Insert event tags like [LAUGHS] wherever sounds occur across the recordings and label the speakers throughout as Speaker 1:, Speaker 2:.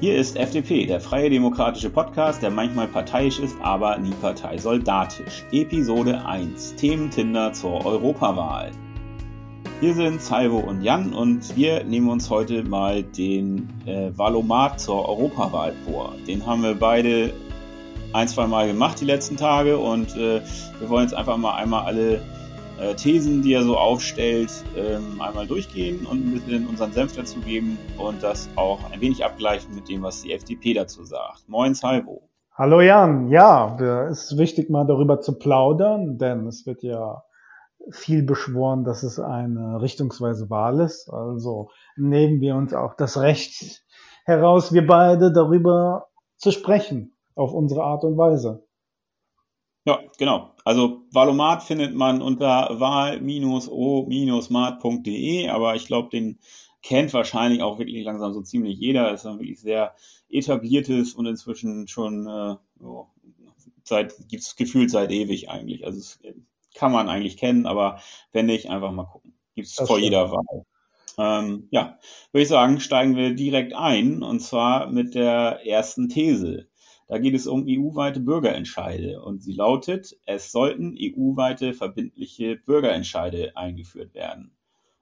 Speaker 1: Hier ist FDP, der freie demokratische Podcast, der manchmal parteiisch ist, aber nie parteisoldatisch. Episode 1: Themen Tinder zur Europawahl. Hier sind Salvo und Jan und wir nehmen uns heute mal den äh, zur Europawahl vor. Den haben wir beide ein, zwei Mal gemacht die letzten Tage und äh, wir wollen jetzt einfach mal einmal alle äh, Thesen, die er so aufstellt, ähm, einmal durchgehen und ein bisschen unseren Senf dazu geben und das auch ein wenig abgleichen mit dem, was die FDP dazu sagt. Moin, Salvo.
Speaker 2: Hallo Jan, ja, es ist wichtig mal darüber zu plaudern, denn es wird ja viel beschworen, dass es eine richtungsweise Wahl ist. Also nehmen wir uns auch das Recht heraus, wir beide darüber zu sprechen, auf unsere Art und Weise.
Speaker 1: Ja, genau. Also Valomat findet man unter wahl-o-mat.de, aber ich glaube, den kennt wahrscheinlich auch wirklich langsam so ziemlich jeder. Es ist ein wirklich sehr etabliertes und inzwischen schon äh, so, seit gibt's gefühlt seit ewig eigentlich. Also es kann man eigentlich kennen, aber wenn nicht, einfach mal gucken. Gibt's das vor stimmt. jeder Wahl. Ähm, ja, würde ich sagen, steigen wir direkt ein und zwar mit der ersten These. Da geht es um EU-weite Bürgerentscheide und sie lautet, es sollten EU-weite verbindliche Bürgerentscheide eingeführt werden.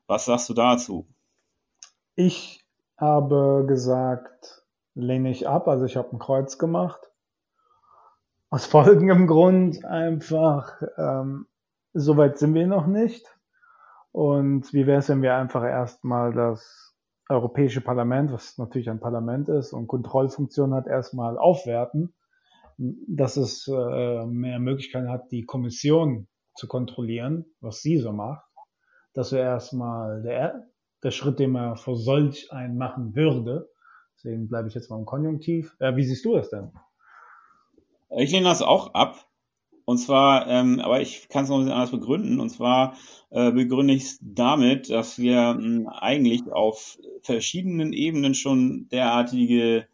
Speaker 1: Was sagst du dazu?
Speaker 2: Ich habe gesagt, lehne ich ab, also ich habe ein Kreuz gemacht. Aus [LAUGHS] folgendem Grund einfach, ähm, soweit sind wir noch nicht. Und wie wäre es, wenn wir einfach erstmal das Europäische Parlament, was natürlich ein Parlament ist und Kontrollfunktion hat, erstmal aufwerten, dass es äh, mehr Möglichkeiten hat, die Kommission zu kontrollieren, was sie so macht. Das wäre erstmal der, der Schritt, den man vor solch einen machen würde. Deswegen bleibe ich jetzt mal im Konjunktiv. Äh, wie siehst du das denn?
Speaker 1: Ich lehne das auch ab. Und zwar, ähm, aber ich kann es noch ein bisschen anders begründen. Und zwar äh, begründe ich es damit, dass wir mh, hm, eigentlich auf verschiedenen Ebenen schon derartige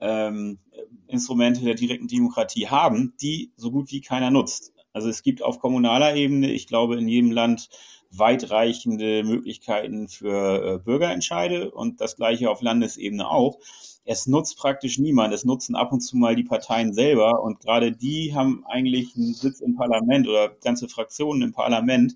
Speaker 1: ähm, Instrumente der direkten Demokratie haben, die so gut wie keiner nutzt. Also es gibt auf kommunaler Ebene, ich glaube, in jedem Land weitreichende Möglichkeiten für äh, Bürgerentscheide und das gleiche auf Landesebene auch es nutzt praktisch niemand. Es nutzen ab und zu mal die Parteien selber und gerade die haben eigentlich einen Sitz im Parlament oder ganze Fraktionen im Parlament,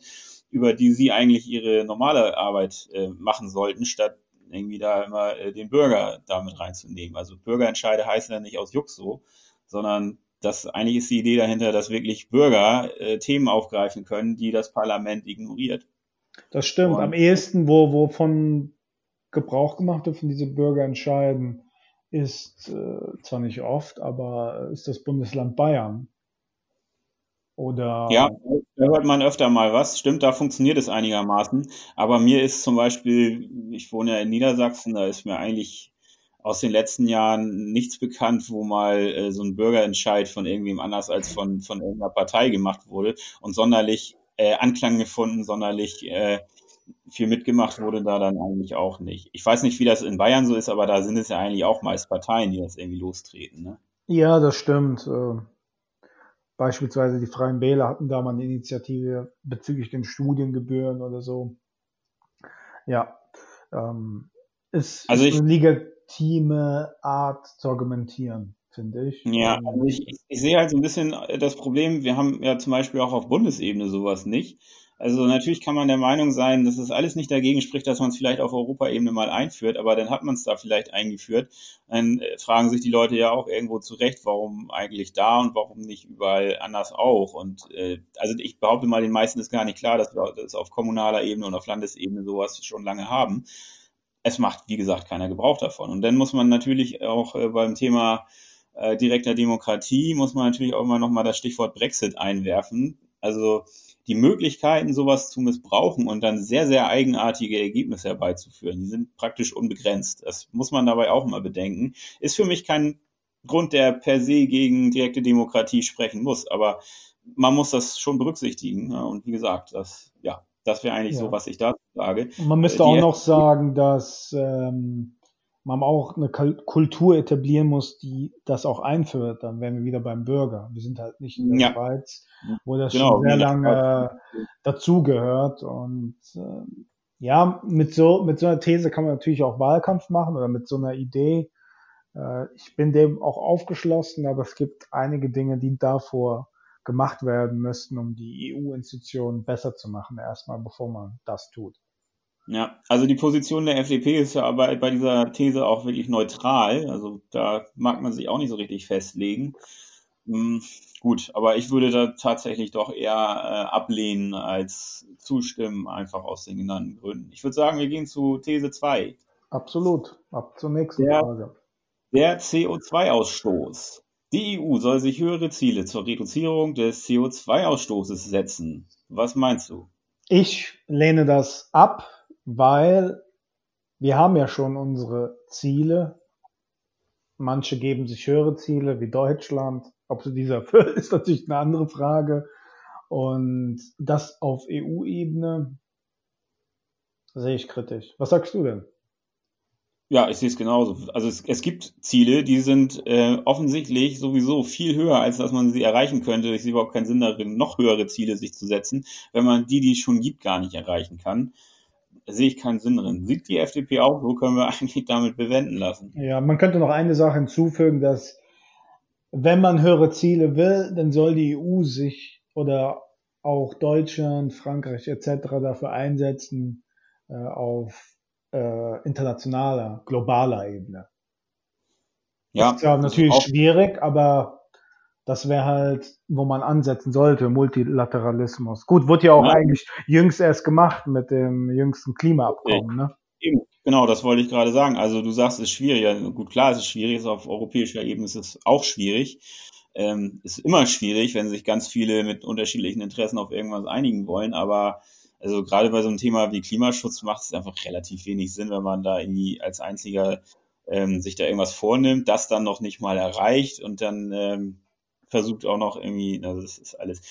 Speaker 1: über die sie eigentlich ihre normale Arbeit äh, machen sollten, statt irgendwie da immer äh, den Bürger damit reinzunehmen. Also Bürgerentscheide heißen ja nicht aus Jux so, sondern das eigentlich ist die Idee dahinter, dass wirklich Bürger äh, Themen aufgreifen können, die das Parlament ignoriert.
Speaker 2: Das stimmt. Und Am ehesten, wo, wo von Gebrauch gemacht wird von diese Bürgerentscheiden, ist äh, zwar nicht oft, aber ist das Bundesland Bayern.
Speaker 1: Oder ja, da hört man öfter mal was. Stimmt, da funktioniert es einigermaßen. Aber mir ist zum Beispiel, ich wohne ja in Niedersachsen, da ist mir eigentlich aus den letzten Jahren nichts bekannt, wo mal äh, so ein Bürgerentscheid von irgendwem anders als von, von irgendeiner Partei gemacht wurde und sonderlich äh, Anklang gefunden, sonderlich äh, viel mitgemacht wurde da dann eigentlich auch nicht. Ich weiß nicht, wie das in Bayern so ist, aber da sind es ja eigentlich auch meist Parteien, die das irgendwie lostreten. Ne?
Speaker 2: Ja, das stimmt. Äh, beispielsweise die Freien Wähler hatten da mal eine Initiative bezüglich den Studiengebühren oder so. Ja, ähm, ist, also ist eine legitime Art zu argumentieren finde ich.
Speaker 1: Ja, ähm, also ich, ich, sehe halt so ein bisschen das Problem, wir haben ja zum Beispiel auch auf Bundesebene sowas nicht. Also natürlich kann man der Meinung sein, dass es alles nicht dagegen spricht, dass man es vielleicht auf Europaebene mal einführt, aber dann hat man es da vielleicht eingeführt. Dann äh, fragen sich die Leute ja auch irgendwo zurecht, warum eigentlich da und warum nicht überall anders auch. Und äh, also ich behaupte mal, den meisten ist gar nicht klar, dass wir das auf kommunaler Ebene und auf Landesebene sowas schon lange haben. Es macht, wie gesagt, keiner Gebrauch davon. Und dann muss man natürlich auch äh, beim Thema äh, direkter Demokratie, muss man natürlich auch immer nochmal das Stichwort Brexit einwerfen. Also die Möglichkeiten, sowas zu missbrauchen und dann sehr, sehr eigenartige Ergebnisse herbeizuführen, die sind praktisch unbegrenzt. Das muss man dabei auch mal bedenken. Ist für mich kein Grund, der per se gegen direkte Demokratie sprechen muss, aber man muss das schon berücksichtigen. Und wie gesagt, das, ja, das wäre eigentlich ja. so, was ich dazu sage.
Speaker 2: man müsste äh, Die auch noch sagen, dass ähm, man auch eine Kultur etablieren muss, die das auch einführt, dann wären wir wieder beim Bürger. Wir sind halt nicht in der ja. Schweiz, wo das genau, schon sehr lange dazugehört. Und äh, ja, mit so, mit so einer These kann man natürlich auch Wahlkampf machen oder mit so einer Idee. Äh, Äh, ich bin dem auch aufgeschlossen, aber es gibt einige Dinge, die davor gemacht werden müssten, um die EU-Institutionen besser zu machen, erstmal bevor man das tut.
Speaker 1: Ja, also die Position der FDP ist ja aber bei dieser These auch wirklich neutral. Also da mag man sich auch nicht so richtig festlegen. Hm, gut, aber ich würde da tatsächlich doch eher äh, ablehnen als zustimmen, einfach aus den genannten Gründen. Ich würde sagen, wir gehen zu These 2.
Speaker 2: Absolut. Ab zur nächsten
Speaker 1: der,
Speaker 2: Frage.
Speaker 1: Der CO2-Ausstoß. Die EU soll sich höhere Ziele zur Reduzierung des CO2-Ausstoßes setzen. Was meinst du?
Speaker 2: Ich lehne das ab, weil wir haben ja schon unsere Ziele. Manche geben sich höhere Ziele, wie Deutschland. Ob sie dieser [LAUGHS] erfüllt, ist natürlich eine andere Frage. Und das auf EU-Ebene sehe ich kritisch. Was sagst du denn?
Speaker 1: Ja, ich sehe es genauso. Also es, es gibt Ziele, die sind äh, offensichtlich sowieso viel höher, als dass man sie erreichen könnte. Ich sehe überhaupt keinen Sinn darin, noch höhere Ziele sich zu setzen, wenn man die, die es schon gibt, gar nicht erreichen kann. Da sehe ich keinen Sinn drin. Sieht die FDP auch, so können wir [LAUGHS] eigentlich damit bewenden lassen.
Speaker 2: Ja, man könnte noch eine Sache hinzufügen, dass wenn man höhere Ziele will, dann soll die EU sich oder auch Deutschland, Frankreich etc. dafür einsetzen, äh, auf äh, internationaler, globaler Ebene. Ja, ist ja natürlich schwierig, aber das wäre halt, wo man ansetzen sollte, Multilateralismus. Gut, wurde ja auch ja. eigentlich jüngst erst gemacht mit dem jüngsten Klimaabkommen, ne?
Speaker 1: Eben, genau, das wollte ich gerade sagen. Also du sagst, es ist schwierig. Gut, klar, es ist schwierig, auf europäischer Ebene ist es auch schwierig. Ähm, ist immer schwierig, wenn sich ganz viele mit unterschiedlichen Interessen auf irgendwas einigen wollen, aber also gerade bei so einem Thema wie Klimaschutz macht es einfach relativ wenig Sinn, wenn man da irgendwie als einziger ähm, sich da irgendwas vornimmt, das dann noch nicht mal erreicht und dann ähm, versucht auch noch irgendwie, also das ist alles,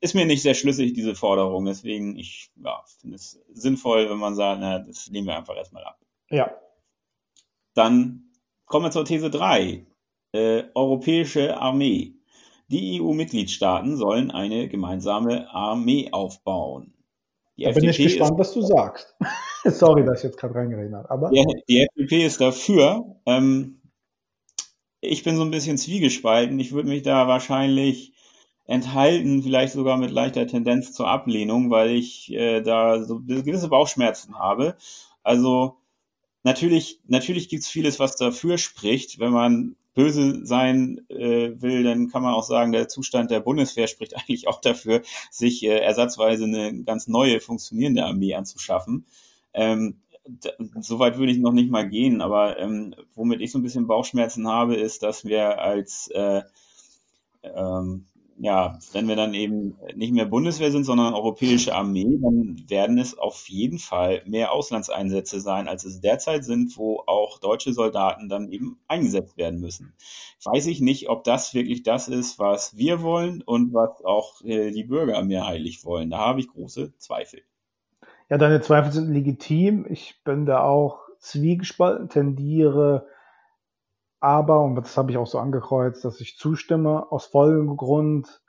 Speaker 1: ist mir nicht sehr schlüssig, diese Forderung. Deswegen, ich ja, finde es sinnvoll, wenn man sagt, na, das nehmen wir einfach erstmal ab.
Speaker 2: Ja.
Speaker 1: Dann kommen wir zur These 3. Äh, Europäische Armee. Die EU-Mitgliedstaaten sollen eine gemeinsame Armee aufbauen.
Speaker 2: Die da FDP bin ich gespannt, ist, was du sagst. [LAUGHS] Sorry, dass ich jetzt gerade reingeredet habe. Aber
Speaker 1: die, die FDP ist dafür. Ähm, ich bin so ein bisschen zwiegespalten. Ich würde mich da wahrscheinlich enthalten, vielleicht sogar mit leichter Tendenz zur Ablehnung, weil ich äh, da so gewisse Bauchschmerzen habe. Also natürlich, natürlich gibt's vieles, was dafür spricht, wenn man böse sein äh, will, dann kann man auch sagen, der Zustand der Bundeswehr spricht [LAUGHS] eigentlich auch dafür, sich äh, ersatzweise eine ganz neue funktionierende Armee anzuschaffen. Ähm, Soweit würde ich noch nicht mal gehen, aber ähm, womit ich so ein bisschen Bauchschmerzen habe, ist, dass wir als äh, ähm, ja, wenn wir dann eben nicht mehr Bundeswehr sind, sondern europäische Armee, dann werden es auf jeden Fall mehr Auslandseinsätze sein, als es derzeit sind, wo auch deutsche Soldaten dann eben eingesetzt werden müssen. Weiß ich nicht, ob das wirklich das ist, was wir wollen und was auch äh, die Bürger mehrheitlich wollen. Da habe ich große Zweifel.
Speaker 2: Ja, deine Zweifel sind legitim. Ich bin da auch zwiegespalten, tendiere aber, und das habe ich auch so angekreuzt, dass ich zustimme, aus folgendem Grund,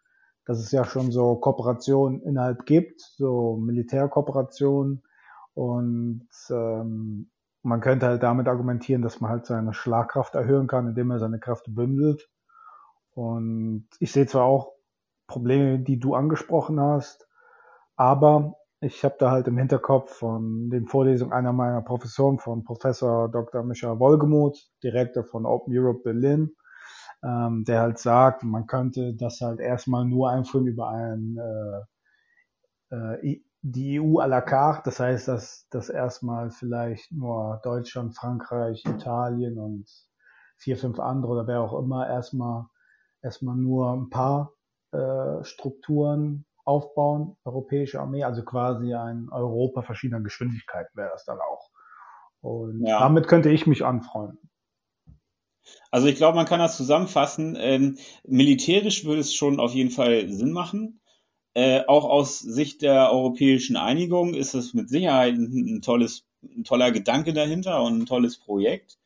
Speaker 2: dass es ja schon so Kooperationen innerhalb gibt, so Militärkooperationen. Und ähm, man könnte halt damit argumentieren, dass man halt seine Schlagkraft erhöhen kann, indem er seine Kräfte bündelt. Und ich sehe zwar auch Probleme, die du angesprochen hast, aber ich habe da halt im Hinterkopf von den Vorlesungen einer meiner Professoren, von Professor Dr. Michael Wolgemuth, Direktor von Open Europe Berlin, ähm, der halt sagt, man könnte das halt erstmal nur einführen über ein äh, äh, die EU à la carte, das heißt, dass das erstmal vielleicht nur Deutschland, Frankreich, Italien und vier, fünf andere oder wer auch immer erstmal erstmal nur ein paar äh, Strukturen aufbauen, europäische Armee, also quasi ein Europa verschiedener Geschwindigkeiten wäre das dann auch. Und ja. damit könnte ich mich anfreunden.
Speaker 1: Also ich glaube, man kann das zusammenfassen. Ähm, militärisch würde es schon auf jeden Fall Sinn machen. Äh, auch aus Sicht der europäischen Einigung ist es mit Sicherheit ein, ein, tolles, ein toller Gedanke dahinter und ein tolles Projekt.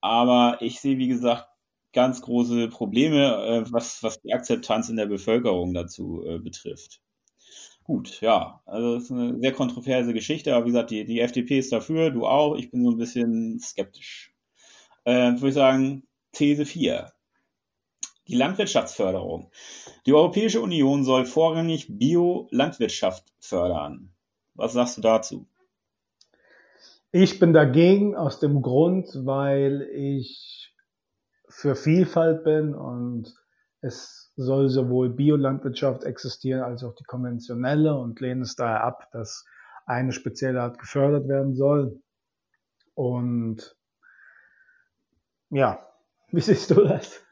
Speaker 1: Aber ich sehe, wie gesagt, ganz große Probleme, äh, was, was die Akzeptanz in der Bevölkerung dazu äh, betrifft. Gut, ja, also es ist eine sehr kontroverse Geschichte, aber wie gesagt, die, die FDP ist dafür, du auch, ich bin so ein bisschen skeptisch. äh, würde ich sagen, These 4. Die Landwirtschaftsförderung. Die Europäische Union soll vorrangig Bio-Landwirtschaft fördern. Was sagst du dazu?
Speaker 2: Ich bin dagegen aus dem Grund, weil ich für Vielfalt bin und es soll sowohl Biolandwirtschaft existieren als auch die konventionelle und lehne es daher ab, dass eine spezielle Art gefördert werden soll. Und ja, [LAUGHS] wie siehst du das?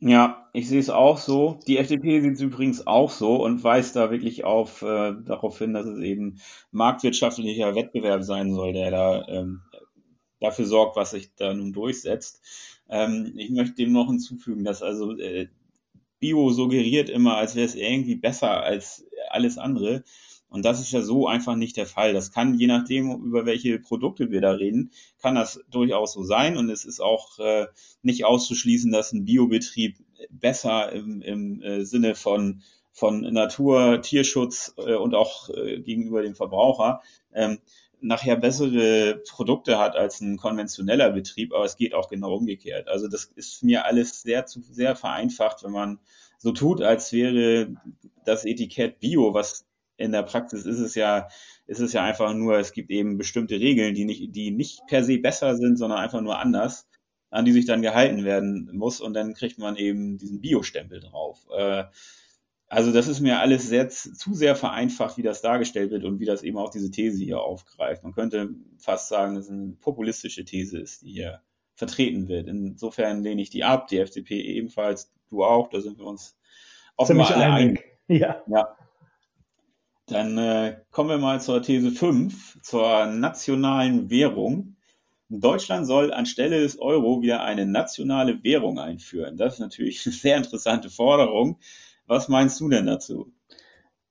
Speaker 1: Ja, ich sehe es auch so. Die FDP sieht es übrigens auch so und weist da wirklich auf äh, darauf hin, dass es eben marktwirtschaftlicher Wettbewerb sein soll, der da ähm, dafür sorgt, was sich da nun durchsetzt. Ähm, ich möchte dem noch hinzufügen, dass also äh, Bio suggeriert immer, als wäre es irgendwie besser als alles andere. Und das ist ja so einfach nicht der Fall. Das kann, je nachdem, über welche Produkte wir da reden, kann das durchaus so sein. Und es ist auch äh, nicht auszuschließen, dass ein Biobetrieb besser im, im äh, Sinne von, von Natur, Tierschutz äh, und auch äh, gegenüber dem Verbraucher ähm, nachher bessere Produkte hat als ein konventioneller Betrieb, aber es geht auch genau umgekehrt. Also das ist mir alles sehr zu sehr vereinfacht, wenn man so tut, als wäre das Etikett Bio, was in der Praxis ist es ja, ist es ja einfach nur, es gibt eben bestimmte Regeln, die nicht, die nicht per se besser sind, sondern einfach nur anders, an die sich dann gehalten werden muss und dann kriegt man eben diesen Bio-Stempel drauf. Äh, also das ist mir alles sehr, zu sehr vereinfacht, wie das dargestellt wird und wie das eben auch diese These hier aufgreift. Man könnte fast sagen, dass es eine populistische These ist, die hier vertreten wird. Insofern lehne ich die ab, die FDP ebenfalls, du auch, da sind wir uns offenbar alle einig. [LAUGHS] Ja. ja. Dann äh, kommen wir mal zur These 5, zur nationalen Währung. Deutschland soll anstelle des Euro wieder eine nationale Währung einführen. Das ist natürlich [LAUGHS] eine sehr interessante Forderung. Was meinst du denn dazu?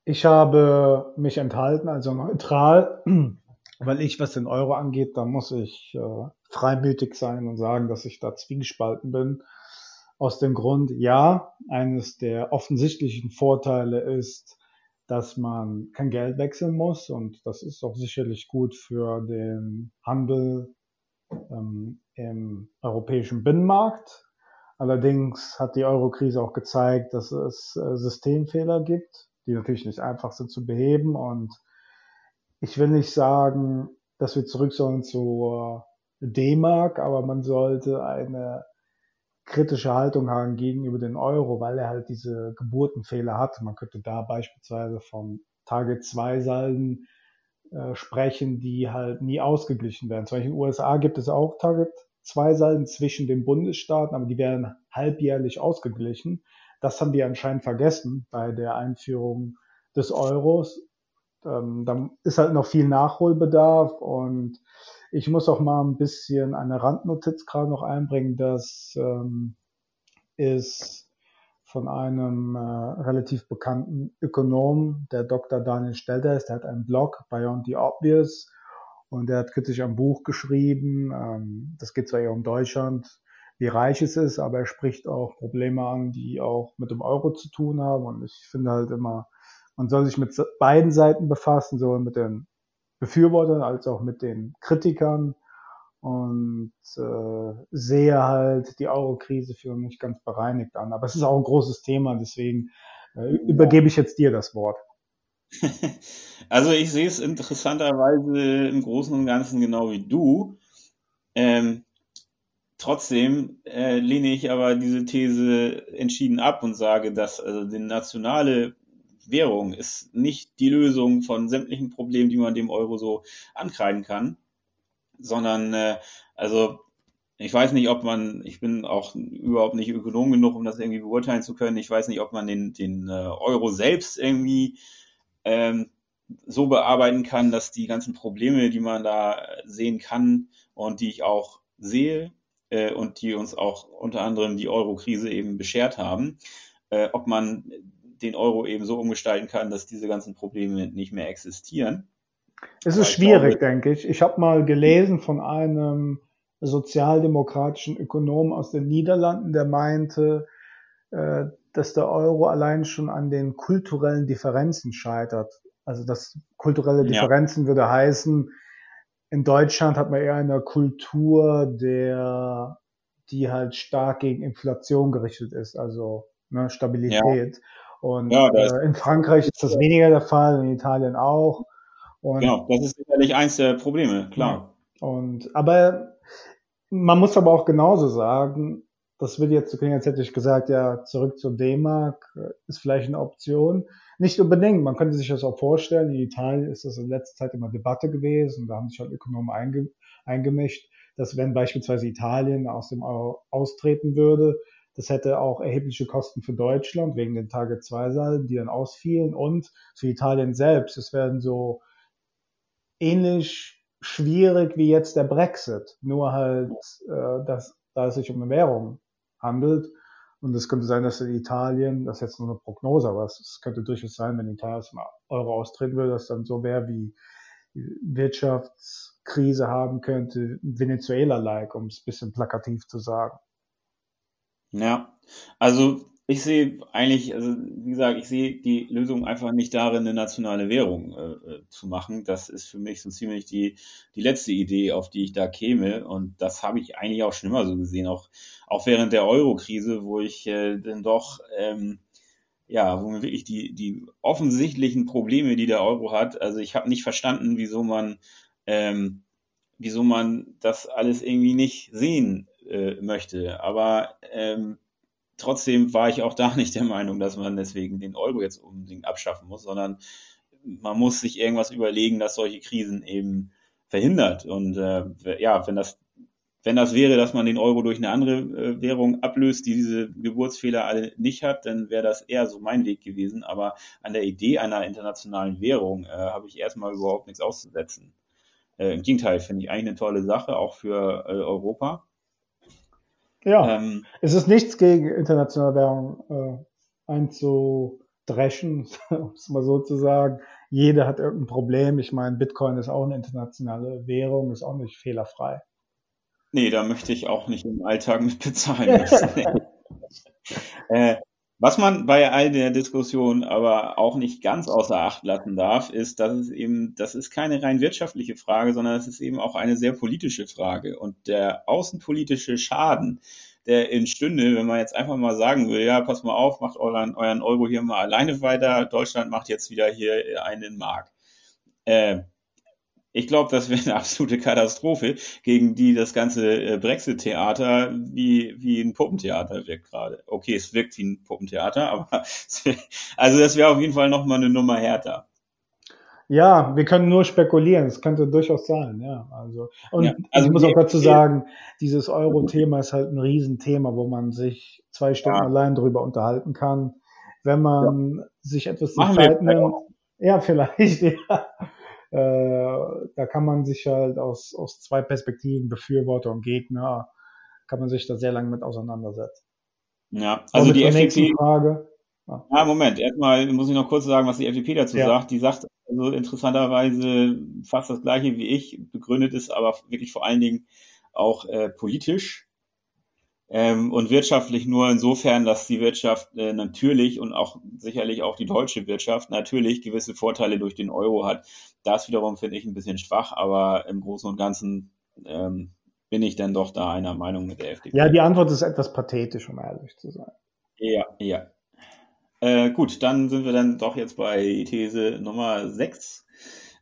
Speaker 2: Ich habe mich enthalten, also neutral, [CLEARS THROAT] weil ich, was den Euro angeht, da muss ich äh, freimütig sein und sagen, dass ich da zwiegespalten bin. Aus dem Grund, ja, eines der offensichtlichen Vorteile ist, dass man kein Geld wechseln muss und das ist auch sicherlich gut für den Handel ähm, im europäischen Binnenmarkt. Allerdings hat die Eurokrise auch gezeigt, dass es äh, Systemfehler gibt, die natürlich nicht einfach sind zu beheben und ich will nicht sagen, dass wir zurück sollen zur D-Mark, aber man sollte eine kritische Haltung haben gegenüber den Euro, weil er halt diese Geburtenfehler hat. Man könnte da beispielsweise von Target 2 Salden äh, sprechen, die halt nie ausgeglichen werden. Zum Beispiel in den USA gibt es auch Target 2 Salden zwischen den Bundesstaaten, aber die werden halbjährlich ausgeglichen. Das haben die anscheinend vergessen bei der Einführung des Euros. Ähm, dann ist halt noch viel Nachholbedarf und ich muss auch mal ein bisschen eine Randnotiz gerade noch einbringen. Das ähm, ist von einem äh, relativ bekannten Ökonom, der Dr. Daniel Stelter ist. Der hat einen Blog, Beyond the Obvious, und der hat kritisch ein Buch geschrieben. Ähm, das geht zwar eher um Deutschland, wie reich es ist, aber er spricht auch Probleme an, die auch mit dem Euro zu tun haben. Und ich finde halt immer, man soll sich mit beiden Seiten befassen, sowohl mit den Befürwortern als auch mit den Kritikern und äh, sehe halt die Euro-Krise für mich ganz bereinigt an. Aber es ist auch ein großes Thema, deswegen äh, übergebe ich jetzt dir das Wort. [LAUGHS]
Speaker 1: Also ich sehe es interessanterweise im Großen und Ganzen genau wie du. Ähm, trotzdem äh, lehne ich aber diese These entschieden ab und sage, dass also die nationale Währung ist nicht die Lösung von sämtlichen Problemen, die man dem Euro so ankreiden kann, sondern äh, also ich weiß nicht, ob man, ich bin auch überhaupt nicht Ökonom genug, um das irgendwie beurteilen zu können. Ich weiß nicht, ob man den, den äh, Euro selbst irgendwie ähm, so bearbeiten kann, dass die ganzen Probleme, die man da sehen kann und die ich auch sehe äh, und die uns auch unter anderem die Euro-Krise eben beschert haben, äh, ob man den Euro eben so umgestalten kann, dass diese ganzen Probleme nicht mehr existieren.
Speaker 2: Es ist schwierig, glaube, denke ich. Ich habe mal gelesen von einem sozialdemokratischen Ökonom aus den Niederlanden, der meinte, äh, dass der Euro allein schon an den kulturellen Differenzen scheitert. Also dass kulturelle Differenzen ja. würde heißen, in Deutschland hat man eher eine Kultur, der, die halt stark gegen Inflation gerichtet ist, also ne, Stabilität. Ja. Und ja, äh, in Frankreich ist das weniger der Fall, in Italien auch.
Speaker 1: Und, genau, das ist sicherlich eins der Probleme, klar.
Speaker 2: Und aber man muss aber auch genauso sagen, das wird jetzt so klingen, als hätte ich gesagt, ja, zurück zur D-Mark äh, ist vielleicht eine Option. Nicht unbedingt, man könnte sich das auch vorstellen. In Italien ist das in letzter Zeit immer Debatte gewesen, da haben sich halt Ökonomen einge eingemischt, dass wenn beispielsweise Italien aus dem Euro austreten würde, das hätte auch erhebliche Kosten für Deutschland wegen den Target 2 Salden, die dann ausfielen und für Italien selbst. Es werden so ähnlich schwierig wie jetzt der Brexit, nur halt, äh, dass, da es sich um eine Währung handelt. Und es könnte sein, dass in Italien, das ist jetzt nur eine Prognose, aber es könnte durchaus sein, wenn Italien aus dem Euro austreten würde, dass dann so wäre wie Wirtschaftskrise haben könnte, Venezuela-like, um es ein bisschen plakativ zu sagen.
Speaker 1: Ja, also ich sehe eigentlich, also wie gesagt, ich sehe die Lösung einfach nicht darin, eine nationale Währung äh, äh, zu machen. Das ist für mich so ziemlich die, die letzte Idee, auf die ich da käme. Und das habe ich eigentlich auch schon immer so gesehen, auch, auch während der Euro-Krise, wo ich äh, dann doch, ähm, ja, wo mir wirklich die, die offensichtlichen Probleme, die der Euro hat, also ich habe nicht verstanden, wieso man, ähm, wieso man das alles irgendwie nicht sehen äh, möchte. Aber ähm, trotzdem war ich auch da [LAUGHS] nicht der Meinung, dass man deswegen den Euro jetzt unbedingt abschaffen muss, sondern man muss sich irgendwas überlegen, dass solche Krisen eben verhindert. Und äh, ja, wenn das wenn das wäre, dass man den Euro durch eine andere äh, Währung ablöst, die diese Geburtsfehler alle nicht hat, dann wäre das eher so mein Weg gewesen. Aber an der Idee einer internationalen Währung äh, habe ich erstmal überhaupt nichts auszusetzen. Äh, Im Gegenteil, finde ich eigentlich eine tolle Sache, auch für äh, Europa.
Speaker 2: Ja, ähm, es ist nichts gegen internationale Währung äh, einzudreschen, [LAUGHS] um es mal so zu sagen. Jeder hat irgendein Problem. Ich meine, Bitcoin ist auch eine internationale Währung, ist auch nicht fehlerfrei.
Speaker 1: Nee, da möchte ich auch nicht im Alltag mit bezahlen [LAUGHS] müssen. äh, was man bei all der Diskussion aber auch nicht ganz außer Acht lassen darf, ist, dass es eben, das ist keine rein wirtschaftliche Frage, sondern es ist eben auch eine sehr politische Frage. Und der außenpolitische Schaden, der entstünde, wenn man jetzt einfach mal sagen will, ja, pass mal auf, macht euren, euren Euro hier mal alleine weiter, Deutschland macht jetzt wieder hier einen Mark. Äh, ich glaube, das wäre eine absolute Katastrophe, gegen die das ganze äh, Brexit-Theater wie, wie ein Puppentheater wirkt gerade. Okay, es wirkt wie ein Puppentheater, [LAUGHS] aber also das wäre auf jeden Fall nochmal eine Nummer härter.
Speaker 2: Ja, wir können nur spekulieren. Es könnte durchaus sein, ja. Also, und ja, also ich muss auch dazu sagen, dieses Euro-Thema ist halt ein Riesenthema, wo man sich zwei Stunden ja. allein drüber unterhalten kann. Wenn man ja. sich etwas Zeit nimmt. Ja, vielleicht, [LAUGHS] ja. Äh, da kann man sich halt aus, aus zwei Perspektiven, Befürworter und Gegner, kann man sich da sehr lange mit auseinandersetzen.
Speaker 1: Ja, also die FDP. Frage. Ja. ja, Moment, erstmal muss ich noch kurz sagen, was die FDP dazu ja. sagt. Die sagt also interessanterweise fast das gleiche wie ich, begründet ist aber wirklich vor allen Dingen auch äh, politisch ähm, und wirtschaftlich nur insofern, dass die Wirtschaft äh, natürlich und auch sicherlich auch die deutsche Wirtschaft natürlich gewisse Vorteile durch den Euro hat. Das wiederum finde ich ein bisschen schwach, aber im Großen und Ganzen ähm, bin ich dann doch da einer Meinung mit der FDP.
Speaker 2: Ja, die Antwort ist etwas pathetisch, um ehrlich zu sein.
Speaker 1: Ja, ja. Äh, gut, dann sind wir dann doch jetzt bei These Nummer 6.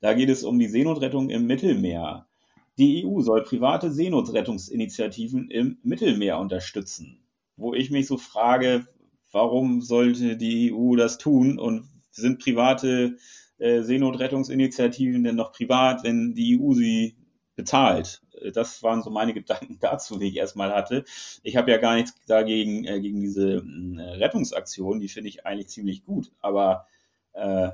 Speaker 1: Da geht es um die Seenotrettung im Mittelmeer. Die EU soll private Seenotrettungsinitiativen im Mittelmeer unterstützen. Wo ich mich so frage, warum sollte die EU das tun und sind private äh, Seenotrettungsinitiativen denn noch privat, wenn die EU sie bezahlt? Das waren so meine [LAUGHS] Gedanken dazu, die ich erstmal hatte. Ich habe ja gar nichts dagegen, äh, gegen diese äh, Rettungsaktion, die finde ich eigentlich ziemlich gut. Aber äh,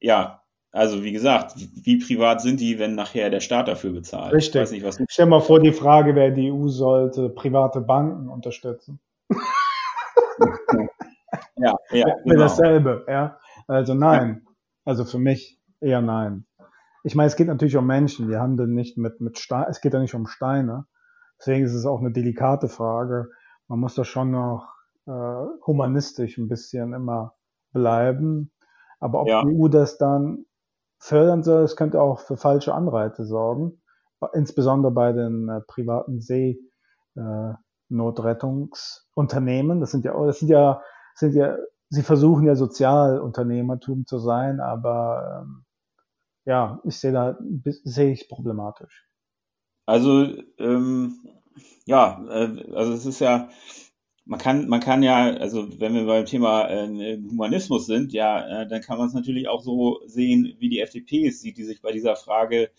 Speaker 1: ja, also wie gesagt, wie privat sind die, wenn nachher der Staat dafür bezahlt?
Speaker 2: Richtig. Ich weiß nicht, was du Stell mal vor, die Frage wäre, die EU sollte private Banken unterstützen. ja, ja. Genau. dasselbe, ja. Also nein. Also für mich eher nein. Ich meine, es geht natürlich um Menschen. Wir handeln nicht mit, mit Steinen. Es geht ja nicht um Steine. Deswegen ist es auch eine delikate Frage. Man muss da schon noch äh, humanistisch ein bisschen immer bleiben. Aber ob ja. die EU das dann fördern soll, es könnte auch für falsche Anreize sorgen. insbesondere bei den äh, privaten Seenotrettungsunternehmen. Äh, das sind ja, das sind ja, sind ja, sie versuchen ja Sozialunternehmertum zu sein, aber ähm, ja, ich sehe da sehe ich problematisch.
Speaker 1: Also ähm, ja, äh, also es ist ja man kann, man kann ja, also wenn wir beim Thema äh, Humanismus sind, ja, äh, dann kann man es natürlich auch so sehen, wie die FDP es sieht, die sich bei dieser Frage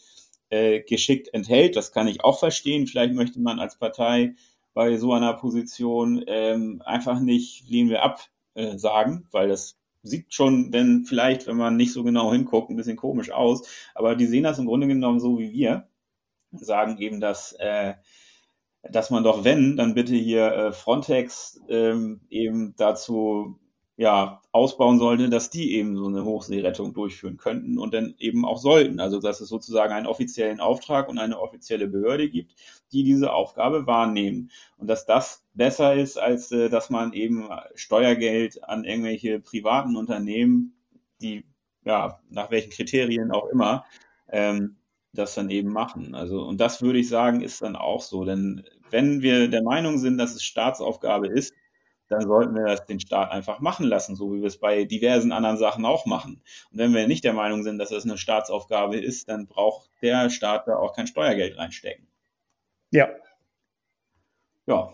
Speaker 1: äh, geschickt enthält. Das kann ich auch verstehen. Vielleicht möchte man als Partei bei so einer Position ähm, einfach nicht lehnen wir ab äh, sagen, weil das sieht schon, wenn vielleicht, wenn man nicht so genau hinguckt, ein bisschen komisch aus. Aber die sehen das im Grunde genommen so wie wir, sagen eben, dass äh, dass man doch, wenn, dann bitte hier äh, Frontex ähm, eben dazu ja, ausbauen sollte, dass die eben so eine Hochseerettung durchführen könnten und dann eben auch sollten. Also dass es sozusagen einen offiziellen Auftrag und eine offizielle Behörde gibt, die diese Aufgabe wahrnehmen. Und dass das besser ist, als äh, dass man eben Steuergeld an irgendwelche privaten Unternehmen, die ja nach welchen Kriterien auch immer, ähm, das dann eben machen. Also, und das würde ich sagen, ist dann auch so. Denn wenn wir der Meinung sind, dass es Staatsaufgabe ist, dann sollten wir das den Staat einfach machen lassen, so wie wir es bei diversen anderen Sachen auch machen. Und wenn wir nicht der Meinung sind, dass es eine Staatsaufgabe ist, dann braucht der Staat da auch kein Steuergeld reinstecken.
Speaker 2: Ja.
Speaker 1: Ja.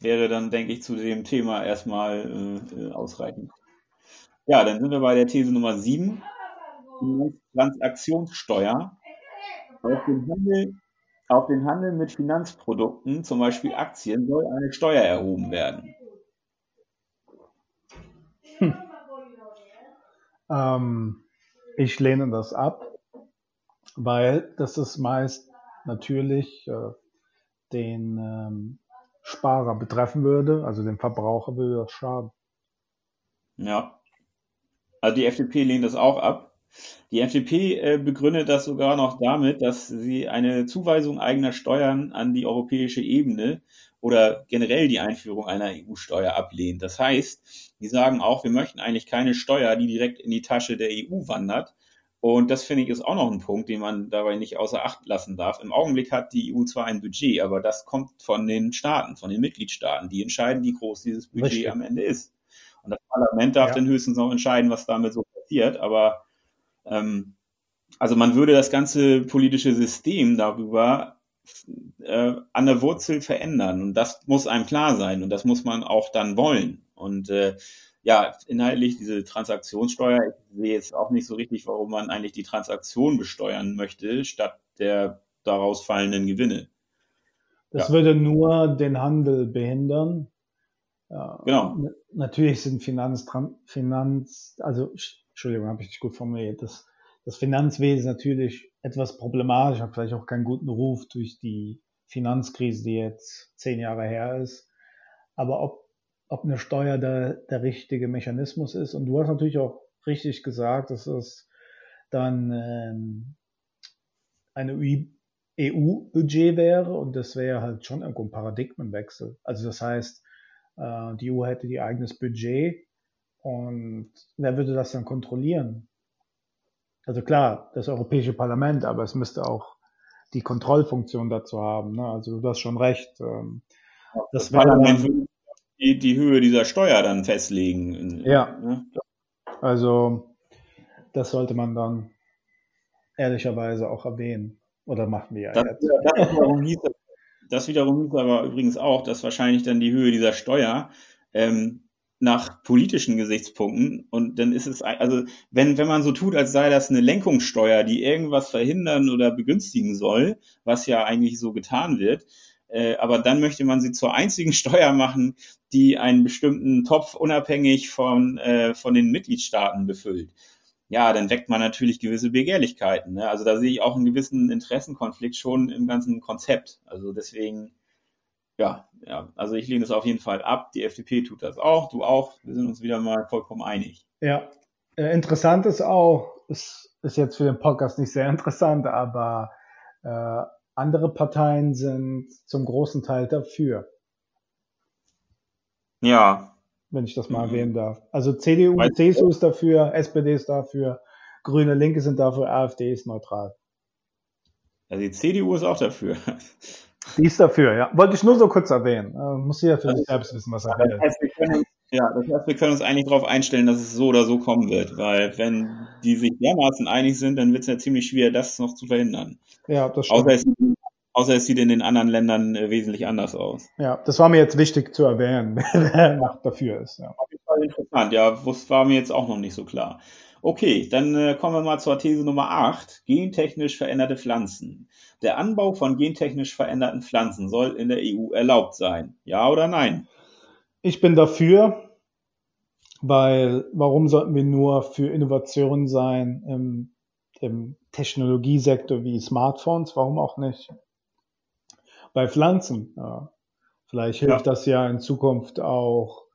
Speaker 1: Wäre dann, denke ich, zu dem Thema erstmal äh, äh ausreichend. Ja, dann sind wir bei der These Nummer 7. Transaktionssteuer auf den Handel, auf den Handel mit Finanzprodukten, zum Beispiel Aktien, soll eine Steuer erhoben werden.
Speaker 2: Hm. Ähm, ich lehne das ab, weil das ist meist natürlich äh, den ähm, Sparer betreffen würde, also den Verbraucher würde das schaden.
Speaker 1: Ja. Also die FDP lehnt das auch ab. Die FDP äh, begründet das sogar noch damit, dass sie eine Zuweisung eigener Steuern an die europäische Ebene oder generell die Einführung einer EU-Steuer ablehnt. Das heißt, die sagen auch, wir möchten eigentlich keine Steuer, die direkt in die Tasche der EU wandert. Und das finde ich ist auch noch ein Punkt, den man dabei nicht außer Acht lassen darf. Im Augenblick hat die EU zwar ein Budget, aber das kommt von den Staaten, von den Mitgliedstaaten. Die entscheiden, wie groß dieses Budget Richtig. am Ende ist. Und das Parlament darf ja. dann höchstens noch entscheiden, was damit so passiert. Aber ähm, also man würde das ganze politische System darüber äh, an der Wurzel verändern. Und das muss einem klar sein und das muss man auch dann wollen. Und äh, ja, inhaltlich diese Transaktionssteuer, ich sehe jetzt auch nicht so richtig, warum man eigentlich die Transaktion besteuern möchte, statt der daraus fallenden Gewinne.
Speaker 2: Das ja. würde nur den Handel behindern.
Speaker 1: Genau.
Speaker 2: Natürlich sind Finanz, Finanz, also Entschuldigung, habe ich nicht gut formuliert, das, das Finanzwesen natürlich etwas problematisch, hat vielleicht auch keinen guten Ruf durch die Finanzkrise, die jetzt zehn Jahre her ist. Aber ob, ob eine Steuer der, der richtige Mechanismus ist, und du hast natürlich auch richtig gesagt, dass es dann ähm, eine EU-Budget wäre und das wäre halt schon irgendwo ein Paradigmenwechsel. Also das heißt, äh, die EU hätte ihr eigenes Budget und wer würde das dann kontrollieren? Also klar, das Europäische Parlament, aber es müsste auch die Kontrollfunktion dazu haben. Ne? Also du hast schon recht. Ähm,
Speaker 1: das, das Parlament würde die, die Höhe dieser Steuer dann festlegen.
Speaker 2: Ja. Ne? Also das sollte man dann ehrlicherweise auch erwähnen. Oder machen wir ja
Speaker 1: das, jetzt. Das wiederum, hieß, das wiederum hieß aber übrigens auch, dass wahrscheinlich dann die Höhe dieser Steuer ähm, nach politischen Gesichtspunkten und dann ist es also wenn wenn man so tut, als sei das eine Lenkungssteuer, die irgendwas verhindern oder begünstigen soll, was ja eigentlich so getan wird, äh, aber dann möchte man sie zur einzigen [LAUGHS] Steuer machen, die einen bestimmten Topf unabhängig von äh, von den Mitgliedstaaten befüllt. Ja, dann weckt man natürlich gewisse Begehrlichkeiten. Ne? Also da sehe ich auch einen gewissen Interessenkonflikt schon im ganzen Konzept. Also deswegen ja, ja, also ich lehne es auf jeden Fall ab. Die FDP tut das auch, du auch. Wir sind uns wieder mal vollkommen einig.
Speaker 2: Ja, äh, interessant ist auch, ist, ist jetzt für den Podcast nicht sehr [LAUGHS] interessant, aber äh, andere Parteien sind zum großen Teil dafür.
Speaker 1: Ja.
Speaker 2: Wenn ich das mal mhm. erwähnen darf. Also CDU, Weil, CSU ist dafür, SPD ist dafür, Grüne, Linke sind dafür, AfD ist neutral.
Speaker 1: Also die CDU ist auch dafür. [LAUGHS]
Speaker 2: Die ist dafür, ja. Wollte ich nur so kurz erwähnen. Äh, muss ja für sich selbst wissen, was er will.
Speaker 1: Das heißt, wir können, ja, das heißt, wir können uns eigentlich darauf einstellen, dass es so oder so kommen wird, weil wenn die sich dermaßen einig sind, dann wird es ja ziemlich schwer, das noch zu verhindern.
Speaker 2: Ja, das stimmt.
Speaker 1: Außer es, außer es sieht in den anderen Ländern äh, wesentlich anders aus.
Speaker 2: Ja, das war mir jetzt wichtig zu erwähnen, [LAUGHS] wer dafür ist. Ja.
Speaker 1: Auf jeden Fall interessant, ja, das war mir jetzt auch noch nicht so klar. Okay, dann äh, kommen wir mal zur These Nummer 8. Gentechnisch veränderte Pflanzen. Der Anbau von gentechnisch veränderten Pflanzen soll in der EU erlaubt sein. Ja oder nein?
Speaker 2: Ich bin dafür, weil warum sollten wir nur für Innovationen sein im, im Technologiesektor wie Smartphones? Warum auch nicht? Bei Pflanzen. Ja. Vielleicht hilft ja. das ja in Zukunft auch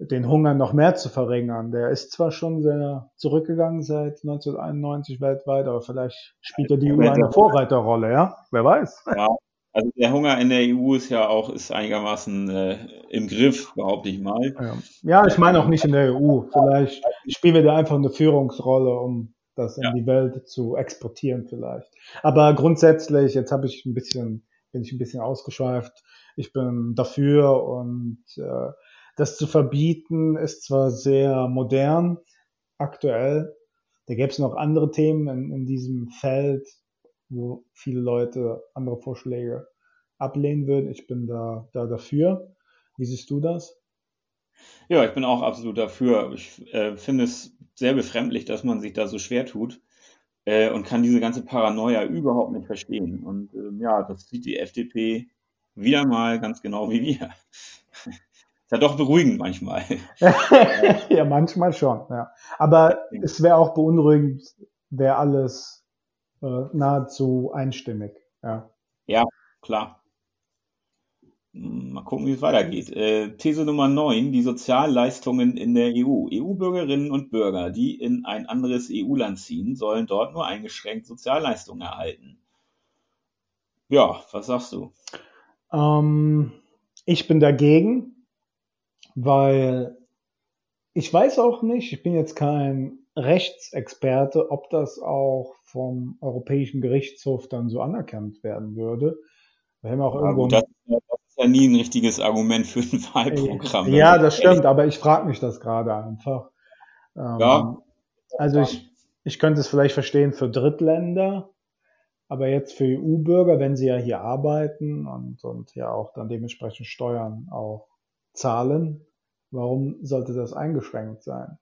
Speaker 2: den Hunger noch mehr zu verringern. Der ist zwar schon sehr zurückgegangen seit 1991 weltweit, aber vielleicht spielt er die EU eine Vorreiterrolle, ja? Wer weiß.
Speaker 1: Ja, also der Hunger in der EU ist ja auch ist einigermaßen äh, im Griff, behaupte ich mal.
Speaker 2: Ja. ja, ich meine auch nicht in der EU. Vielleicht spielen wir da einfach eine Führungsrolle, um das in ja. die Welt zu exportieren vielleicht. Aber grundsätzlich, jetzt habe ich ein bisschen, bin ich ein bisschen ausgeschweift. Ich bin dafür und äh, das zu verbieten ist zwar sehr modern, aktuell. Da gäbe es noch andere Themen in, in diesem Feld, wo viele Leute andere Vorschläge ablehnen würden. Ich bin da, da dafür. Wie siehst du das?
Speaker 1: Ja, ich bin auch absolut dafür. Ich äh, finde es sehr befremdlich, dass man sich da so schwer tut äh, und kann diese ganze Paranoia überhaupt nicht verstehen. Und äh, ja, das sieht die FDP wieder mal ganz genau wie wir ja doch beruhigend manchmal. [LAUGHS]
Speaker 2: ja, manchmal schon, ja. Aber es wäre auch beunruhigend, wäre alles äh, nahezu einstimmig, ja.
Speaker 1: Ja, klar. Hm, mal gucken, wie es weitergeht. Äh, These Nummer 9, die Sozialleistungen in der EU. EU-Bürgerinnen und Bürger, die in ein anderes EU-Land ziehen, sollen dort nur eingeschränkt Sozialleistungen erhalten. Ja, was sagst du?
Speaker 2: Ähm, ich bin dagegen weil ich weiß auch nicht, ich bin jetzt kein Rechtsexperte, ob das auch vom Europäischen Gerichtshof dann so anerkannt werden würde.
Speaker 1: Wir haben auch ja, irgendwo das, das, ist ja nie ein richtiges Argument für ein [LAUGHS] Wahlprogramm.
Speaker 2: Ja, das stimmt, aber ich frage mich das gerade einfach. Ähm, ja. Also ich, ich könnte es vielleicht verstehen für Drittländer, aber jetzt für EU-Bürger, wenn sie ja hier arbeiten und, und ja auch dann dementsprechend Steuern auch zahlen, warum sollte das eingeschränkt sein?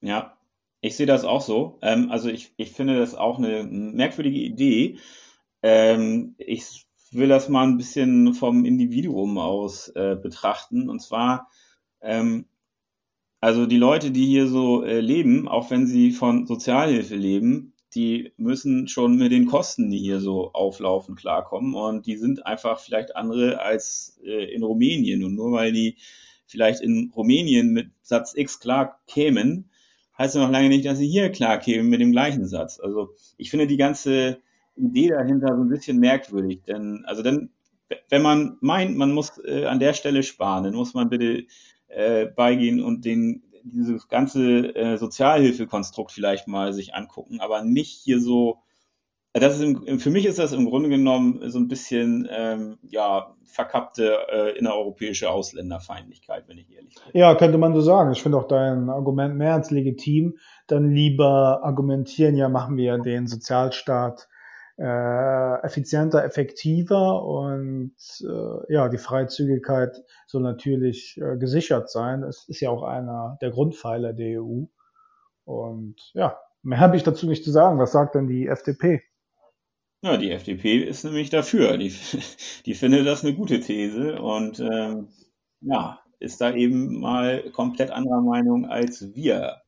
Speaker 1: Ja, ich sehe das auch so. Ähm, also ich, ich finde das auch eine merkwürdige Idee. Ähm, ich will das mal ein bisschen vom Individuum aus äh, betrachten. Und zwar, ähm, also die Leute, die hier so äh, leben, auch wenn sie von Sozialhilfe leben, die müssen schon mit den Kosten, die hier so auflaufen, klarkommen. Und die sind einfach vielleicht andere als äh, in Rumänien. Und nur weil die vielleicht in Rumänien mit Satz X klar kämen, heißt ja noch lange nicht, dass sie hier klar kämen mit dem gleichen Satz. Also ich finde die ganze Idee dahinter so ein bisschen merkwürdig. Denn, also dann, wenn man meint, man muss äh, an der Stelle sparen, dann muss man bitte äh, beigehen und den dieses ganze äh, Sozialhilfekonstrukt vielleicht mal sich angucken, aber nicht hier so. Das ist im, für mich ist das im Grunde genommen so ein bisschen ähm, ja verkappte äh, innereuropäische Ausländerfeindlichkeit, wenn ich ehrlich bin.
Speaker 2: Ja, könnte man so sagen. Ich finde auch dein Argument mehr als legitim. Dann lieber argumentieren, ja, machen wir den Sozialstaat äh, effizienter, effektiver und äh, ja, die Freizügigkeit soll natürlich äh, gesichert sein. Das ist ja auch einer der Grundpfeiler der EU. Und ja, mehr habe ich dazu nicht zu sagen. Was sagt denn die FDP?
Speaker 1: Ja, die FDP ist nämlich dafür. Die, [LAUGHS] die findet das eine gute These und ähm, ja, ist da eben mal komplett anderer Meinung als wir.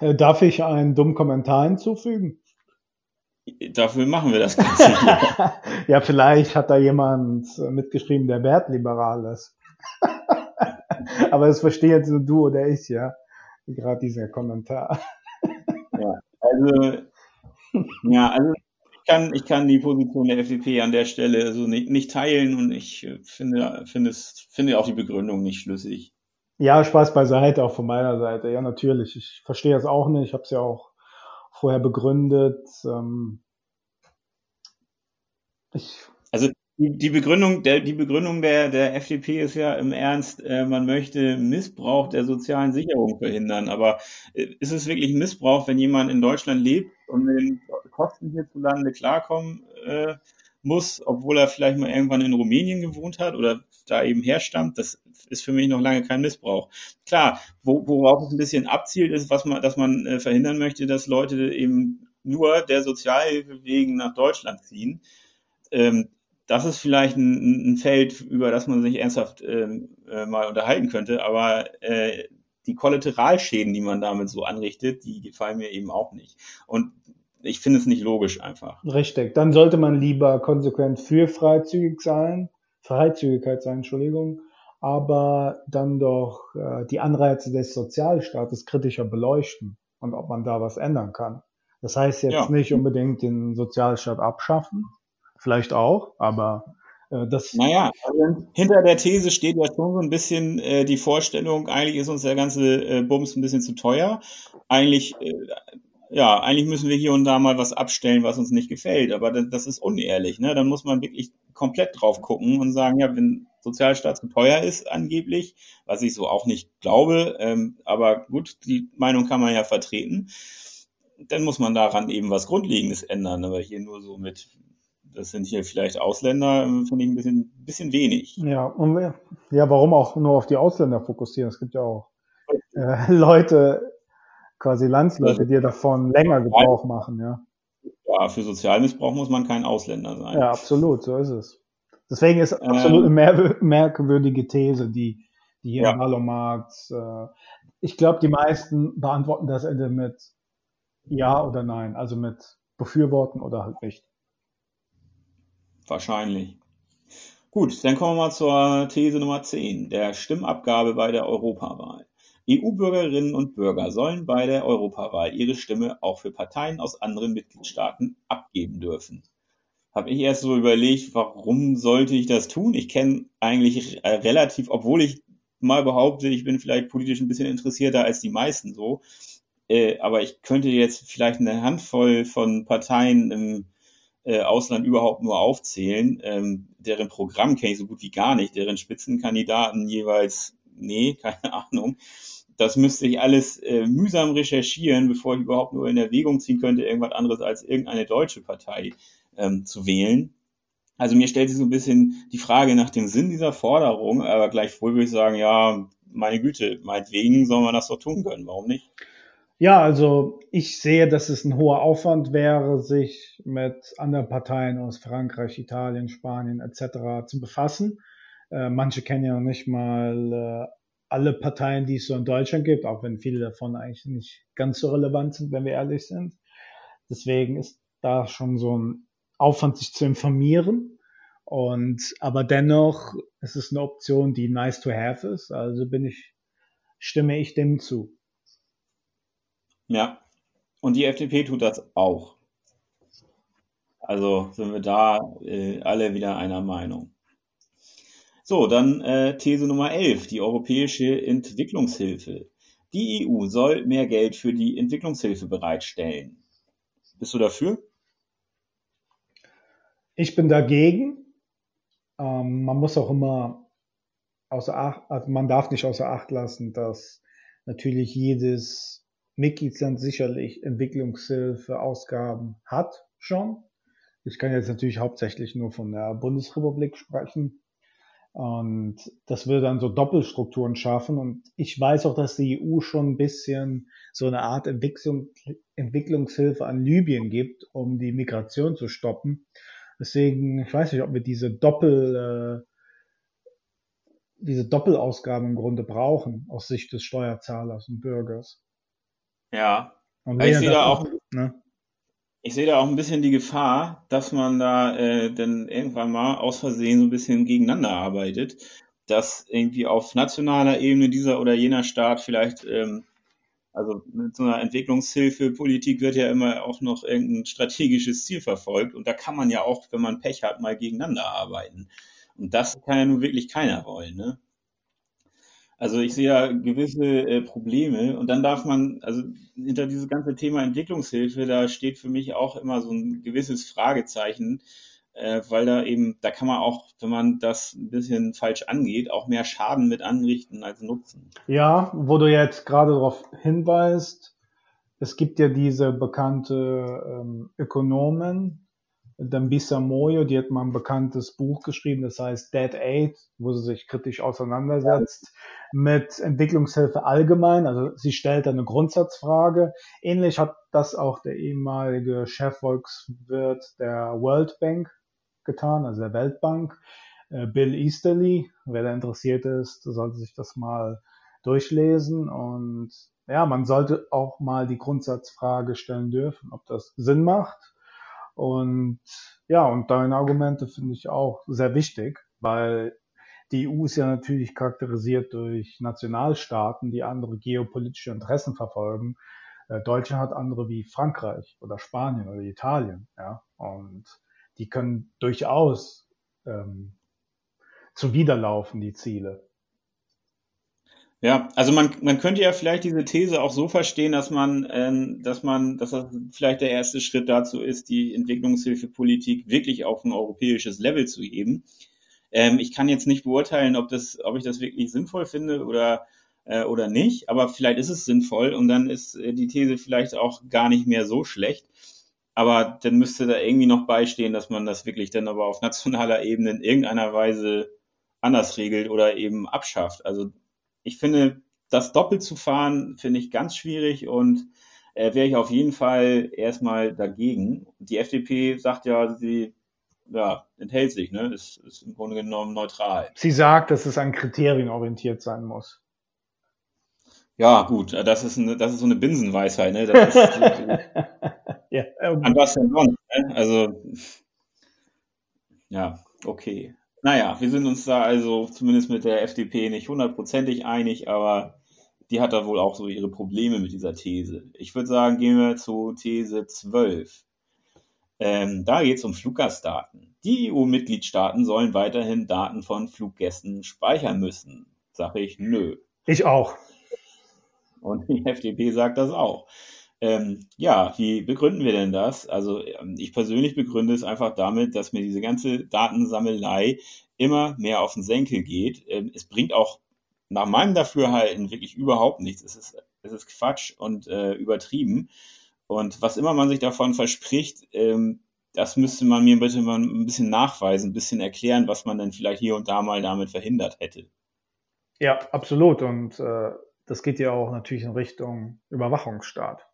Speaker 2: Äh, darf ich einen dummen Kommentar hinzufügen?
Speaker 1: Dafür machen wir das [LAUGHS] Ganze [LAUGHS]
Speaker 2: ja, vielleicht hat da jemand mitgeschrieben, der wertliberal ist. [LAUGHS] Aber das verstehe jetzt nur du oder ich, ja. Gerade dieser Kommentar.
Speaker 1: ja, also, ja, also ich kann, ich kann die Position der FDP an der Stelle also nicht, nicht teilen und ich finde, finde, es, finde auch die Begründung nicht schlüssig.
Speaker 2: Ja, Spaß beiseite, auch von meiner Seite. Ja, natürlich. Ich verstehe es auch nicht. Ich habe es ja auch vorher begründet. Ähm,
Speaker 1: Ich also die, die Begründung, der, die Begründung der, der FDP ist ja im Ernst, äh, man möchte Missbrauch der sozialen Sicherung verhindern. Aber äh, ist es wirklich Missbrauch, wenn jemand in Deutschland lebt und mit den Kosten hierzulande klarkommen äh, muss, obwohl er vielleicht mal irgendwann in Rumänien gewohnt hat oder da eben herstammt? Das ist für mich noch lange kein Missbrauch. Klar, wo, worauf es ein bisschen abzielt, ist, was man, dass man äh, verhindern möchte, dass Leute eben nur der Sozialhilfe wegen nach Deutschland ziehen. Ähm, das ist vielleicht ein, ein, Feld, über das man sich ernsthaft ähm, äh, mal unterhalten könnte, aber äh, die Kollateralschäden, die man damit so anrichtet, die gefallen mir eben auch nicht. Und ich finde es nicht logisch einfach.
Speaker 2: Richtig. Dann sollte man lieber konsequent für freizügig sein, Freizügigkeit sein, Entschuldigung, aber dann doch äh, die Anreize des Sozialstaates kritischer beleuchten und ob man da was ändern kann. Das heißt jetzt ja. nicht unbedingt den Sozialstaat abschaffen, vielleicht auch, aber äh, das.
Speaker 1: Naja, also hinter der These steht ja schon so ein bisschen äh, die Vorstellung, eigentlich ist uns der ganze äh, Bums ein bisschen zu teuer. Eigentlich, äh, ja, eigentlich müssen wir hier und da mal was abstellen, was uns nicht gefällt, aber das, das ist unehrlich. Ne? Dann muss man wirklich komplett drauf gucken und sagen, ja, wenn Sozialstaat zu teuer ist, angeblich, was ich so auch nicht glaube, ähm, aber gut, die Meinung kann man ja vertreten dann muss man daran eben was Grundlegendes ändern. Aber hier nur so mit das sind hier vielleicht Ausländer, ähm, finde ich ein bisschen, bisschen wenig.
Speaker 2: Ja, und ja, warum auch nur auf die Ausländer fokussieren? Es gibt ja auch äh, Leute, quasi Landsleute, die davon länger Gebrauch machen, ja.
Speaker 1: Ja, für Sozialmissbrauch muss man kein Ausländer sein.
Speaker 2: Ja, absolut, so ist es. Deswegen ist ähm, absolut eine merkwürdige These, die, die hier ja. Valomat, äh, ich glaube, die meisten beantworten das Ende mit Ja oder Nein, also mit befürworten oder halt nicht.
Speaker 1: Wahrscheinlich. Gut, dann kommen wir mal zur These Nummer 10, der Stimmabgabe bei der Europawahl. EU-Bürgerinnen und Bürger sollen bei der Europawahl ihre Stimme auch für Parteien aus anderen Mitgliedstaaten abgeben dürfen. Habe ich erst so überlegt, warum sollte ich das tun? Ich kenne eigentlich relativ, obwohl ich mal behaupte, ich bin vielleicht politisch ein bisschen interessierter als die meisten so, äh, aber ich könnte jetzt vielleicht eine Handvoll von Parteien im äh, Ausland überhaupt nur aufzählen. Ähm, deren Programm kenne ich so gut wie gar nicht, deren Spitzenkandidaten jeweils, nee, [LAUGHS] keine Ahnung. Das müsste ich alles äh, mühsam recherchieren, bevor ich überhaupt nur in Erwägung ziehen könnte, irgendwas anderes als irgendeine deutsche Partei ähm, zu wählen. Also mir stellt sich so ein bisschen die Frage nach dem Sinn dieser Forderung, aber gleichwohl würde ich sagen, ja, meine Güte, meinetwegen soll man das doch tun können, warum nicht?
Speaker 2: Ja, also ich sehe, dass es ein hoher Aufwand wäre, sich mit anderen Parteien aus Frankreich, Italien, Spanien etc. zu befassen. Äh, manche kennen ja noch nicht mal äh, alle Parteien, die es so in Deutschland gibt, auch wenn viele davon eigentlich nicht ganz so relevant sind, wenn wir ehrlich sind. Deswegen ist da schon so ein Aufwand, sich zu informieren. Und aber dennoch ist es eine Option, die nice to have ist. Also bin ich, stimme ich dem zu.
Speaker 1: Ja, und die FDP tut das auch. Also sind wir da äh, alle wieder einer Meinung. So, dann äh, These Nummer 11, die europäische Entwicklungshilfe. Die EU soll mehr Geld für die Entwicklungshilfe bereitstellen. Bist du dafür?
Speaker 2: Ich bin dagegen. Ähm, man muss auch immer außer Acht, also man darf nicht außer Acht lassen, dass natürlich jedes Mitgliedsland sicherlich Entwicklungshilfeausgaben hat schon. Ich kann jetzt natürlich hauptsächlich nur von der Bundesrepublik sprechen. Und das würde dann so Doppelstrukturen schaffen. Und ich weiß auch, dass die EU schon ein bisschen so eine Art Entwicklung, Entwicklungshilfe an Libyen gibt, um die Migration zu stoppen. Deswegen, ich weiß nicht, ob wir diese Doppel, äh, diese Doppelausgaben im Grunde brauchen, aus Sicht des Steuerzahlers und Bürgers.
Speaker 1: Ja. ich sehe da auch, ne? Ich sehe da auch ein bisschen die Gefahr, dass man da äh, dann irgendwann mal aus Versehen so ein bisschen gegeneinander arbeitet, dass irgendwie auf nationaler Ebene dieser oder jener Staat vielleicht, ähm, also mit so einer Entwicklungshilfe-Politik wird ja immer auch noch irgendein strategisches Ziel verfolgt und da kann man ja auch, wenn man Pech hat, mal gegeneinander arbeiten. Und das kann ja nun wirklich keiner wollen, ne? Also ich sehe ja gewisse äh, Probleme und dann darf man, also hinter dieses ganze Thema Entwicklungshilfe, da steht für mich auch immer so ein gewisses Fragezeichen. äh, weil da eben, da kann man auch, wenn man das ein bisschen falsch angeht, auch mehr Schaden mit anrichten als Nutzen.
Speaker 2: Ja, wo du jetzt gerade darauf hinweist, es gibt ja diese bekannte ähm, Ökonomen, Dambisa Moyo, die hat mal ein bekanntes Buch geschrieben, das heißt Dead Aid, wo sie sich kritisch auseinandersetzt mit Entwicklungshilfe allgemein. Also sie stellt eine Grundsatzfrage. Ähnlich hat das auch der ehemalige Chefvolkswirt der World Bank getan, also der Weltbank, äh, Bill Easterly. Wer da interessiert ist, sollte sich das mal durchlesen. Und ja, man sollte auch mal die Grundsatzfrage stellen dürfen, ob das Sinn macht. Und ja, und deine Argumente finde ich auch sehr wichtig, weil die EU ist ja natürlich charakterisiert durch Nationalstaaten, die andere geopolitische Interessen verfolgen. Äh, Deutschland hat andere wie Frankreich oder Spanien oder Italien, ja. Und die können durchaus ähm, zuwiderlaufen, die Ziele.
Speaker 1: Ja, also man, man könnte ja vielleicht diese These auch so verstehen, dass man, ähm, dass man, dass das vielleicht der erste Schritt dazu ist, die Entwicklungshilfepolitik wirklich auf ein europäisches Level zu heben. Ähm, ich kann jetzt nicht beurteilen, ob das, ob ich das wirklich sinnvoll finde oder äh, oder nicht, aber vielleicht ist es sinnvoll und dann ist äh, die These vielleicht auch gar nicht mehr so schlecht. Aber dann müsste da irgendwie noch beistehen, dass man das wirklich dann aber auf nationaler Ebene in irgendeiner Weise anders regelt oder eben abschafft. Also ich finde, das doppelt zu fahren, finde ich ganz schwierig und äh, wäre ich auf jeden Fall erstmal dagegen. Die FDP sagt ja, sie ja, enthält sich, ne? Ist, ist im Grunde genommen neutral.
Speaker 2: Sie sagt, dass es an Kriterien orientiert sein muss.
Speaker 1: Ja, gut, das ist, eine, das ist so eine Binsenweisheit, ne? Das ist, [LAUGHS] ja, um. An was denn sonst? Ne? Also, ja, okay. Naja, wir sind uns da also zumindest mit der FDP nicht hundertprozentig einig, aber die hat da wohl auch so ihre Probleme mit dieser These. Ich würde sagen, gehen wir zu These 12. Ähm, da geht es um Fluggastdaten. Die EU-Mitgliedstaaten sollen weiterhin Daten von Fluggästen speichern müssen. Sag ich, nö.
Speaker 2: Ich auch.
Speaker 1: Und die FDP sagt das auch. Ähm, ja, wie begründen wir denn das? Also ähm, ich persönlich begründe es einfach damit, dass mir diese ganze Datensammelei immer mehr auf den Senkel geht. Ähm, es bringt auch nach meinem Dafürhalten wirklich überhaupt nichts. Es ist, es ist Quatsch und äh, übertrieben. Und was immer man sich davon verspricht, ähm, das müsste man mir bitte mal ein bisschen nachweisen, ein bisschen erklären, was man denn vielleicht hier und da mal damit verhindert hätte.
Speaker 2: Ja, absolut. Und äh, das geht ja auch natürlich in Richtung Überwachungsstaat.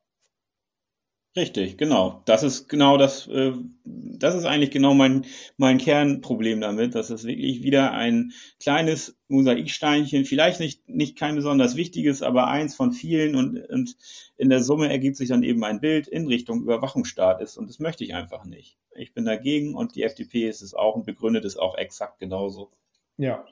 Speaker 1: Richtig, genau. Das ist genau das, äh, das ist eigentlich genau mein, mein Kernproblem damit, dass es wirklich wieder ein kleines Mosaiksteinchen, vielleicht nicht, nicht kein besonders wichtiges, aber eins von vielen und, und in der Summe ergibt sich dann eben ein Bild in Richtung Überwachungsstaat ist und das möchte ich einfach nicht. Ich bin dagegen und die FDP ist es auch und begründet es auch exakt genauso.
Speaker 2: Ja.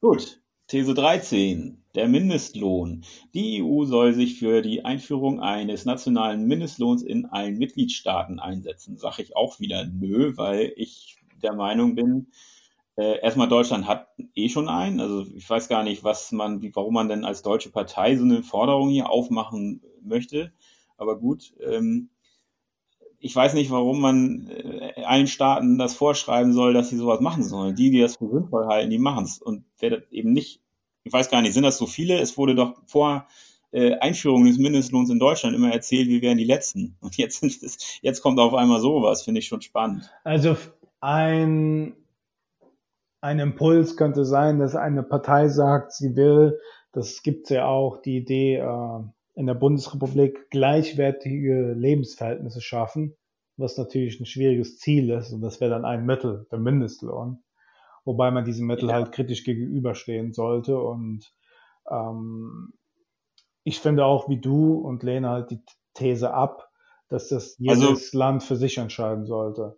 Speaker 1: Gut, These 13. Der Mindestlohn. Die EU soll sich für die Einführung eines nationalen Mindestlohns in allen Mitgliedstaaten einsetzen. Sag ich auch wieder nö, weil ich der Meinung bin, äh, erstmal Deutschland hat eh schon einen. Also ich weiß gar nicht, was man, wie, warum man denn als deutsche Partei so eine Forderung hier aufmachen möchte. Aber gut, ähm, ich weiß nicht, warum man äh, allen Staaten das vorschreiben soll, dass sie sowas machen sollen. Die, die das für sinnvoll halten, die machen es. Und wer das eben nicht, ich weiß gar nicht, sind das so viele? Es wurde doch vor äh, Einführung des Mindestlohns in Deutschland immer erzählt, wir wären die Letzten. Und jetzt, das, jetzt kommt auf einmal sowas, finde ich schon spannend.
Speaker 2: Also ein, ein Impuls könnte sein, dass eine Partei sagt, sie will, das gibt ja auch die Idee, äh, in der Bundesrepublik gleichwertige Lebensverhältnisse schaffen, was natürlich ein schwieriges Ziel ist und das wäre dann ein Mittel, der Mindestlohn, wobei man diesem Mittel ja. halt kritisch gegenüberstehen sollte und ähm, ich finde auch wie du und lehne halt die These ab, dass das jedes also, Land für sich entscheiden sollte.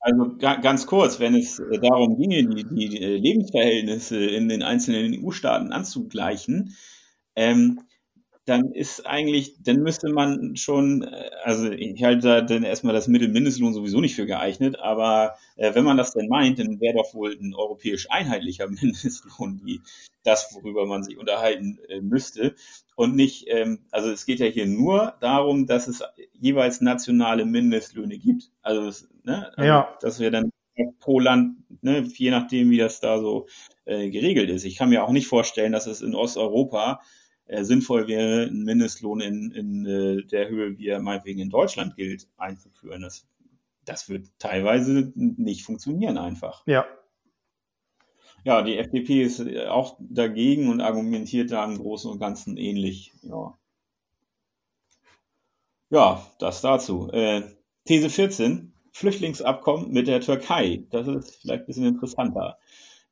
Speaker 1: Also ganz kurz, wenn es darum ginge, die, die Lebensverhältnisse in den einzelnen EU-Staaten anzugleichen, ähm, dann ist eigentlich, dann müsste man schon, äh, also ich halte da dann erstmal das Mittelmindestlohn sowieso nicht für geeignet, aber äh, wenn man das denn meint, dann wäre doch wohl ein europäisch einheitlicher [LAUGHS] Mindestlohn wie das, worüber man sich unterhalten äh, müsste. Und nicht, ähm, also es geht ja hier nur darum, dass es jeweils nationale Mindestlöhne gibt. Also es, Ne? Also, ja. Dass wir dann pro Land, ne, je nachdem, wie das da so äh, geregelt ist. Ich kann mir auch nicht vorstellen, dass es in Osteuropa äh, sinnvoll wäre, einen Mindestlohn in, in äh, der Höhe, wie er meinetwegen in Deutschland gilt, einzuführen. Das, das wird teilweise nicht funktionieren einfach.
Speaker 2: Ja.
Speaker 1: Ja, die FDP ist auch dagegen und argumentiert da im Großen und Ganzen ähnlich. Ja, ja das dazu. Äh, These 14. Flüchtlingsabkommen mit der Türkei. Das ist vielleicht ein bisschen interessanter.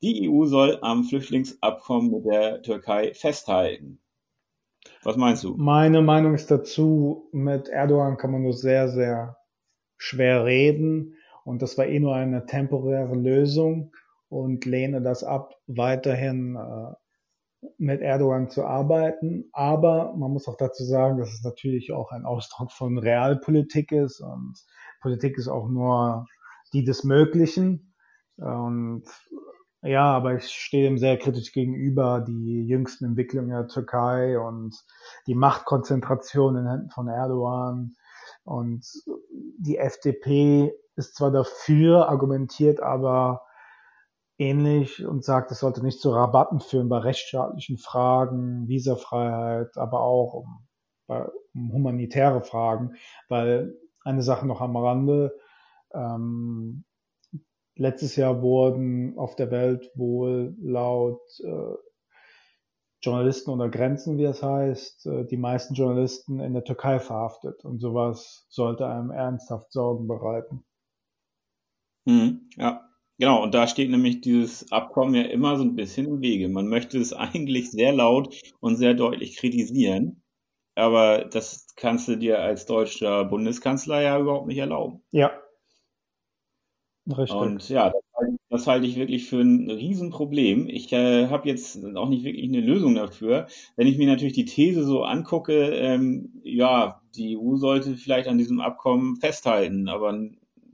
Speaker 1: Die EU soll am Flüchtlingsabkommen mit der Türkei festhalten. Was meinst du?
Speaker 2: Meine Meinung ist dazu, mit Erdogan kann man nur sehr, sehr schwer reden. Und das war eh nur eine temporäre Lösung und lehne das ab, weiterhin äh, mit Erdogan zu arbeiten. Aber man muss auch dazu sagen, dass es natürlich auch ein Ausdruck von Realpolitik ist und Politik ist auch nur die des Möglichen. Und ja, aber ich stehe dem sehr kritisch gegenüber, die jüngsten Entwicklungen in der Türkei und die Machtkonzentration in Händen von Erdogan. Und die FDP ist zwar dafür, argumentiert aber ähnlich und sagt, es sollte nicht zu Rabatten führen bei rechtsstaatlichen Fragen, Visafreiheit, aber auch um, um humanitäre Fragen, weil eine Sache noch am Rande. Ähm, letztes Jahr wurden auf der Welt wohl laut äh, Journalisten unter Grenzen, wie es heißt, äh, die meisten Journalisten in der Türkei verhaftet. Und sowas sollte einem ernsthaft Sorgen bereiten.
Speaker 1: Hm, ja, genau. Und da steht nämlich dieses Abkommen ja immer so ein bisschen im Wege. Man möchte es eigentlich sehr laut und sehr deutlich kritisieren. Aber das kannst du dir als deutscher Bundeskanzler ja überhaupt nicht erlauben.
Speaker 2: Ja.
Speaker 1: Richtig. Und ja, das, halte ich wirklich für ein Riesenproblem. Ich äh, habe jetzt auch nicht wirklich eine Lösung dafür. Wenn ich mir natürlich die These so angucke, ähm, ja, die EU sollte vielleicht an diesem Abkommen festhalten, aber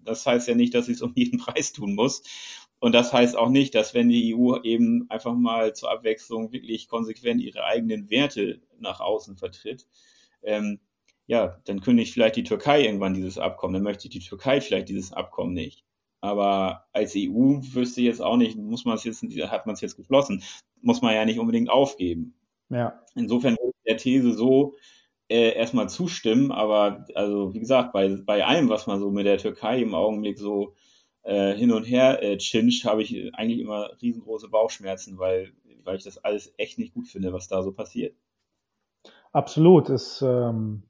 Speaker 1: das heißt ja nicht, dass sie es um jeden [LAUGHS] Preis tun muss. Und das heißt auch nicht, dass wenn die EU eben einfach mal zur Abwechslung wirklich konsequent ihre eigenen Werte nach außen vertritt, ähm, ja, dann kündigt vielleicht die Türkei irgendwann dieses Abkommen, dann möchte die Türkei vielleicht dieses Abkommen nicht. Aber als EU wüsste jetzt auch nicht, muss man es jetzt, hat man es jetzt geschlossen, muss man ja nicht unbedingt aufgeben.
Speaker 2: Ja.
Speaker 1: Insofern würde ich der These so äh, erstmal zustimmen, aber also wie gesagt, bei, bei allem, was man so mit der Türkei im Augenblick so äh, hin und her äh, chinscht, habe ich eigentlich immer riesengroße Bauchschmerzen, weil, weil ich das alles echt nicht gut finde, was da so passiert.
Speaker 2: Absolut, ist, ähm,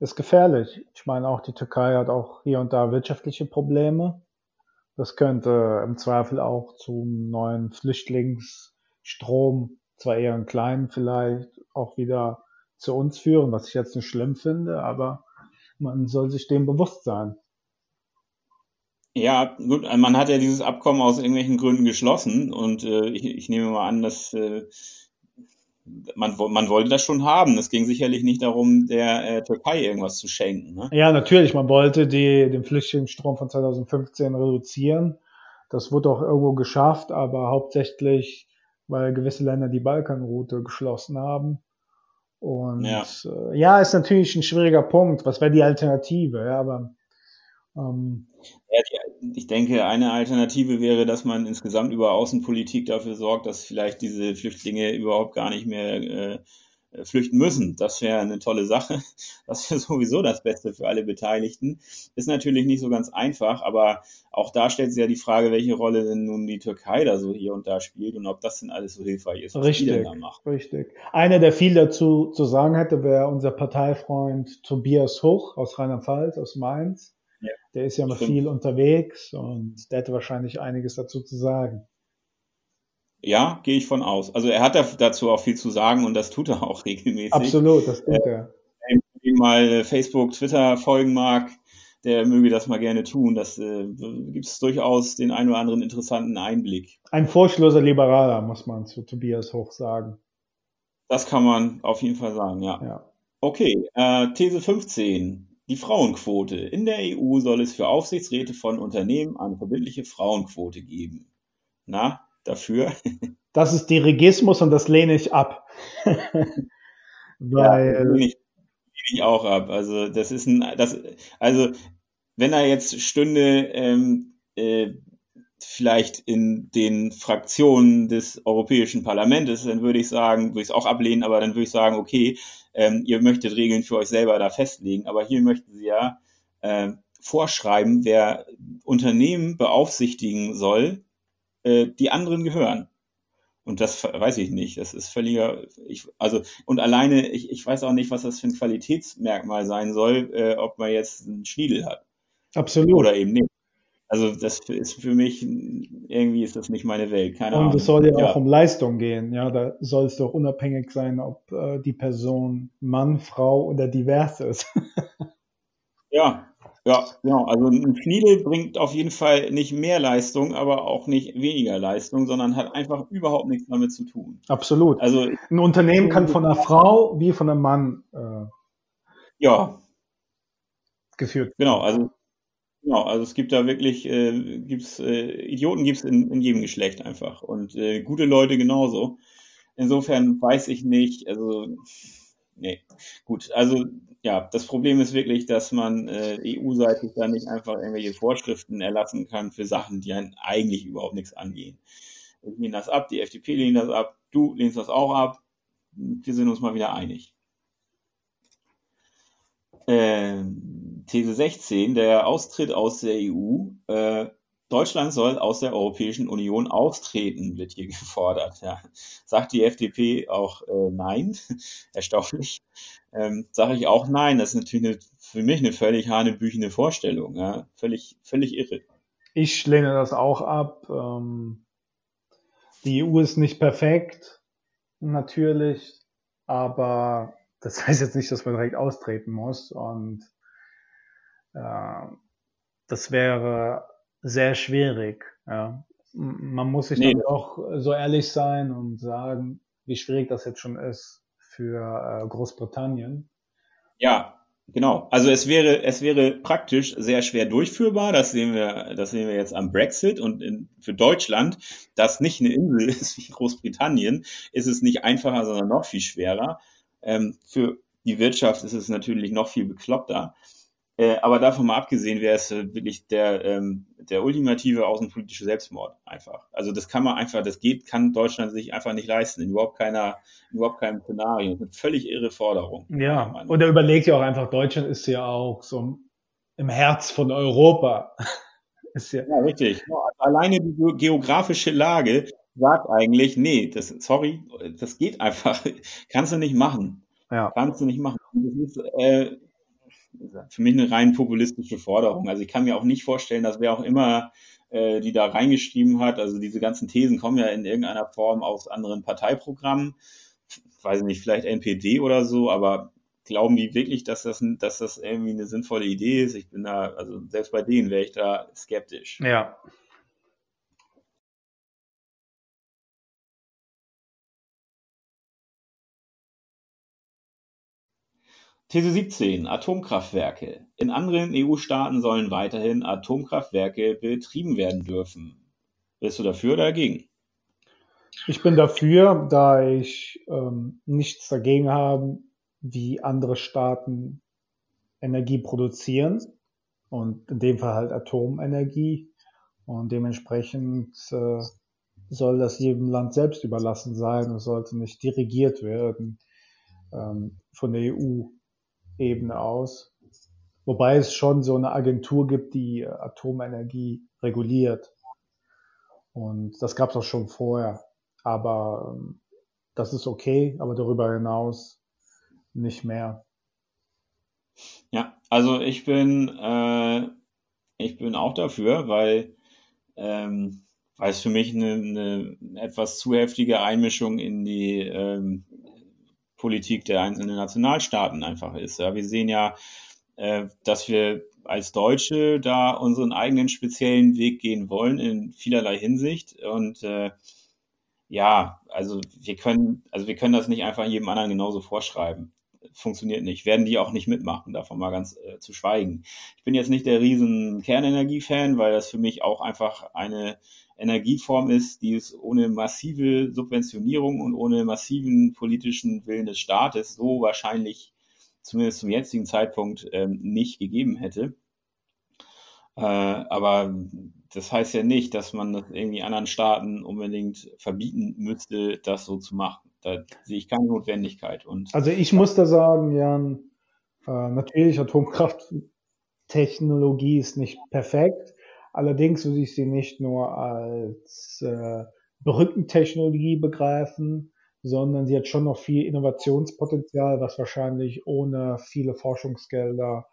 Speaker 2: ist gefährlich. Ich meine, auch die Türkei hat auch hier und da wirtschaftliche Probleme. Das könnte im Zweifel auch zum neuen Flüchtlingsstrom, zwar eher einen kleinen vielleicht, auch wieder zu uns führen, was ich jetzt nicht schlimm finde, aber man soll sich dem bewusst sein.
Speaker 1: Ja, gut, man hat ja dieses Abkommen aus irgendwelchen Gründen geschlossen und äh, ich, ich nehme mal an, dass äh, man, man wollte das schon haben. Es ging sicherlich nicht darum, der äh, Türkei irgendwas zu schenken. Ne?
Speaker 2: Ja, natürlich. Man wollte die, den Flüchtlingsstrom von 2015 reduzieren. Das wurde auch irgendwo geschafft, aber hauptsächlich, weil gewisse Länder die Balkanroute geschlossen haben. Und ja, äh, ja ist natürlich ein schwieriger Punkt. Was wäre die Alternative? Ja, aber
Speaker 1: ähm, ja, ich denke, eine Alternative wäre, dass man insgesamt über Außenpolitik dafür sorgt, dass vielleicht diese Flüchtlinge überhaupt gar nicht mehr äh, flüchten müssen. Das wäre eine tolle Sache. [LAUGHS] Das wäre sowieso das Beste für alle Beteiligten. Ist natürlich nicht so ganz einfach, aber auch da stellt sich ja die Frage, welche Rolle denn nun die Türkei da so hier und da spielt und ob das denn alles so hilfreich ist,
Speaker 2: was richtig, die denn da macht. Richtig. Einer, der viel dazu zu sagen hätte, wäre unser Parteifreund Tobias Hoch aus Rheinland-Pfalz, aus Mainz der ist ja noch viel unterwegs und der hätte wahrscheinlich einiges dazu zu sagen.
Speaker 1: Ja, gehe ich von aus. Also er hat dazu auch viel zu sagen und das tut er auch regelmäßig.
Speaker 2: Absolut, das tut er.
Speaker 1: Wenn ihm mal Facebook, Twitter folgen mag, der möge das mal gerne tun. Das äh, gibt es durchaus den einen oder anderen interessanten Einblick.
Speaker 2: Ein furchtloser Liberaler, muss man zu Tobias Hoch sagen.
Speaker 1: Das kann man auf jeden Fall sagen, ja.
Speaker 2: ja.
Speaker 1: Okay, äh, These 15. Die Frauenquote. In der EU soll es für Aufsichtsräte von Unternehmen eine verbindliche Frauenquote geben. Na, dafür? [LAUGHS]
Speaker 2: Das ist Dirigismus und das lehne ich ab. [LAUGHS]
Speaker 1: Weil. Ja, lehne ich, lehne ich auch ab. Also, das ist ein, das, also, wenn er jetzt stünde, ähm, äh, vielleicht in den Fraktionen des Europäischen Parlaments, dann würde ich sagen, würde ich es auch ablehnen, aber dann würde ich sagen, okay, ähm, ihr möchtet Regeln für euch selber da festlegen, aber hier möchten sie ja äh, vorschreiben, wer Unternehmen beaufsichtigen soll, äh, die anderen gehören. Und das weiß ich nicht. Das ist völliger, ich, also, und alleine, ich, ich weiß auch nicht, was das für ein Qualitätsmerkmal sein soll, äh, ob man jetzt einen Schniedel hat.
Speaker 2: Absolut.
Speaker 1: Oder eben nicht. Also das ist für mich, irgendwie ist das nicht meine Welt. Keine
Speaker 2: Und
Speaker 1: Ahnung.
Speaker 2: es soll ja,
Speaker 1: Ja.
Speaker 2: auch um Leistung gehen. Ja, da soll es doch unabhängig sein, ob äh, die Person Mann, Frau oder divers ist.
Speaker 1: Ja, ja, genau. Also ein Schniedel bringt auf jeden Fall nicht mehr Leistung, aber auch nicht weniger Leistung, sondern hat einfach überhaupt nichts damit zu tun.
Speaker 2: Absolut.
Speaker 1: Also
Speaker 2: Ein Unternehmen kann von einer Frau wie von einem Mann äh,
Speaker 1: ja,
Speaker 2: geführt.
Speaker 1: genau. Also genau. Also es gibt da wirklich, äh, gibt's äh, Idioten gibt's in, in jedem Geschlecht einfach und äh, gute Leute genauso. Insofern weiß ich nicht. Also nee, gut. Also ja, das Problem ist wirklich, dass man äh, EU-seitig da nicht einfach irgendwelche Vorschriften erlassen kann für Sachen, die einen eigentlich überhaupt nichts angehen. Ich lehne das ab, die FDP lehnt das ab, du lehnst das auch ab. Wir sind uns mal wieder einig. Ähm, These 16, der Austritt aus der EU. Äh, Deutschland soll aus der Europäischen Union austreten, wird hier [LAUGHS] gefordert. Ja. Sagt die FDP auch äh, nein? [LAUGHS] Erstaunlich. Ähm, Sage ich auch nein. Das ist natürlich eine, für mich eine völlig hanebüchene Vorstellung. Ja. Völlig, völlig irre.
Speaker 2: Ich lehne das auch ab. Ähm, die EU ist nicht perfekt, natürlich, aber das [LAUGHS] heißt jetzt nicht, dass man direkt austreten muss. Und das wäre sehr schwierig. Ja. Man muss sich
Speaker 1: Nee.
Speaker 2: dann auch so ehrlich sein und sagen, wie schwierig das jetzt schon ist für äh, Großbritannien.
Speaker 1: Ja, genau. Also es wäre, es wäre praktisch sehr schwer durchführbar. Das sehen wir, das sehen wir jetzt am Brexit und in, für Deutschland, das nicht eine Insel [LAUGHS] ist wie Großbritannien, ist es nicht einfacher, sondern noch viel schwerer. Ähm, für die Wirtschaft ist es natürlich noch viel bekloppter. Äh, aber davon mal abgesehen wäre es äh, wirklich der, ähm, der ultimative außenpolitische Selbstmord einfach. Also das kann man einfach, das geht, kann Deutschland sich einfach nicht leisten. In überhaupt keiner, in überhaupt keinem Szenario. Eine völlig irre Forderung.
Speaker 2: Ja,
Speaker 1: Meinung.
Speaker 2: und er überlegt ja auch einfach, Deutschland ist ja auch so im Herz von Europa. [LAUGHS] ist ja,
Speaker 1: Ja, richtig. Alleine die ge- geografische Lage sagt eigentlich, nee, das, sorry, das geht einfach. [LAUGHS] Kannst du nicht machen.
Speaker 2: ja.
Speaker 1: Kannst du nicht machen. Das ist äh, für mich eine rein populistische Forderung. Also ich kann mir auch nicht vorstellen, dass wer auch immer äh, die da reingeschrieben hat, also diese ganzen Thesen kommen ja in irgendeiner Form aus anderen Parteiprogrammen, weiß nicht, vielleicht NPD oder so, aber glauben die wirklich, dass das, dass das irgendwie eine sinnvolle Idee ist? Ich bin da, also selbst bei denen wäre ich da skeptisch.
Speaker 2: ja.
Speaker 1: These 17. Atomkraftwerke. In anderen EU-Staaten sollen weiterhin Atomkraftwerke betrieben werden dürfen. Bist du dafür oder dagegen?
Speaker 2: Ich bin dafür, da ich ähm, nichts dagegen habe, wie andere Staaten Energie produzieren und in dem Fall halt Atomenergie und dementsprechend äh, soll das jedem Land selbst überlassen sein und sollte nicht dirigiert werden ähm, von der EU-Ebene aus. Wobei es schon so eine Agentur gibt, die äh, Atomenergie reguliert. Und das gab es auch schon vorher. Aber ähm, das ist okay, aber darüber hinaus nicht mehr.
Speaker 1: Ja, also ich bin, äh, ich bin auch dafür, weil, ähm, es für mich eine, eine etwas zu heftige Einmischung in die ähm, Politik der einzelnen Nationalstaaten einfach ist. Ja, wir sehen ja, äh, dass wir als Deutsche da unseren eigenen speziellen Weg gehen wollen in vielerlei Hinsicht und äh, ja, also wir können, also wir können das nicht einfach jedem anderen genauso vorschreiben. Funktioniert nicht. Werden die auch nicht mitmachen, davon mal ganz äh, zu schweigen. Ich bin jetzt nicht der riesen Kernenergie-Fan, weil das für mich auch einfach eine Energieform ist, die es ohne massive Subventionierung und ohne massiven politischen Willen des Staates so wahrscheinlich zumindest zum jetzigen Zeitpunkt ähm, nicht gegeben hätte. Äh, aber das heißt ja nicht, dass man das irgendwie anderen Staaten unbedingt verbieten müsste, das so zu machen. Da sehe ich keine Notwendigkeit. Und
Speaker 2: also ich muss da sagen, Jan, äh, natürlich Atomkrafttechnologie ist nicht perfekt. Allerdings würde ich sie nicht nur als äh, Brückentechnologie begreifen, sondern sie hat schon noch viel Innovationspotenzial, was wahrscheinlich ohne viele Forschungsgelder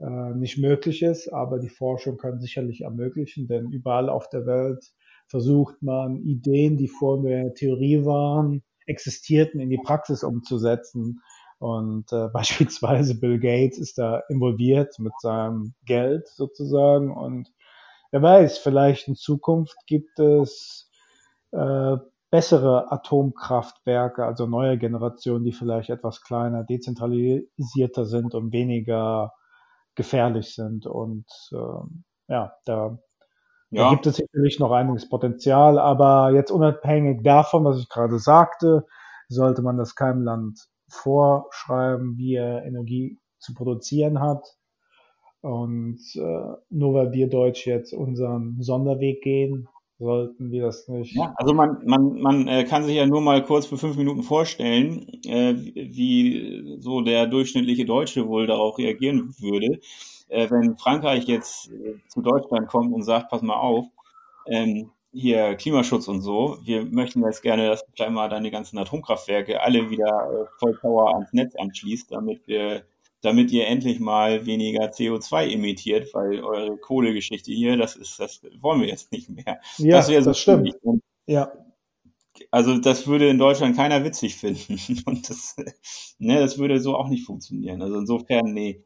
Speaker 2: äh, nicht möglich ist. Aber die Forschung kann sicherlich ermöglichen, denn überall auf der Welt versucht man Ideen, die vor der Theorie waren, existierten, in die Praxis umzusetzen. Und äh, [LAUGHS] beispielsweise Bill Gates ist da involviert mit seinem Geld sozusagen. Und wer weiß, vielleicht in Zukunft gibt es äh, bessere Atomkraftwerke, also neue Generationen, die vielleicht etwas kleiner, dezentralisierter sind und weniger gefährlich sind. Und ähm, ja, da, ja. da gibt es sicherlich noch einiges Potenzial, aber jetzt unabhängig davon, was ich gerade sagte, sollte man das keinem Land vorschreiben, wie er Energie zu produzieren hat. Und äh, nur weil wir Deutsch jetzt unseren Sonderweg gehen, sollten wir das nicht.
Speaker 1: Ja, also man, man, man äh, kann sich ja nur mal kurz für fünf Minuten vorstellen, äh, wie so der durchschnittliche Deutsche wohl darauf reagieren würde, äh, wenn Frankreich jetzt äh, zu Deutschland kommt und sagt, pass mal auf, ähm, hier Klimaschutz und so, wir möchten jetzt gerne, dass du gleich mal deine ganzen Atomkraftwerke alle wieder äh, voll Power ans Netz anschließt, damit wir damit ihr endlich mal weniger CO2 emittiert, weil eure Kohlegeschichte hier, das ist, das wollen wir jetzt nicht mehr.
Speaker 2: Ja, das, so das stimmt. ja.
Speaker 1: Also das würde in Deutschland keiner witzig finden. [LAUGHS] Und das, ne, das würde so auch nicht funktionieren. Also insofern, nee.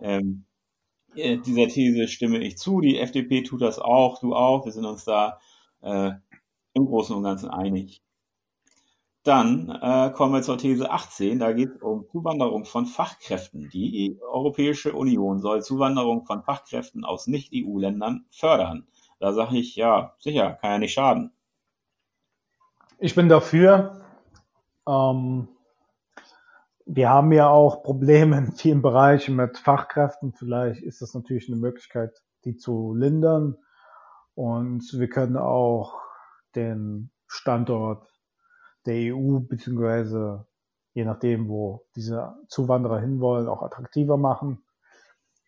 Speaker 1: Ähm, äh, dieser These stimme ich zu. Die FDP tut das auch, du auch. Wir sind uns da äh, im Großen und Ganzen einig. Dann äh, kommen wir zur These 18. Da geht es um Zuwanderung von Fachkräften. Die Europäische Union soll Zuwanderung von Fachkräften aus Nicht-EU-Ländern fördern. Da sage ich, ja, sicher, kann ja nicht schaden.
Speaker 2: Ich bin dafür. Ähm, wir haben ja auch Probleme in vielen Bereichen mit Fachkräften. Vielleicht ist das natürlich eine Möglichkeit, die zu lindern. Und wir können auch den Standort der EU beziehungsweise je nachdem, wo diese Zuwanderer hinwollen, auch attraktiver machen.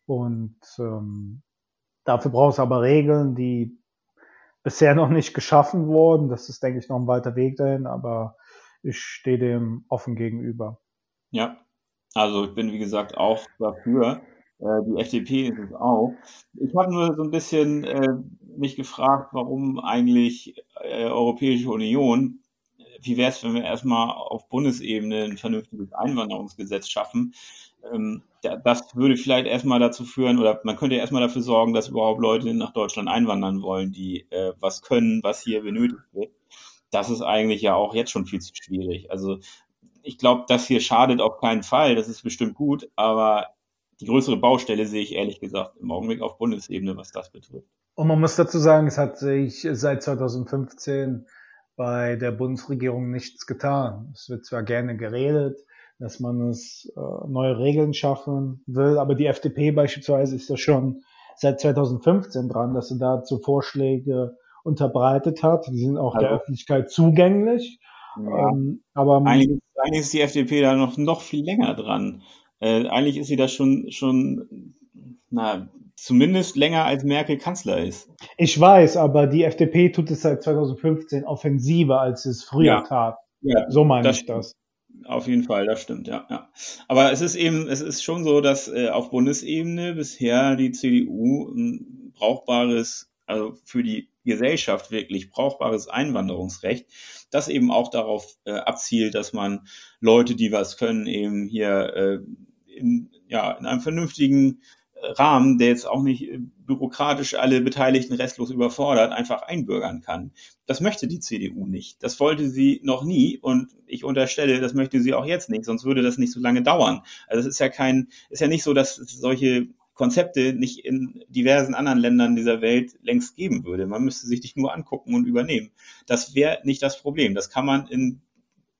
Speaker 2: Und ähm, dafür braucht es aber Regeln, die bisher noch nicht geschaffen wurden. Das ist, denke ich, noch ein weiter Weg dahin, aber ich stehe dem offen gegenüber.
Speaker 1: Ja, also ich bin, wie gesagt, auch dafür. Äh, die FDP ist es auch. Ich habe nur so ein bisschen äh, mich gefragt, warum eigentlich äh, Europäische Union wie wäre es, wenn wir erstmal auf Bundesebene ein vernünftiges Einwanderungsgesetz schaffen? Ähm, das würde vielleicht erstmal dazu führen, oder man könnte erstmal dafür sorgen, dass überhaupt Leute nach Deutschland einwandern wollen, die äh, was können, was hier benötigt wird. Das ist eigentlich ja auch jetzt schon viel zu schwierig. Also ich glaube, das hier schadet auf keinen Fall, das ist bestimmt gut, aber die größere Baustelle sehe ich ehrlich gesagt im Augenblick auf Bundesebene, was das betrifft.
Speaker 2: Und man muss dazu sagen, es hat sich seit 2015 bei der Bundesregierung nichts getan. Es wird zwar gerne geredet, dass man es äh, neue Regeln schaffen will, aber die FDP beispielsweise ist ja schon seit 2015 dran, dass sie dazu Vorschläge unterbreitet hat. Die sind auch also, der Öffentlichkeit zugänglich.
Speaker 1: Ja. Ähm, aber eigentlich, eigentlich, ist die FDP da noch, noch viel länger dran. Äh, eigentlich ist sie da schon, schon na, zumindest länger als Merkel Kanzler ist.
Speaker 2: Ich weiß, aber die FDP tut es seit 2015 offensiver, als es früher ja. tat. Ja, so meine ich das.
Speaker 1: Auf jeden Fall, das stimmt, ja, ja. Aber es ist eben, es ist schon so, dass äh, auf Bundesebene bisher die CDU ein brauchbares, also für die Gesellschaft wirklich brauchbares Einwanderungsrecht, das eben auch darauf äh, abzielt, dass man Leute, die was können, eben hier äh, in, ja, in einem vernünftigen Rahmen, der jetzt auch nicht äh, bürokratisch alle Beteiligten restlos überfordert, einfach einbürgern kann. Das möchte die CDU nicht. Das wollte sie noch nie und ich unterstelle, das möchte sie auch jetzt nicht, sonst würde das nicht so lange dauern. Also es ist ja kein, ist ja nicht so, dass solche Konzepte nicht in diversen anderen Ländern dieser Welt längst geben würde. Man müsste sich dich nur angucken und übernehmen. Das wäre nicht das Problem. Das kann man in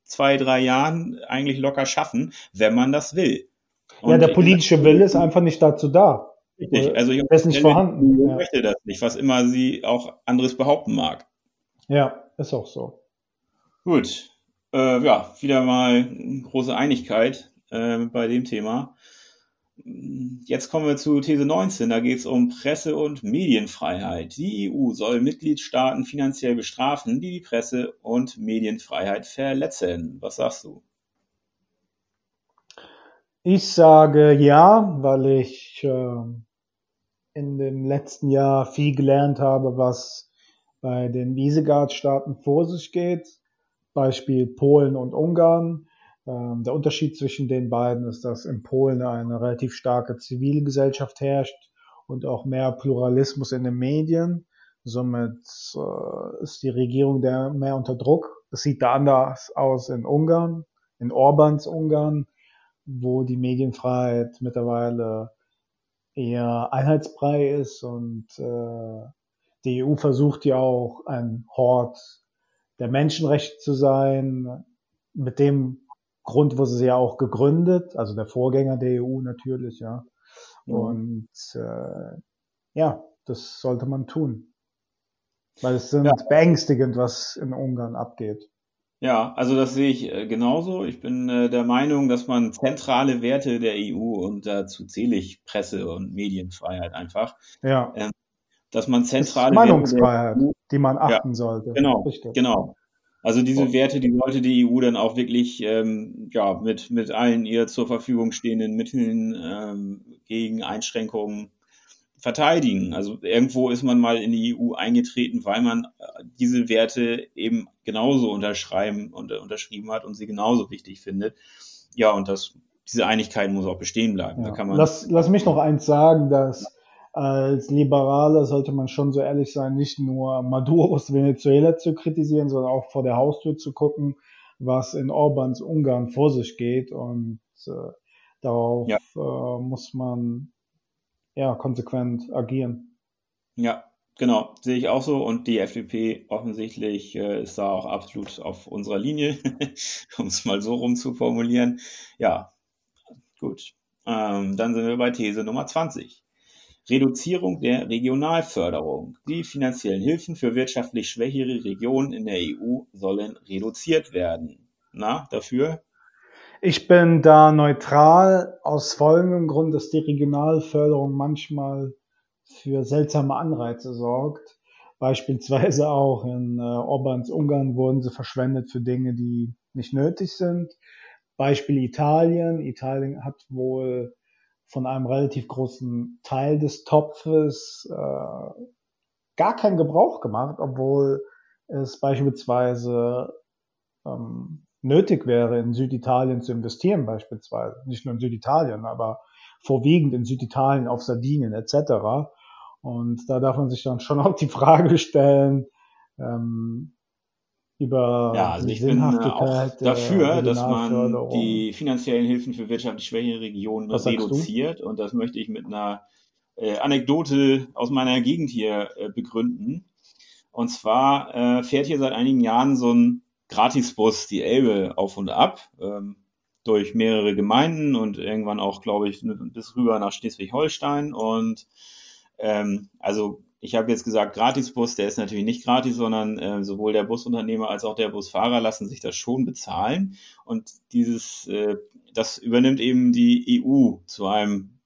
Speaker 1: zwei, drei Jahren eigentlich locker schaffen, wenn man das will.
Speaker 2: Und ja, der politische Wille ist einfach nicht dazu da.
Speaker 1: Richtig, also
Speaker 2: ich ist nicht vorhanden.
Speaker 1: Ja. möchte das nicht, was immer sie auch anderes behaupten mag.
Speaker 2: Ja, ist auch so.
Speaker 1: Gut, äh, ja, wieder mal große Einigkeit äh, bei dem Thema. Jetzt kommen wir zu These 19. Da geht es um Presse- und Medienfreiheit. Die EU soll Mitgliedstaaten finanziell bestrafen, die die Presse- und Medienfreiheit verletzen. Was sagst du?
Speaker 2: Ich sage ja, weil ich äh, in dem letzten Jahr viel gelernt habe, was bei den Visegrad-Staaten vor sich geht. Beispiel Polen und Ungarn. Ähm, der Unterschied zwischen den beiden ist, dass in Polen eine relativ starke Zivilgesellschaft herrscht und auch mehr Pluralismus in den Medien. Somit äh, ist die Regierung der mehr unter Druck. Es sieht da anders aus in Ungarn, in Orbans Ungarn, wo die Medienfreiheit mittlerweile eher einheitsbrei ist und äh, die EU versucht ja auch ein Hort der Menschenrechte zu sein, mit dem Grund wurde sie ja auch gegründet, also der Vorgänger der EU natürlich, ja. Mhm. Und äh, ja, das sollte man tun. Weil es sind ja. beängstigend, was in Ungarn abgeht.
Speaker 1: Ja, also das sehe ich äh, genauso. Ich bin äh, der Meinung, dass man zentrale Werte der EU und dazu zähle ich Presse- und Medienfreiheit einfach.
Speaker 2: Ja. Ähm,
Speaker 1: dass man zentrale
Speaker 2: Meinungsfreiheit, Werte, die man achten ja, sollte.
Speaker 1: Genau, Richtig. genau. Also diese Werte, die sollte die EU dann auch wirklich ähm, ja, mit, mit allen ihr zur Verfügung stehenden Mitteln ähm, gegen Einschränkungen verteidigen. Also irgendwo ist man mal in die EU eingetreten, weil man äh, diese Werte eben genauso unterschreiben und äh, unterschrieben hat und sie genauso wichtig findet. Ja, und das, diese Einigkeit muss auch bestehen bleiben.
Speaker 2: Ja. Lass, lass mich noch eins sagen, dass als Liberaler sollte man schon so ehrlich sein, nicht nur Maduros Venezuela zu kritisieren, sondern auch vor der Haustür zu gucken, was in Orbans Ungarn vor sich geht. Und äh, darauf ja. äh, muss man ja konsequent agieren.
Speaker 1: Ja, genau, sehe ich auch so. Und die FDP offensichtlich äh, ist da auch absolut auf unserer Linie, [LAUGHS] um es mal so rum zu formulieren. Ja, gut. Ähm, dann sind wir bei These Nummer 20. Reduzierung der Regionalförderung. Die finanziellen Hilfen für wirtschaftlich schwächere Regionen in der EU sollen reduziert werden. Na, dafür?
Speaker 2: Ich bin da neutral aus folgendem Grund, dass die Regionalförderung manchmal für seltsame Anreize sorgt. Beispielsweise auch in äh, Orbans Ungarn wurden sie verschwendet für Dinge, die nicht nötig sind. Beispiel Italien. Italien hat wohl von einem relativ großen Teil des Topfes äh, gar keinen Gebrauch gemacht, obwohl es beispielsweise ähm, nötig wäre, in Süditalien zu investieren beispielsweise. Nicht nur in Süditalien, aber vorwiegend in Süditalien, auf Sardinien etc. Und da darf man sich dann schon auch die Frage stellen, ähm, über
Speaker 1: ja, also ich bin äh, auch dafür, dass man die finanziellen Hilfen für wirtschaftlich schwächere Regionen Was reduziert. Und das möchte ich mit einer äh, Anekdote aus meiner Gegend hier äh, begründen. Und zwar äh, fährt hier seit einigen Jahren so ein Gratisbus die Elbe auf und ab ähm, durch mehrere Gemeinden und irgendwann auch, glaube ich, bis rüber nach Schleswig-Holstein. Und ähm, also ich habe jetzt gesagt, Gratisbus, der ist natürlich nicht gratis, sondern äh, sowohl der Busunternehmer als auch der Busfahrer lassen sich das schon bezahlen. Und dieses, äh, das übernimmt eben die EU zu einem,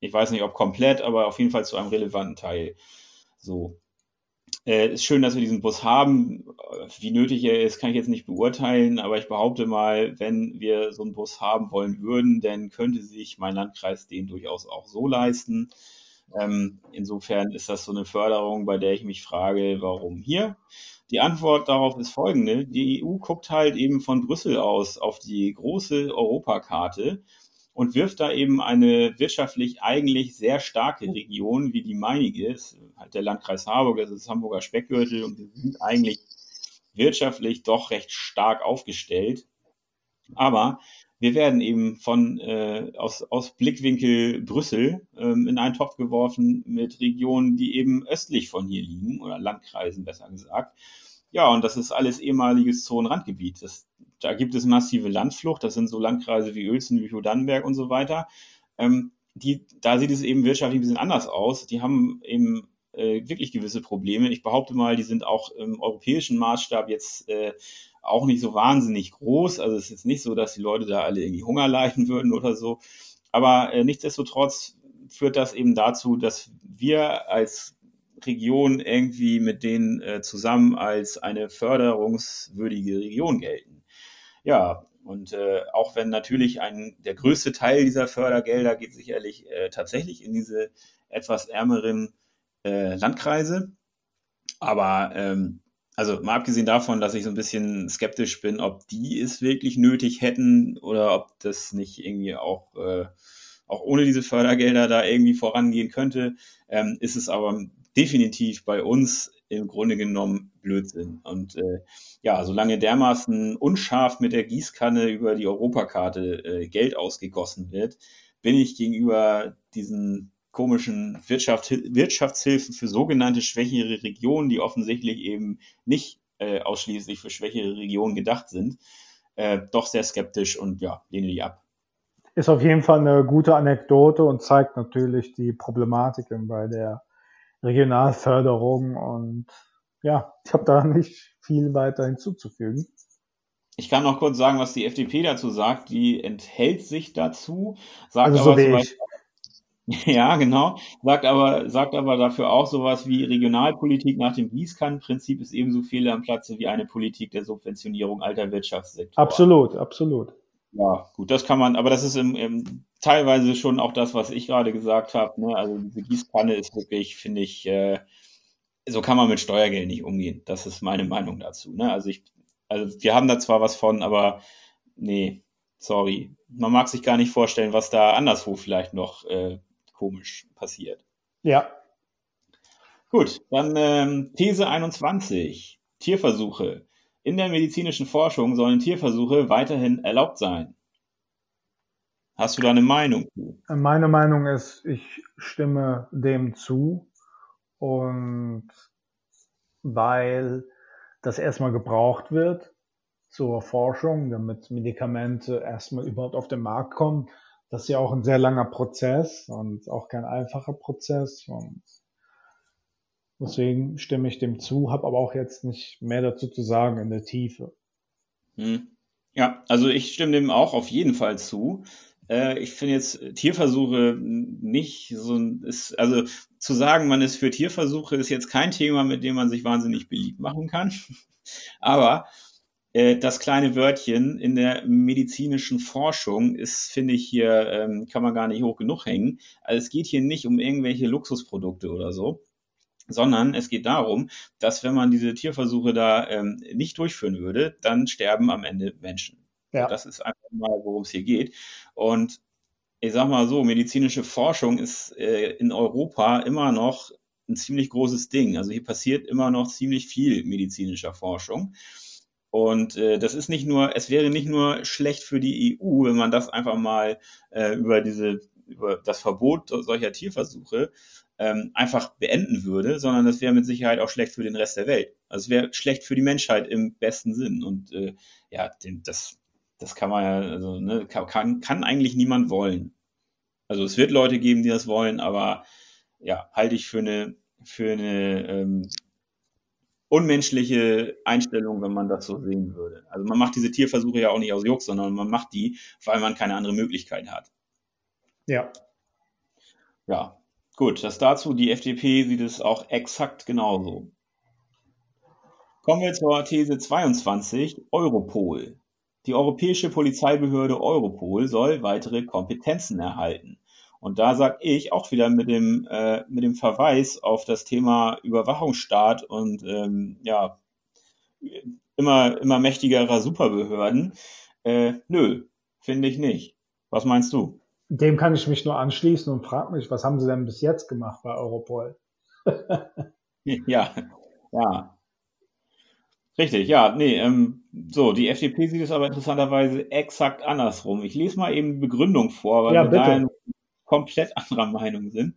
Speaker 1: ich weiß nicht ob komplett, aber auf jeden Fall zu einem relevanten Teil. So. Äh, ist schön, dass wir diesen Bus haben. Wie nötig er ist, kann ich jetzt nicht beurteilen, aber ich behaupte mal, wenn wir so einen Bus haben wollen würden, dann könnte sich mein Landkreis den durchaus auch so leisten. Ähm, insofern ist das so eine Förderung, bei der ich mich frage, warum hier? Die Antwort darauf ist folgende. Die EU guckt halt eben von Brüssel aus auf die große Europakarte und wirft da eben eine wirtschaftlich eigentlich sehr starke Region wie die meinige, ist halt der Landkreis Harburg, das ist Hamburger Speckgürtel und wir sind eigentlich wirtschaftlich doch recht stark aufgestellt. Aber wir werden eben von äh, aus, aus Blickwinkel Brüssel ähm, in einen Topf geworfen mit Regionen, die eben östlich von hier liegen oder Landkreisen besser gesagt. Ja, und das ist alles ehemaliges Zonenrandgebiet. Das, da gibt es massive Landflucht. Das sind so Landkreise wie Uelzen, Lüchow-Dannenberg und so weiter. Ähm, die, da sieht es eben wirtschaftlich ein bisschen anders aus. Die haben eben äh, wirklich gewisse Probleme. Ich behaupte mal, die sind auch im europäischen Maßstab jetzt äh, auch nicht so wahnsinnig groß. Also es ist jetzt nicht so, dass die Leute da alle irgendwie Hunger leiden würden oder so. Aber äh, nichtsdestotrotz führt das eben dazu, dass wir als Region irgendwie mit denen äh, zusammen als eine förderungswürdige Region gelten. Ja, und äh, auch wenn natürlich ein, der größte Teil dieser Fördergelder geht sicherlich äh, tatsächlich in diese etwas ärmeren äh, Landkreise. Aber ähm, also mal abgesehen davon, dass ich so ein bisschen skeptisch bin, ob die es wirklich nötig hätten oder ob das nicht irgendwie auch, äh, auch ohne diese Fördergelder da irgendwie vorangehen könnte, ähm, ist es aber definitiv bei uns im Grunde genommen Blödsinn. Und äh, ja, solange dermaßen unscharf mit der Gießkanne über die Europakarte äh, Geld ausgegossen wird, bin ich gegenüber diesen komischen Wirtschaft, Wirtschaftshilfen für sogenannte schwächere Regionen, die offensichtlich eben nicht äh, ausschließlich für schwächere Regionen gedacht sind, äh, doch sehr skeptisch und ja, lehne die ab.
Speaker 2: Ist auf jeden Fall eine gute Anekdote und zeigt natürlich die Problematiken bei der Regionalförderung und ja, ich habe da [LAUGHS] nicht viel weiter hinzuzufügen.
Speaker 1: Ich kann noch kurz sagen, was die FDP dazu sagt. Die enthält sich dazu, sagt
Speaker 2: also so
Speaker 1: aber zum. Beispiel, [LAUGHS] ja, genau, sagt aber, sagt aber dafür auch sowas wie Regionalpolitik nach dem Gießkannenprinzip ist ebenso fehl am Platze wie eine Politik der Subventionierung alter Wirtschaftssektoren.
Speaker 2: Absolut, absolut.
Speaker 1: Ja, gut, das kann man, aber das ist im, im, teilweise schon auch das, was ich gerade gesagt habe. Ne? Also diese Gießkanne ist wirklich, finde ich, äh, so kann man mit Steuergeld nicht umgehen. Das ist meine Meinung dazu. Ne? Also ich, also wir haben da zwar was von, aber nee, sorry. Man mag sich gar nicht vorstellen, was da anderswo vielleicht noch äh, komisch passiert.
Speaker 2: Ja,
Speaker 1: Gut, dann ähm, These 21. Tierversuche. In der medizinischen Forschung sollen Tierversuche weiterhin erlaubt sein. Hast du da eine Meinung
Speaker 2: meine Meinung ist, ich stimme dem zu und weil das erstmal gebraucht wird zur Forschung, damit Medikamente erstmal überhaupt auf den Markt kommen. Das ist ja auch ein sehr langer Prozess und auch kein einfacher Prozess und deswegen stimme ich dem zu, habe aber auch jetzt nicht mehr dazu zu sagen in der Tiefe.
Speaker 1: Hm. Ja, also ich stimme dem auch auf jeden Fall zu. Äh, ich finde jetzt Tierversuche nicht so ein, ist, also zu sagen, man ist für Tierversuche, ist jetzt kein Thema, mit dem man sich wahnsinnig beliebt machen kann. [LAUGHS] Aber äh, das kleine Wörtchen in der medizinischen Forschung ist, finde ich hier, ähm, kann man gar nicht hoch genug hängen. Also es geht hier nicht um irgendwelche Luxusprodukte oder so, sondern es geht darum, dass wenn man diese Tierversuche da ähm, nicht durchführen würde, dann sterben am Ende Menschen.
Speaker 2: Ja.
Speaker 1: Das ist einfach mal, worum es hier geht. Und ich sag mal so, medizinische Forschung ist äh, in Europa immer noch ein ziemlich großes Ding. Also hier passiert immer noch ziemlich viel medizinischer Forschung. Und äh, das ist nicht nur, es wäre nicht nur schlecht für die EU, wenn man das einfach mal äh, über diese, über das Verbot solcher Tierversuche ähm, einfach beenden würde, sondern das wäre mit Sicherheit auch schlecht für den Rest der Welt. Also es wäre schlecht für die Menschheit im besten Sinn. Und äh, ja, den, das, das kann man ja, also ne, kann, kann eigentlich niemand wollen. Also es wird Leute geben, die das wollen, aber ja, halte ich für eine, für eine ähm, unmenschliche Einstellung, wenn man das so sehen würde. Also man macht diese Tierversuche ja auch nicht aus Jux, sondern man macht die, weil man keine andere Möglichkeit hat.
Speaker 2: Ja,
Speaker 1: Ja, gut, das dazu. Die FDP sieht es auch exakt genauso. Kommen wir zur These 22, Europol. Die europäische Polizeibehörde Europol soll weitere Kompetenzen erhalten. Und da sage ich auch wieder mit dem, äh, mit dem Verweis auf das Thema Überwachungsstaat und ähm, ja, immer, immer mächtigerer Superbehörden. Äh, nö, finde ich nicht. Was meinst du?
Speaker 2: Dem kann ich mich nur anschließen und frage mich, was haben sie denn bis jetzt gemacht bei Europol? [LAUGHS]
Speaker 1: Ja, ja. Richtig, ja, nee, ähm, so, die FDP sieht es aber interessanterweise exakt andersrum. Ich lese mal eben die Begründung vor, weil
Speaker 2: Ja,
Speaker 1: wir da komplett anderer Meinung sind.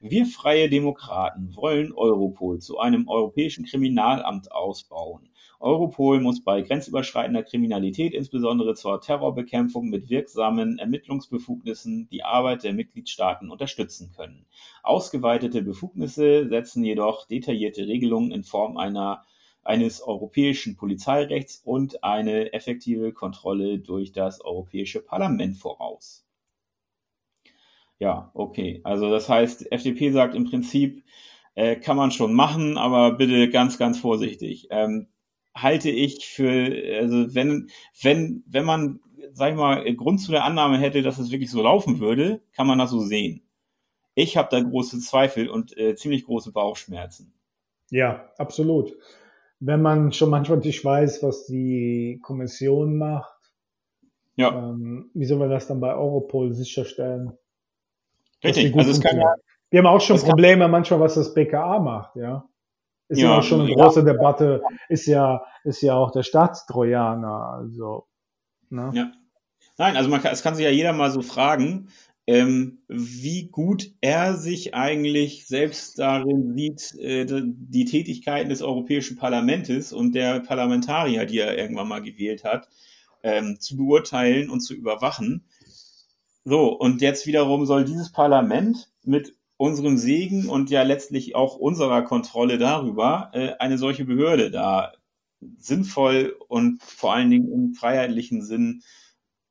Speaker 1: Wir freie Demokraten wollen Europol zu einem europäischen Kriminalamt ausbauen. Europol muss bei grenzüberschreitender Kriminalität, insbesondere zur Terrorbekämpfung mit wirksamen Ermittlungsbefugnissen, die Arbeit der Mitgliedstaaten unterstützen können. Ausgeweitete Befugnisse setzen jedoch detaillierte Regelungen in Form einer, eines europäischen Polizeirechts und eine effektive Kontrolle durch das Europäische Parlament voraus. Ja, okay. Also das heißt, FDP sagt im Prinzip, äh, kann man schon machen, aber bitte ganz, ganz vorsichtig. Ähm, halte ich für, also wenn, wenn, wenn man, sag ich mal, Grund zu der Annahme hätte, dass es wirklich so laufen würde, kann man das so sehen. Ich habe da große Zweifel und äh, ziemlich große Bauchschmerzen.
Speaker 2: Ja, absolut. Wenn man schon manchmal nicht weiß, was die Kommission macht, ja. ähm, wie soll man das dann bei Europol sicherstellen?
Speaker 1: Richtig, also es kann ja,
Speaker 2: wir haben auch schon Probleme manchmal, was das BKA macht, ja. Ist ja, ja auch schon eine große ja. Debatte, ist ja, ist ja auch der Staatstrojaner, also,
Speaker 1: ne? Ja. Nein, also man kann, es kann sich ja jeder mal so fragen, ähm, wie gut er sich eigentlich selbst darin sieht, äh, die Tätigkeiten des Europäischen Parlaments und der Parlamentarier, die er irgendwann mal gewählt hat, ähm, zu beurteilen und zu überwachen. So, und jetzt wiederum soll dieses Parlament mit unserem Segen und ja letztlich auch unserer Kontrolle darüber äh, eine solche Behörde da sinnvoll und vor allen Dingen im freiheitlichen Sinn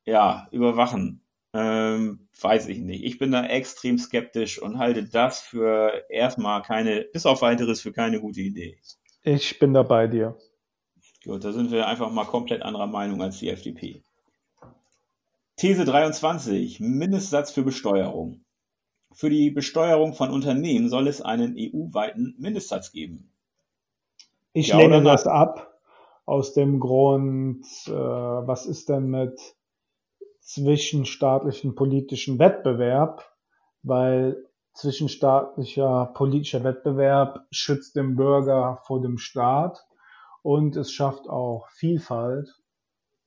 Speaker 1: ja überwachen. Ähm, weiß ich nicht. Ich bin da extrem skeptisch und halte das für erstmal keine, bis auf weiteres für keine gute Idee.
Speaker 2: Ich bin da bei dir.
Speaker 1: Gut, da sind wir einfach mal komplett anderer Meinung als die FDP. These 23. Mindestsatz für Besteuerung. Für die Besteuerung von Unternehmen soll es einen EU-weiten Mindestsatz geben.
Speaker 2: Ich ja, lehne das ab aus dem Grund, äh, was ist denn mit zwischenstaatlichen politischen Wettbewerb? Weil zwischenstaatlicher politischer Wettbewerb schützt den Bürger vor dem Staat und es schafft auch Vielfalt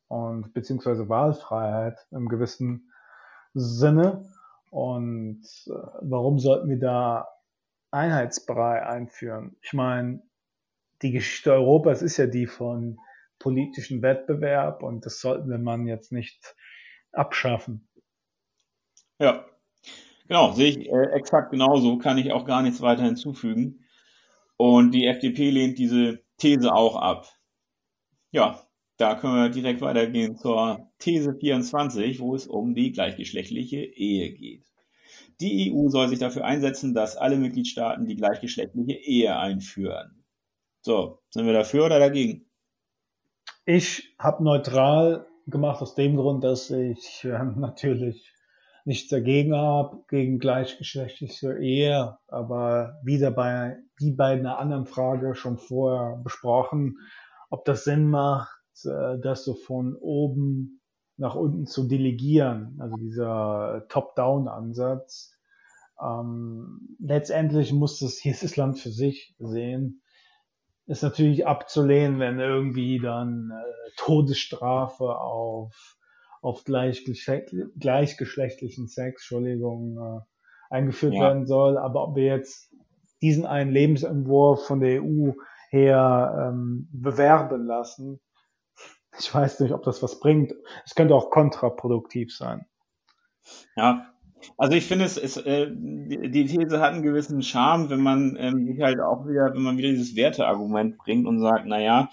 Speaker 2: und beziehungsweise Wahlfreiheit im gewissen Sinne. Und äh, warum sollten wir da Einheitsbrei einführen? Ich meine, die Geschichte Europas ist ja die von politischen Wettbewerb und das sollten wir man jetzt nicht abschaffen.
Speaker 1: Ja, genau, sehe ich äh, exakt genauso, kann ich auch gar nichts weiter hinzufügen. Und die FDP lehnt diese These auch ab. Ja, da können wir direkt weitergehen zur These 24, wo es um die gleichgeschlechtliche Ehe geht. Die EU soll sich dafür einsetzen, dass alle Mitgliedstaaten die gleichgeschlechtliche Ehe einführen. So, sind wir dafür oder dagegen?
Speaker 2: Ich habe neutral gemacht aus dem Grund, dass ich äh, [LAUGHS] natürlich nichts dagegen habe, gegen gleichgeschlechtliche Ehe, aber wieder bei, wie bei einer anderen Frage schon vorher besprochen, ob das Sinn macht, das so von oben nach unten zu delegieren, also dieser Top-Down-Ansatz. Ähm, letztendlich muss das jedes Land für sich sehen. Ist natürlich abzulehnen, wenn irgendwie dann äh, Todesstrafe auf, auf gleichgeschlechtlichen Sex, Entschuldigung, äh, eingeführt ja. werden soll. Aber ob wir jetzt diesen einen Lebensentwurf von der EU her ähm, bewerben lassen, ich weiß nicht, ob das was bringt. Es könnte auch kontraproduktiv sein.
Speaker 1: Ja, also ich finde, es ist, äh, die These hat einen gewissen Charme, wenn man ähm, sich halt auch wieder, wenn man wieder dieses Werteargument bringt und sagt, na ja,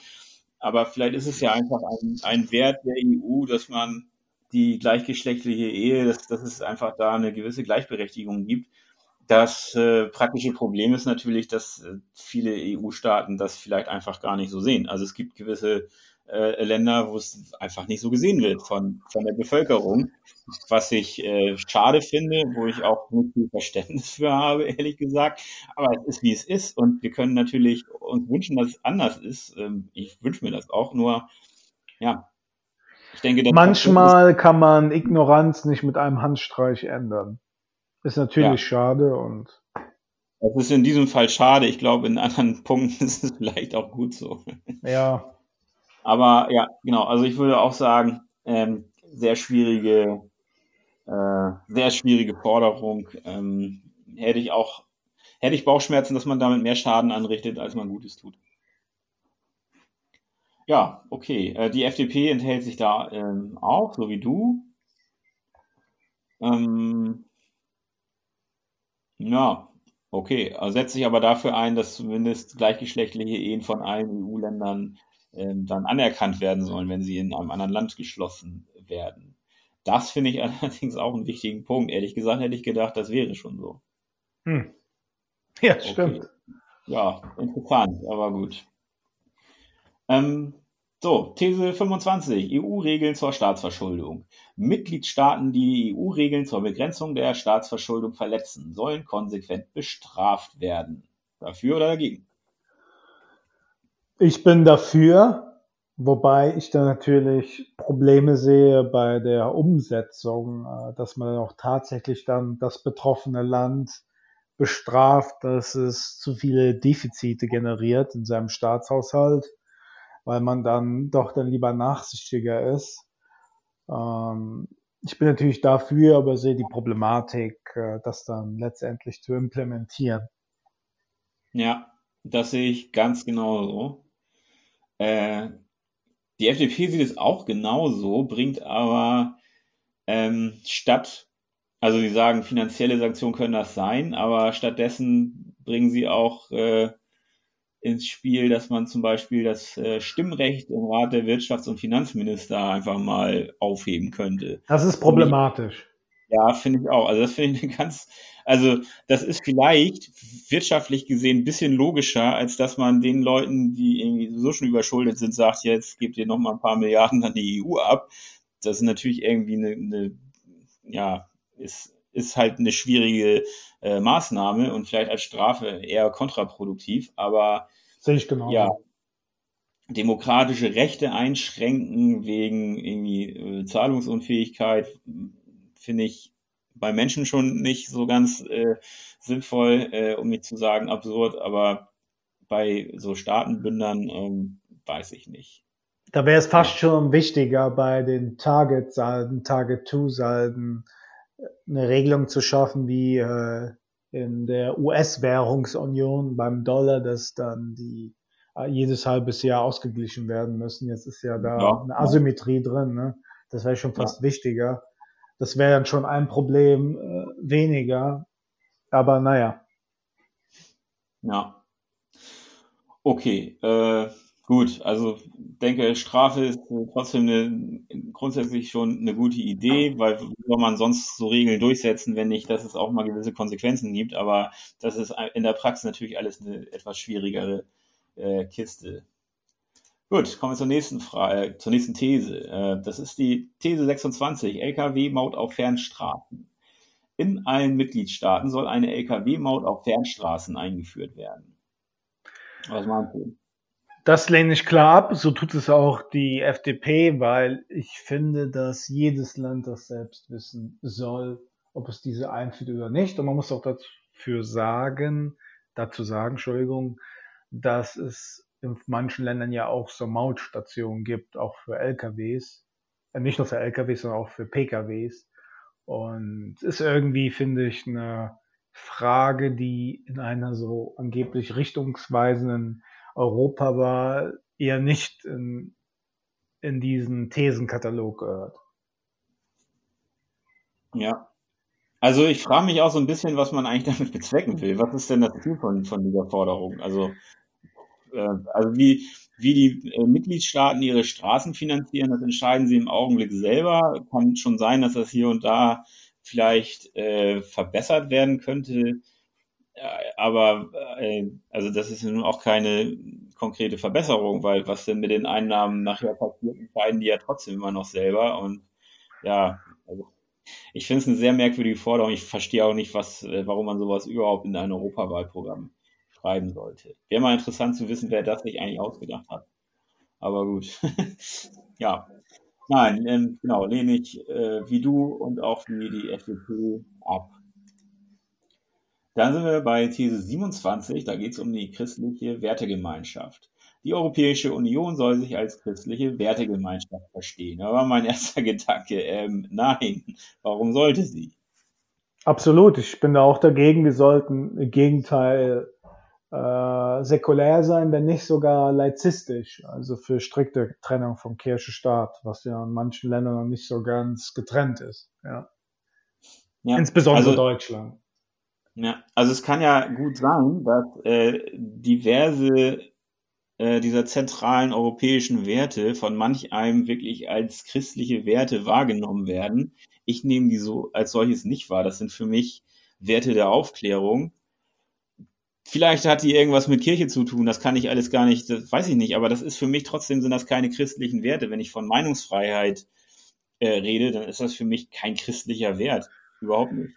Speaker 1: aber vielleicht ist es ja einfach ein, ein Wert der EU, dass man die gleichgeschlechtliche Ehe, dass, dass es einfach da eine gewisse Gleichberechtigung gibt. Das äh, praktische Problem ist natürlich, dass äh, viele EU-Staaten das vielleicht einfach gar nicht so sehen. Also es gibt gewisse äh, Länder, wo es einfach nicht so gesehen wird von, von der Bevölkerung. Was ich äh, schade finde, wo ich auch nicht viel Verständnis für habe, [LAUGHS] ehrlich gesagt. Aber es ist, wie es ist. Und wir können natürlich uns wünschen, dass es anders ist. Ähm, ich wünsche mir das auch. Nur, ja,
Speaker 2: ich denke, manchmal kann man Ignoranz nicht mit einem Handstreich ändern. Ist natürlich ja. schade und
Speaker 1: das ist in diesem Fall schade. Ich glaube, in anderen [LAUGHS] Punkten ist es vielleicht auch gut so.
Speaker 2: Ja,
Speaker 1: aber ja, genau, also ich würde auch sagen, ähm, sehr schwierige, äh, sehr schwierige Forderung. Ähm, hätte ich auch, hätte ich Bauchschmerzen, dass man damit mehr Schaden anrichtet, als man Gutes tut. Ja, okay. Äh, die FDP enthält sich da ähm, auch, so wie du. Ähm, ja, okay. Also setzt sich aber dafür ein, dass zumindest gleichgeschlechtliche Ehen von allen EU-Ländern dann anerkannt werden sollen, wenn sie in einem anderen Land geschlossen werden. Das finde ich [LAUGHS] allerdings auch einen wichtigen Punkt. Ehrlich gesagt hätte ich gedacht, das wäre schon so.
Speaker 2: Hm. Ja, okay. stimmt.
Speaker 1: Ja, interessant, aber gut. Ähm, so, These 25. EU-Regeln zur Staatsverschuldung. Mitgliedstaaten, die EU-Regeln zur Begrenzung der Staatsverschuldung verletzen, sollen konsequent bestraft werden. Dafür oder dagegen?
Speaker 2: Ich bin dafür, wobei ich da natürlich Probleme sehe bei der Umsetzung, äh, dass man auch tatsächlich dann das betroffene Land bestraft, dass es zu viele Defizite generiert in seinem Staatshaushalt weil man dann doch dann lieber nachsichtiger ist. Ähm, ich bin natürlich dafür, aber sehe die Problematik, äh, das dann letztendlich zu implementieren.
Speaker 1: Ja, das sehe ich ganz genauso. Äh, die FDP sieht es auch genauso, bringt aber ähm, statt, also sie sagen, finanzielle Sanktionen können das sein, aber stattdessen bringen sie auch äh, ins Spiel, dass man zum Beispiel das äh, Stimmrecht im Rat der Wirtschafts- und Finanzminister einfach mal aufheben könnte.
Speaker 2: Das ist problematisch.
Speaker 1: Ja, finde ich auch. Also das finde ich eine ganz, also das ist vielleicht wirtschaftlich gesehen ein bisschen logischer, als dass man den Leuten, die irgendwie so schon überschuldet sind, sagt, jetzt gebt ihr noch mal ein paar Milliarden an die EU ab. Das ist natürlich irgendwie eine, eine ja, ist, ist halt eine schwierige äh, Maßnahme und vielleicht als Strafe eher kontraproduktiv, aber
Speaker 2: Sehe ich genau.
Speaker 1: Ja, demokratische Rechte einschränken wegen irgendwie äh, Zahlungsunfähigkeit finde ich bei Menschen schon nicht so ganz äh, sinnvoll, äh, um nicht zu sagen absurd, aber bei so Staatenbündern ähm, weiß ich nicht.
Speaker 2: Da wäre es fast schon wichtiger, bei den Target-Salden, Target-2-Salden eine Regelung zu schaffen, wie äh, in der US-Währungsunion beim Dollar, dass dann die äh, jedes halbes Jahr ausgeglichen werden müssen. Jetzt ist ja da ja, eine Asymmetrie ja. drin. Ne? Das wäre schon fast ja. wichtiger. Das wäre dann schon ein Problem äh, weniger. Aber naja.
Speaker 1: Ja. Okay. Äh, Gut, also denke, Strafe ist trotzdem eine, grundsätzlich schon eine gute Idee, weil wie soll man sonst so Regeln durchsetzen, wenn nicht, dass es auch mal gewisse Konsequenzen gibt. Aber das ist in der Praxis natürlich alles eine etwas schwierigere äh, Kiste. Gut, kommen wir zur nächsten Frage, zur nächsten These. Äh, das ist die These 26, Lkw-Maut auf Fernstraßen. In allen Mitgliedstaaten soll eine Lkw-Maut auf Fernstraßen eingeführt werden. Was meinst du?
Speaker 2: Das lehne ich klar ab. So tut es auch die FDP, weil ich finde, dass jedes Land das selbst wissen soll, ob es diese einführt oder nicht. Und man muss auch dafür sagen, dazu sagen, Entschuldigung, dass es in manchen Ländern ja auch so Mautstationen gibt, auch für LKWs. Äh, nicht nur für LKWs, sondern auch für PKWs. Und ist irgendwie, finde ich, eine Frage, die in einer so angeblich richtungsweisenden Europa war eher nicht in, in diesen Thesenkatalog gehört.
Speaker 1: Ja. Also ich frage mich auch so ein bisschen, was man eigentlich damit bezwecken will. Was ist denn das Ziel von, von dieser Forderung? Also, also wie, wie die äh, Mitgliedstaaten ihre Straßen finanzieren, das entscheiden sie im Augenblick selber. Kann schon sein, dass das hier und da vielleicht äh, verbessert werden könnte aber äh, also das ist nun auch keine konkrete Verbesserung, weil was denn mit den Einnahmen nachher passiert, entscheiden die ja trotzdem immer noch selber. Und ja, also ich finde es eine sehr merkwürdige Forderung. Ich verstehe auch nicht, was, äh, warum man sowas überhaupt in ein Europawahlprogramm schreiben sollte. Wäre mal interessant zu wissen, wer das sich eigentlich ausgedacht hat. Aber gut. [LAUGHS] ja. Nein, ähm, genau, lehne ich äh, wie du und auch wie die FDP ab. Dann sind wir bei These 27, da geht es um die christliche Wertegemeinschaft. Die Europäische Union soll sich als christliche Wertegemeinschaft verstehen. Da war mein [LAUGHS] erster Gedanke, ähm, nein, warum sollte sie?
Speaker 2: Absolut, ich bin da auch dagegen. Wir sollten im Gegenteil äh, säkulär sein, wenn nicht sogar laizistisch, also für strikte Trennung von Kirche Staat, was ja in manchen Ländern noch nicht so ganz getrennt ist. Ja. ja Insbesondere also, Deutschland.
Speaker 1: Ja, also es kann ja gut sein, dass äh, diverse äh, dieser zentralen europäischen Werte von manch einem wirklich als christliche Werte wahrgenommen werden. Ich nehme die so als solches nicht wahr. Das sind für mich Werte der Aufklärung Vielleicht hat die irgendwas mit Kirche zu tun, das kann ich alles gar nicht, das weiß ich nicht, aber das ist für mich trotzdem sind das keine christlichen Werte. Wenn ich von Meinungsfreiheit äh, rede, dann ist das für mich kein christlicher Wert. Überhaupt nicht.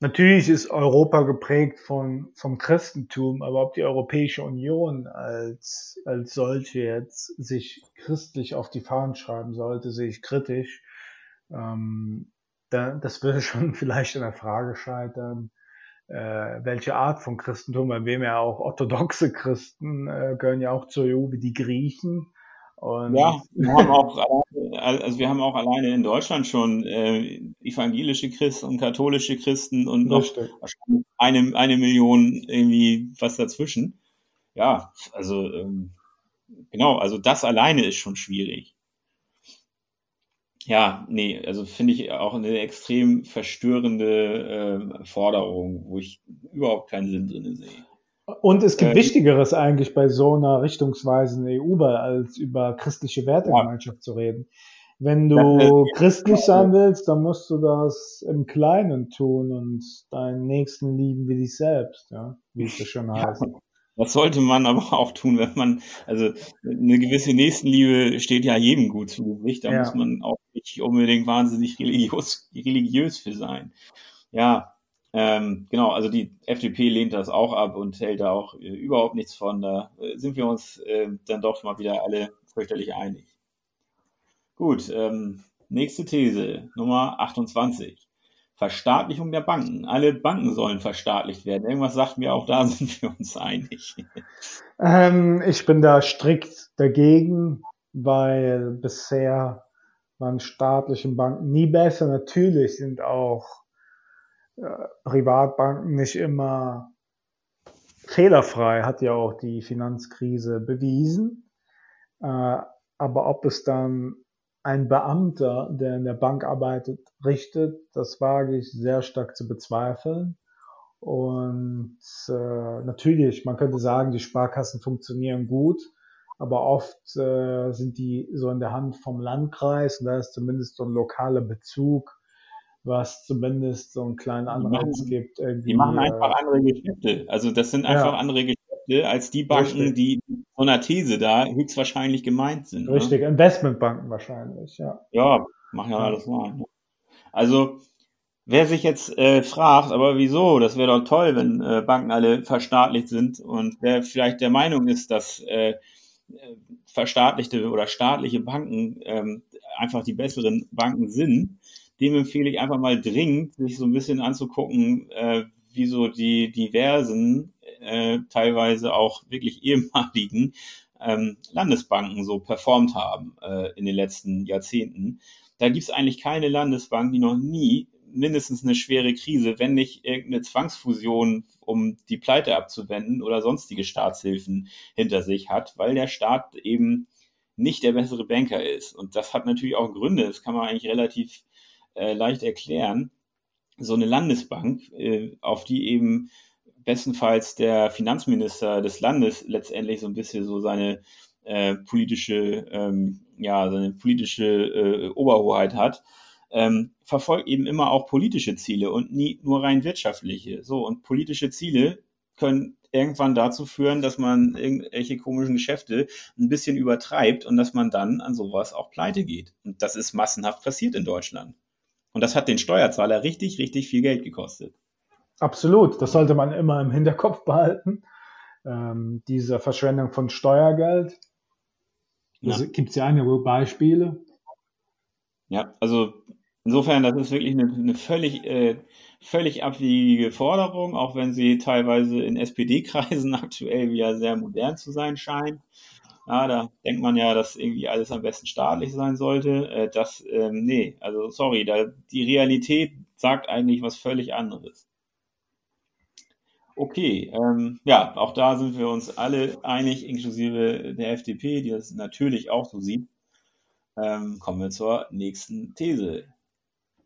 Speaker 2: Natürlich ist Europa geprägt von, vom Christentum, aber ob die Europäische Union als, als solche jetzt sich christlich auf die Fahnen schreiben sollte, sehe ich kritisch. Ähm, da, das würde [LAUGHS] schon vielleicht in der Frage scheitern, welche Art von Christentum, bei wem ja auch orthodoxe Christen äh, gehören ja auch zur EU wie die Griechen.
Speaker 1: Und ja, wir haben auch also wir haben auch alleine in Deutschland schon äh, evangelische Christen und katholische Christen und noch eine, eine Million irgendwie was dazwischen. Ja, also ähm, genau, also das alleine ist schon schwierig. Ja, nee, also finde ich auch eine extrem verstörende äh, Forderung, wo ich überhaupt keinen Sinn drin sehe.
Speaker 2: Und es gibt äh, Wichtigeres eigentlich bei so einer richtungsweisenden EU, als über christliche Wertegemeinschaft ja. zu reden. Wenn du christlich sein willst, dann musst du das im Kleinen tun und deinen Nächsten lieben wie dich selbst, ja, wie es schon heißt.
Speaker 1: Das sollte man aber [LAUGHS] auch tun, wenn man, also eine gewisse Nächstenliebe steht ja jedem gut zu Gesicht. Da ja. muss man auch nicht unbedingt wahnsinnig religiös, religiös für sein. Ja, ähm, genau, also die FDP lehnt das auch ab und hält da auch äh, überhaupt nichts von. Da äh, sind wir uns äh, dann doch mal wieder alle fürchterlich einig. Gut, ähm, nächste These, Nummer 28. Verstaatlichung der Banken. Alle Banken sollen verstaatlicht werden. Irgendwas sagt mir auch, da [LAUGHS] sind wir uns einig.
Speaker 2: Ähm, ich bin da strikt dagegen, weil bisher waren staatlichen Banken nie besser. Natürlich sind auch äh, Privatbanken nicht immer fehlerfrei, hat ja auch die Finanzkrise bewiesen. Äh, aber ob es dann ein Beamter, der in der Bank arbeitet, richtet, das wage ich sehr stark zu bezweifeln. Und äh, natürlich, man könnte sagen, die Sparkassen funktionieren gut, aber oft äh, sind die so in der Hand vom Landkreis und da ist zumindest so ein lokaler Bezug, was zumindest so einen kleinen Anreiz gibt.
Speaker 1: Irgendwie, die machen einfach äh, andere Geschäfte. Also das sind einfach ja. andere Geschäfte als die Banken, Richtig. die so einer These da höchstwahrscheinlich gemeint sind.
Speaker 2: Ne? Richtig, ne? Investmentbanken wahrscheinlich, ja.
Speaker 1: Ja, machen ja alles mal. Also, wer sich jetzt äh, fragt, aber wieso, das wäre doch toll, wenn äh, Banken alle verstaatlicht sind und wer vielleicht der Meinung ist, dass äh, verstaatlichte oder staatliche Banken ähm, einfach die besseren Banken sind, dem empfehle ich einfach mal dringend, sich so ein bisschen anzugucken, äh, wie so die diversen äh, teilweise auch wirklich ehemaligen ähm, Landesbanken so performt haben äh, in den letzten Jahrzehnten. Da gibt es eigentlich keine Landesbank, die noch nie mindestens eine schwere Krise, wenn nicht irgendeine Zwangsfusion, um die Pleite abzuwenden oder sonstige Staatshilfen hinter sich hat, weil der Staat eben nicht der bessere Banker ist. Und das hat natürlich auch Gründe, das kann man eigentlich relativ äh, leicht erklären. So eine Landesbank, äh, auf die eben bestenfalls der Finanzminister des Landes letztendlich so ein bisschen so seine äh, politische, ähm, ja, seine politische äh, Oberhoheit hat, ähm, verfolgt eben immer auch politische Ziele und nie nur rein wirtschaftliche. So, und politische Ziele können irgendwann dazu führen, dass man irgendwelche komischen Geschäfte ein bisschen übertreibt und dass man dann an sowas auch pleite geht. Und das ist massenhaft passiert in Deutschland. Und das hat den Steuerzahler richtig, richtig viel Geld gekostet.
Speaker 2: Absolut, das sollte man immer im Hinterkopf behalten. Ähm, diese Verschwendung von Steuergeld. Ja. Gibt es ja einige Beispiele.
Speaker 1: Ja, also insofern, das ist wirklich eine, eine völlig, äh, völlig abwegige Forderung, auch wenn sie teilweise in SPD-Kreisen [LAUGHS] aktuell wieder sehr modern zu sein scheint. Ja, da denkt man ja, dass irgendwie alles am besten staatlich sein sollte. Äh, das, ähm, nee, also sorry, da, die Realität sagt eigentlich was völlig anderes. Okay, ähm, ja, auch da sind wir uns alle einig, inklusive der FDP, die das natürlich auch so sieht. Ähm, kommen wir zur nächsten These.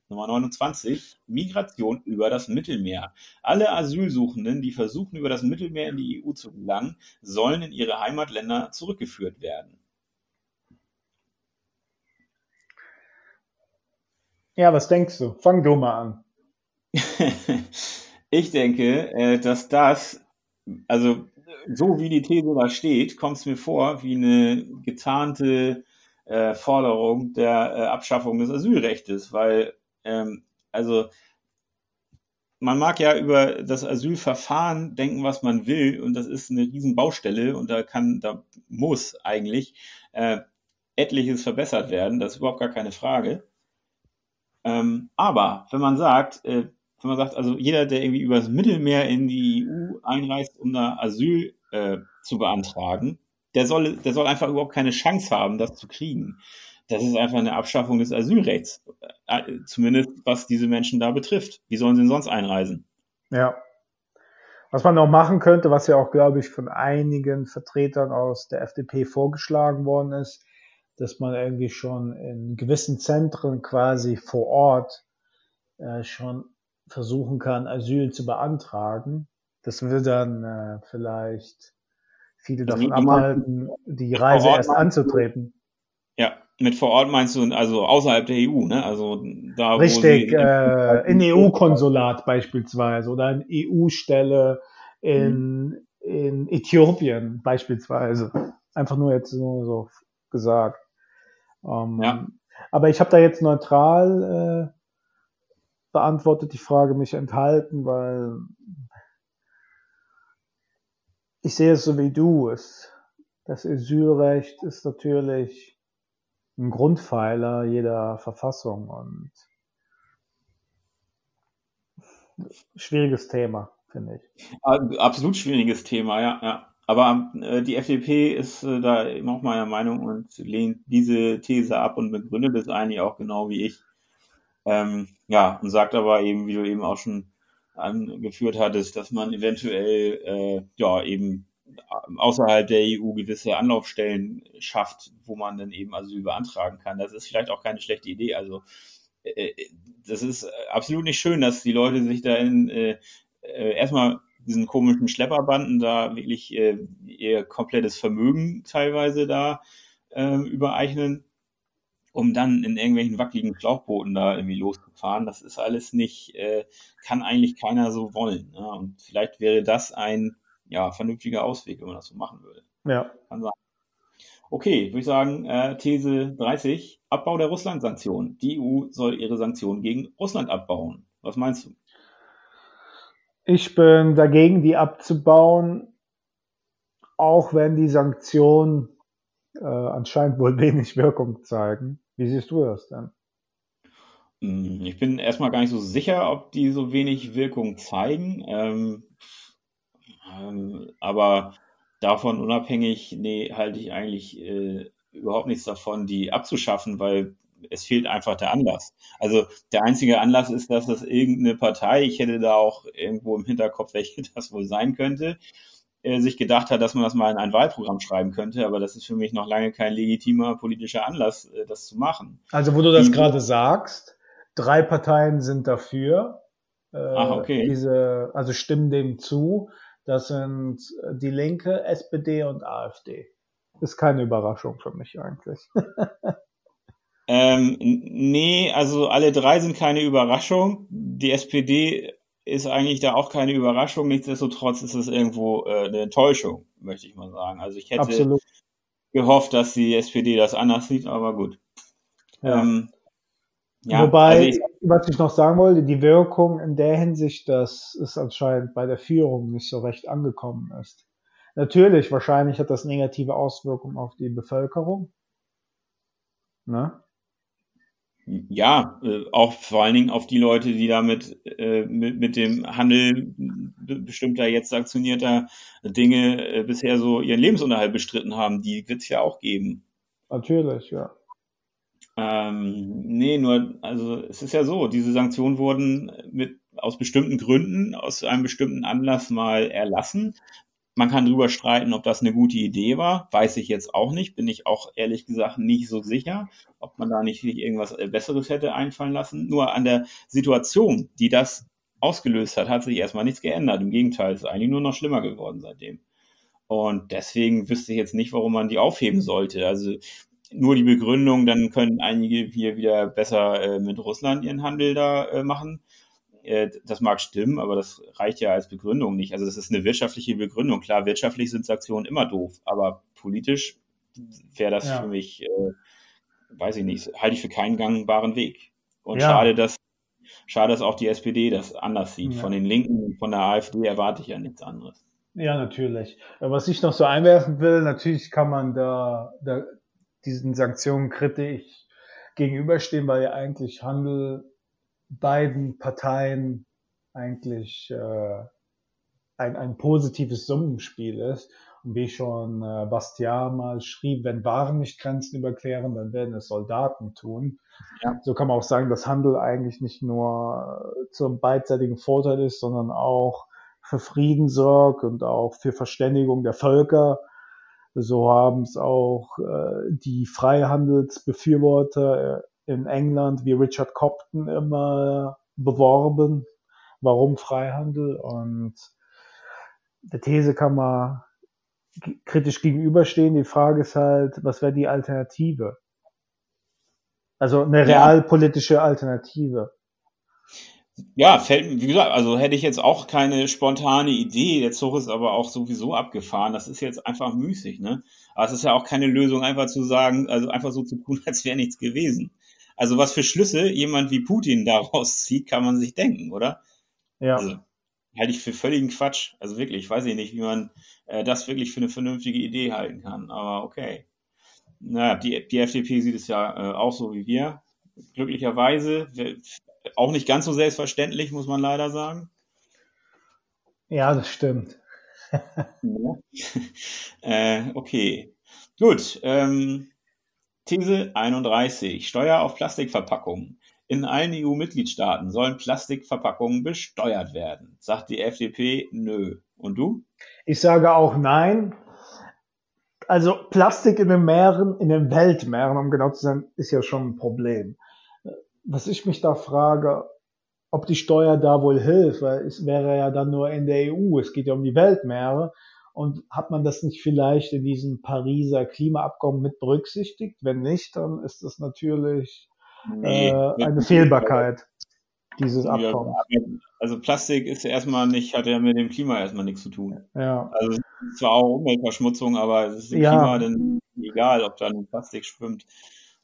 Speaker 1: Nummer 29, Migration über das Mittelmeer. Alle Asylsuchenden, die versuchen, über das Mittelmeer in die EU zu gelangen, sollen in ihre Heimatländer zurückgeführt werden.
Speaker 2: Ja, was denkst du? Fang du mal an. [LAUGHS]
Speaker 1: ich denke, äh, dass das, also so wie die These da steht, kommt es mir vor wie eine getarnte äh, Forderung der äh, Abschaffung des Asylrechts, weil ähm, also man mag ja über das Asylverfahren denken, was man will, und das ist eine Riesenbaustelle und da kann, da muss eigentlich äh, etliches verbessert werden, das ist überhaupt gar keine Frage. Ähm, aber wenn man sagt, äh, wenn man sagt, also jeder, der irgendwie übers Mittelmeer in die EU einreist, um da Asyl äh, zu beantragen, der soll, der soll einfach überhaupt keine Chance haben, das zu kriegen das ist einfach eine Abschaffung des Asylrechts, äh, zumindest was diese Menschen da betrifft. Wie sollen sie denn sonst einreisen?
Speaker 2: Ja. Was man noch machen könnte, was ja auch, glaube ich, von einigen Vertretern aus der FDP vorgeschlagen worden ist, dass man irgendwie schon in gewissen Zentren quasi vor Ort äh, schon versuchen kann, Asyl zu beantragen. Das würde dann äh, vielleicht viele davon abhalten, die Reise erst anzutreten.
Speaker 1: Ja, mit vor Ort meinst du also außerhalb der EU, ne? Also
Speaker 2: da Richtig, wo sie äh, in EU-Konsulat beispielsweise oder in EU-Stelle in, mhm. in Äthiopien beispielsweise. Einfach nur jetzt nur so gesagt. Ähm, ja. Aber ich habe da jetzt neutral äh, beantwortet die Frage mich enthalten, weil ich sehe es so wie du. Es, das Asylrecht ist natürlich ein Grundpfeiler jeder Verfassung und schwieriges Thema, finde ich.
Speaker 1: Absolut schwieriges Thema, ja, ja. Aber äh, die FDP ist äh, da auch meiner Meinung und lehnt diese These ab und begründet es eigentlich auch genau wie ich. Ähm, ja, und sagt aber eben, wie du eben auch schon angeführt hattest, dass man eventuell äh, ja eben außerhalb der EU gewisse Anlaufstellen schafft, wo man dann eben Asyl beantragen kann. Das ist vielleicht auch keine schlechte Idee. Also äh, das ist absolut nicht schön, dass die Leute sich da in äh, äh, erstmal diesen komischen Schlepperbanden da wirklich äh, ihr komplettes Vermögen teilweise da äh, übereichnen, um dann in irgendwelchen wackeligen Schlauchbooten da irgendwie loszufahren. Das ist alles nicht, äh, kann eigentlich keiner so wollen. Ne? Und vielleicht wäre das ein ja, vernünftiger Ausweg, wenn man das so machen würde.
Speaker 2: Ja.
Speaker 1: Kann sein. Okay, würde ich sagen, äh, These 30, Abbau der Russland-Sanktionen. Die EU soll ihre Sanktionen gegen Russland abbauen. Was meinst du?
Speaker 2: Ich bin dagegen, die abzubauen, auch wenn die Sanktionen äh, anscheinend wohl [LAUGHS] wenig Wirkung zeigen. Wie siehst du das denn?
Speaker 1: Hm, ich bin erstmal gar nicht so sicher, ob die so wenig Wirkung zeigen. Ähm, ähm, aber davon unabhängig, nee, halte ich eigentlich äh, überhaupt nichts davon, die abzuschaffen, weil es fehlt einfach der Anlass. Also der einzige Anlass ist, dass das irgendeine Partei, ich hätte da auch irgendwo im Hinterkopf, welche [LAUGHS] das wohl sein könnte, äh, sich gedacht hat, dass man das mal in ein Wahlprogramm schreiben könnte, aber das ist für mich noch lange kein legitimer politischer Anlass, äh, das zu machen.
Speaker 2: Also wo du das gerade sagst, drei Parteien sind dafür, äh, Ach, okay. diese, also stimmen dem zu. Das sind die Linke, SPD und AfD. Ist keine Überraschung für mich eigentlich. [LAUGHS]
Speaker 1: ähm, nee, also alle drei sind keine Überraschung. Die SPD ist eigentlich da auch keine Überraschung. Nichtsdestotrotz ist es irgendwo äh, eine Enttäuschung, möchte ich mal sagen. Also ich hätte Absolut. gehofft, dass die SPD das anders sieht, aber gut.
Speaker 2: Ja. Ähm, ja, Wobei, also ich, was ich noch sagen wollte, die Wirkung in der Hinsicht, dass es anscheinend bei der Führung nicht so recht angekommen ist. Natürlich, wahrscheinlich hat das negative Auswirkungen auf die Bevölkerung.
Speaker 1: Ne? Ja, äh, auch vor allen Dingen auf die Leute, die damit äh, mit, mit dem Handel bestimmter jetzt sanktionierter Dinge äh, bisher so ihren Lebensunterhalt bestritten haben. Die wird es ja auch geben.
Speaker 2: Natürlich, ja.
Speaker 1: Ähm, nee, nur, also es ist ja so, diese Sanktionen wurden mit aus bestimmten Gründen, aus einem bestimmten Anlass mal erlassen. Man kann drüber streiten, ob das eine gute Idee war. Weiß ich jetzt auch nicht. Bin ich auch ehrlich gesagt nicht so sicher, ob man da nicht irgendwas äh, Besseres hätte einfallen lassen. Nur an der Situation, die das ausgelöst hat, hat sich erstmal nichts geändert. Im Gegenteil, es ist eigentlich nur noch schlimmer geworden seitdem. Und deswegen wüsste ich jetzt nicht, warum man die aufheben sollte. Also nur die Begründung, dann können einige hier wieder besser äh, mit Russland ihren Handel da äh, machen. Äh, das mag stimmen, aber das reicht ja als Begründung nicht. Also das ist eine wirtschaftliche Begründung. Klar, wirtschaftlich sind Sanktionen immer doof, aber politisch wäre das ja. für mich, äh, weiß ich nicht, halte ich für keinen gangbaren Weg. Und ja. schade, dass schade, dass auch die SPD das anders sieht. Ja. Von den Linken und von der AfD erwarte ich ja nichts anderes.
Speaker 2: Ja, natürlich. Was ich noch so einwerfen will, natürlich kann man da, da diesen Sanktionen kritisch gegenüberstehen, weil ja eigentlich Handel beiden Parteien eigentlich äh, ein, ein positives Summenspiel ist. Und wie schon äh, Bastiat mal schrieb, wenn Waren nicht Grenzen überqueren, dann werden es Soldaten tun. Ja. So kann man auch sagen, dass Handel eigentlich nicht nur zum beidseitigen Vorteil ist, sondern auch für Frieden sorgt und auch für Verständigung der Völker. So haben es auch äh, die Freihandelsbefürworter äh, in England wie Richard Copton immer beworben. Warum Freihandel? Und der These kann man kritisch gegenüberstehen. Die Frage ist halt, was wäre die Alternative? Also eine realpolitische Alternative.
Speaker 1: Ja, fällt, wie gesagt, also hätte ich jetzt auch keine spontane Idee. Der Zug ist aber auch sowieso abgefahren. Das ist jetzt einfach müßig, ne? Aber es ist ja auch keine Lösung, einfach zu sagen, also einfach so zu tun, [LAUGHS] als wäre nichts gewesen. Also was für Schlüsse jemand wie Putin daraus [LAUGHS] zieht, kann man sich denken, oder? Ja. Also, halte ich für völligen Quatsch. Also wirklich, weiß ich nicht, wie man äh, das wirklich für eine vernünftige Idee halten kann. Aber okay. Naja, die, die FDP sieht es ja äh, auch so wie wir. Glücklicherweise auch nicht ganz so selbstverständlich, muss man leider sagen.
Speaker 2: Ja, das stimmt. [LAUGHS] [LAUGHS]
Speaker 1: äh, okay. Gut. Ähm, These 31. Steuer auf Plastikverpackungen. In allen EU-Mitgliedstaaten sollen Plastikverpackungen besteuert werden. Sagt die FDP nö. Und du?
Speaker 2: Ich sage auch nein. Also Plastik in den Meeren, in den Weltmeeren, um genau zu sein, ist ja schon ein Problem was ich mich da frage, ob die Steuer da wohl hilft, weil es wäre ja dann nur in der EU, es geht ja um die Weltmeere. Und hat man das nicht vielleicht in diesem Pariser Klimaabkommen mit berücksichtigt? Wenn nicht, dann ist das natürlich nee, äh, eine Fehlbarkeit dieses Abkommens. Ja,
Speaker 1: also Plastik ist ja erstmal nicht, hat ja mit dem Klima erstmal nichts zu tun. Ja. Also es ist zwar auch Umweltverschmutzung, aber es ist dem ja. Klima dann egal, ob da ein Plastik schwimmt.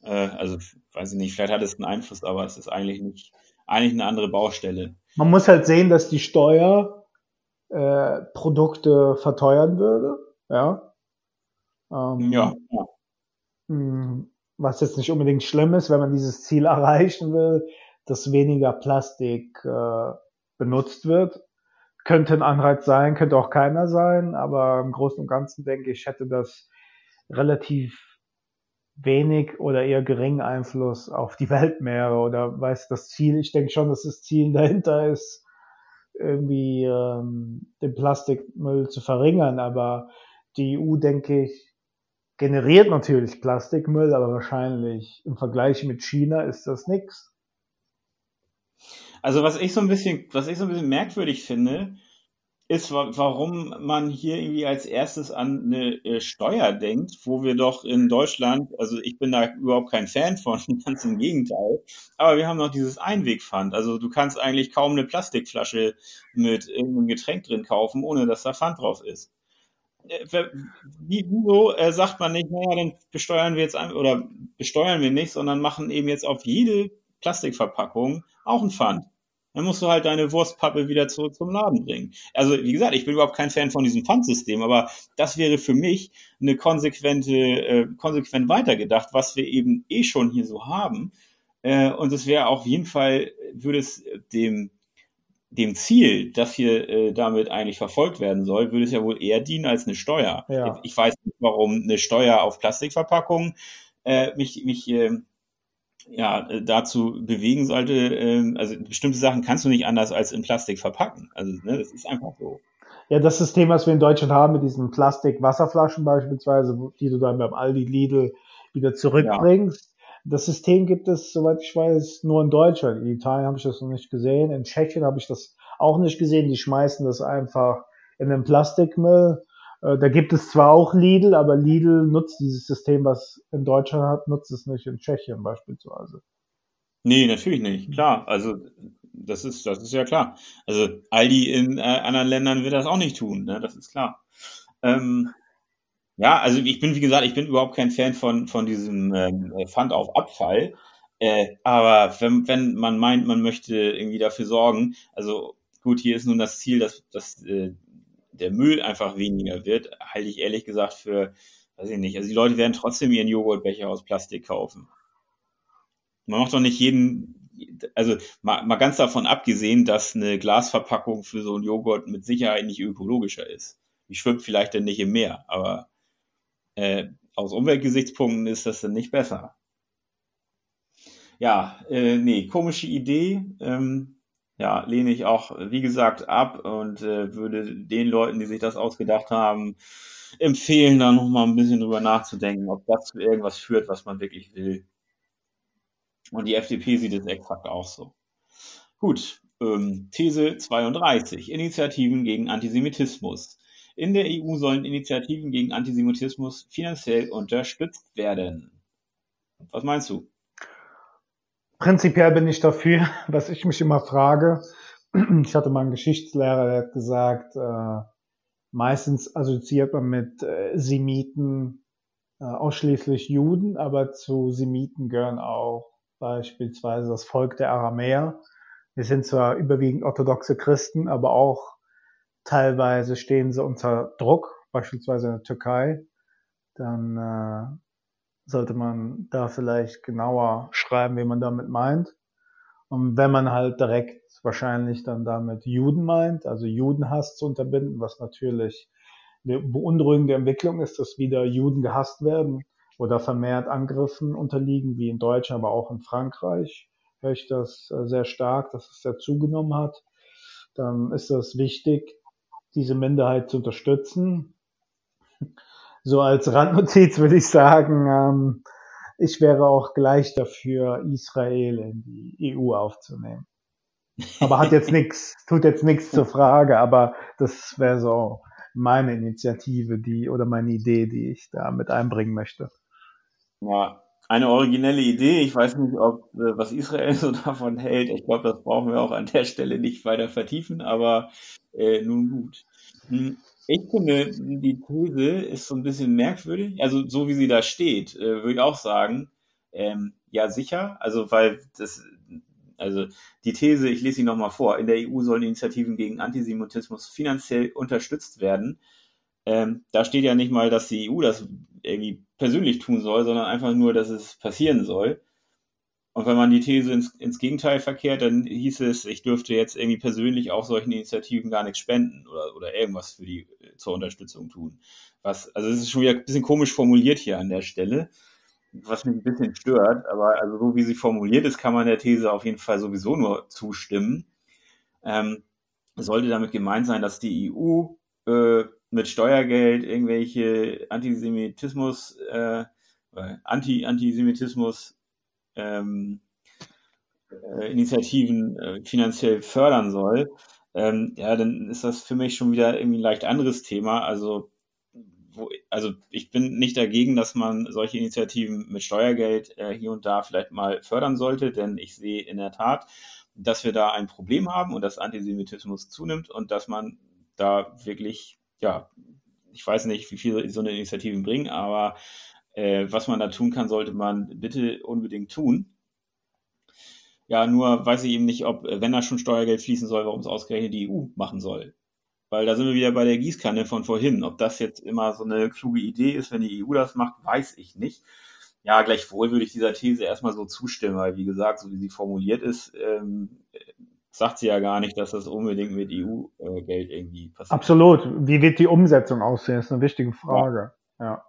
Speaker 1: Äh, also, weiß ich nicht, vielleicht hat es einen Einfluss, aber es ist eigentlich nicht, eigentlich eine andere Baustelle.
Speaker 2: Man muss halt sehen, dass die Steuer äh, Produkte verteuern würde, ja. Ähm, ja. Hm, was jetzt nicht unbedingt schlimm ist, wenn man dieses Ziel [LAUGHS] erreichen will, dass weniger Plastik äh, benutzt wird. Könnte ein Anreiz sein, könnte auch keiner sein, aber im Großen und Ganzen denke ich, hätte das relativ wenig oder eher geringen Einfluss auf die Weltmeere oder weiß das Ziel, ich denke schon, dass das Ziel dahinter ist, irgendwie ähm, den Plastikmüll zu verringern, aber die EU, denke ich, generiert natürlich Plastikmüll, aber wahrscheinlich im Vergleich mit China ist das nichts.
Speaker 1: Also was ich so ein bisschen, was ich so ein bisschen merkwürdig finde, ist, warum man hier irgendwie als erstes an eine äh, Steuer denkt, wo wir doch in Deutschland, also ich bin da überhaupt kein Fan von, [LAUGHS] ganz im Gegenteil, aber wir haben noch dieses Einwegpfand. Also du kannst eigentlich kaum eine Plastikflasche mit irgendeinem Getränk drin kaufen, ohne dass da Pfand drauf ist. Äh, wie, wieso äh, sagt man nicht, naja, dann besteuern wir jetzt ein, oder besteuern wir nicht, sondern machen eben jetzt auf jede Plastikverpackung auch ein Pfand dann musst du halt deine Wurstpappe wieder zurück zum Laden bringen. Also wie gesagt, ich bin überhaupt kein Fan von diesem Pfandsystem, aber das wäre für mich eine konsequente, äh, konsequent weitergedacht, was wir eben eh schon hier so haben. Äh, und es wäre auf jeden Fall, würde es dem dem Ziel, das hier äh, damit eigentlich verfolgt werden soll, würde es ja wohl eher dienen als eine Steuer. Ja. Ich weiß nicht, warum eine Steuer auf Plastikverpackungen äh, mich, mich äh, ja, äh, dazu bewegen sollte, ähm, also bestimmte Sachen kannst du nicht anders als in Plastik verpacken. Also ne, das ist einfach so.
Speaker 2: Ja, das System, was wir in Deutschland haben mit diesen Plastik-Wasserflaschen beispielsweise, die du dann beim Aldi Lidl wieder zurückbringst. Ja. Das System gibt es, soweit ich weiß, nur in Deutschland. In Italien habe ich das noch nicht gesehen. In Tschechien habe ich das auch nicht gesehen. Die schmeißen das einfach in den Plastikmüll. Äh, da gibt es zwar auch Lidl, aber Lidl nutzt dieses System, was in Deutschland hat, nutzt es nicht in Tschechien beispielsweise.
Speaker 1: Nee, natürlich nicht. Klar, also das ist, das ist ja klar. Also Aldi in äh, anderen Ländern wird das auch nicht tun, ne? das ist klar. Ähm, ja, also ich bin, wie gesagt, ich bin überhaupt kein Fan von, von diesem ähm, Pfand auf Abfall. Äh, aber wenn, wenn man meint, man möchte irgendwie dafür sorgen, also gut, hier ist nun das Ziel, dass, dass äh, der Müll einfach weniger wird, halte ich ehrlich gesagt für, weiß ich nicht. Also die Leute werden trotzdem ihren Joghurtbecher aus Plastik kaufen. Man macht doch nicht jeden, also mal, mal ganz davon abgesehen, dass eine Glasverpackung für so einen Joghurt mit Sicherheit nicht ökologischer ist. Die schwimmt vielleicht dann nicht im Meer, aber äh, aus Umweltgesichtspunkten ist das dann nicht besser. Ja, äh, nee, komische Idee. Ähm, ja, lehne ich auch, wie gesagt, ab und äh, würde den Leuten, die sich das ausgedacht haben, empfehlen, da nochmal ein bisschen drüber nachzudenken, ob das zu irgendwas führt, was man wirklich will. Und die FDP sieht es exakt auch so. Gut, ähm, These 32. Initiativen gegen Antisemitismus. In der EU sollen Initiativen gegen Antisemitismus finanziell unterstützt werden. Was meinst du?
Speaker 2: Prinzipiell bin ich dafür, [LAUGHS] was ich mich immer frage. Ich hatte mal einen Geschichtslehrer, der hat gesagt, äh, meistens assoziiert man mit äh, Semiten äh, ausschließlich Juden, aber zu Semiten gehören auch beispielsweise das Volk der Aramäer. Wir sind zwar überwiegend orthodoxe Christen, aber auch Teilweise stehen sie unter Druck, beispielsweise in der Türkei. Dann äh, sollte man da vielleicht genauer schreiben, wie man damit meint. Und wenn man halt direkt wahrscheinlich dann damit Juden meint, also Judenhass zu unterbinden, was natürlich eine beunruhigende Entwicklung ist, dass wieder Juden gehasst werden oder vermehrt Angriffen unterliegen, wie in Deutschland, aber auch in Frankreich, höre ich das äh, sehr stark, dass es sehr zugenommen hat. Dann ist das wichtig, diese Minderheit zu unterstützen. So als Randnotiz würde ich sagen, ähm, ich wäre auch gleich dafür, Israel in die EU aufzunehmen. Aber hat jetzt [LAUGHS] nichts, tut jetzt nichts zur Frage, aber das wäre so meine Initiative, die oder meine Idee, die ich da mit einbringen möchte.
Speaker 1: Ja, eine originelle Idee. Ich weiß nicht, ob äh, was Israel so [LAUGHS] davon hält. Ich glaube, das brauchen wir auch an der Stelle nicht weiter vertiefen, aber äh, nun gut. Ich finde, die These ist so ein bisschen merkwürdig. Also so wie sie da steht, äh, würde ich auch sagen, ähm, ja sicher. Also weil das, also die These, ich lese sie nochmal vor, in der EU sollen Initiativen gegen Antisemitismus finanziell unterstützt werden. Ähm, da steht ja nicht mal, dass die EU das irgendwie persönlich tun soll, sondern einfach nur, dass es passieren soll. Und wenn man die These ins, ins Gegenteil verkehrt, dann hieß es, ich dürfte jetzt irgendwie persönlich auch solchen Initiativen gar nichts spenden oder, oder irgendwas für die äh, zur Unterstützung tun. Was, also es ist schon wieder ein bisschen komisch formuliert hier an der Stelle, was mich ein bisschen stört, aber also so wie sie formuliert ist, kann man der These auf jeden Fall sowieso nur zustimmen. Ähm, sollte damit gemeint sein, dass die EU äh, mit Steuergeld irgendwelche Antisemitismus, äh, Anti-Antisemitismus ähm, äh, Initiativen äh, finanziell fördern soll, ähm, ja, dann ist das für mich schon wieder irgendwie ein leicht anderes Thema. Also, wo, also ich bin nicht dagegen, dass man solche Initiativen mit Steuergeld äh, hier und da vielleicht mal fördern sollte, denn ich sehe in der Tat, dass wir da ein Problem haben und dass Antisemitismus zunimmt und dass man da wirklich, ja, ich weiß nicht, wie viel so eine Initiativen bringen, aber äh, was man da tun kann, sollte man bitte unbedingt tun. Ja, nur weiß ich eben nicht, ob, wenn da schon Steuergeld fließen soll, warum es ausgerechnet die EU machen soll. Weil da sind wir wieder bei der Gießkanne von vorhin. Ob das jetzt immer so eine kluge Idee ist, wenn die EU das macht, weiß ich nicht. Ja, gleichwohl würde ich dieser These erstmal so zustimmen, weil wie gesagt, so wie sie formuliert ist, ähm, sagt sie ja gar nicht, dass das unbedingt mit EU-Geld irgendwie passiert.
Speaker 2: Absolut. Wie wird die Umsetzung aussehen? Das ist eine wichtige Frage. Ja. ja.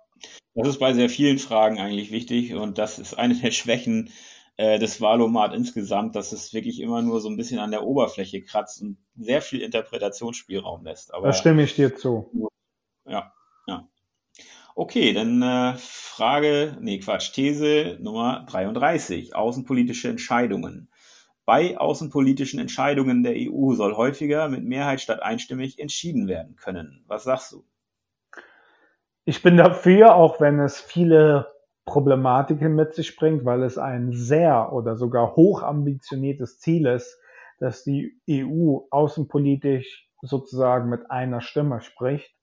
Speaker 1: Das ist bei sehr vielen Fragen eigentlich wichtig und das ist eine der Schwächen äh, des Wahlomat insgesamt, dass es wirklich immer nur so ein bisschen an der Oberfläche kratzt und sehr viel Interpretationsspielraum lässt.
Speaker 2: Aber, da stimme ich dir zu.
Speaker 1: Ja, ja. Okay, dann äh, Frage, nee Quatsch, These Nummer 33, außenpolitische Entscheidungen. Bei außenpolitischen Entscheidungen der EU soll häufiger mit Mehrheit statt einstimmig entschieden werden können. Was sagst du?
Speaker 2: Ich bin dafür, auch wenn es viele Problematiken mit sich bringt, weil es ein sehr oder sogar hoch ambitioniertes Ziel ist, dass die EU außenpolitisch sozusagen mit einer Stimme spricht,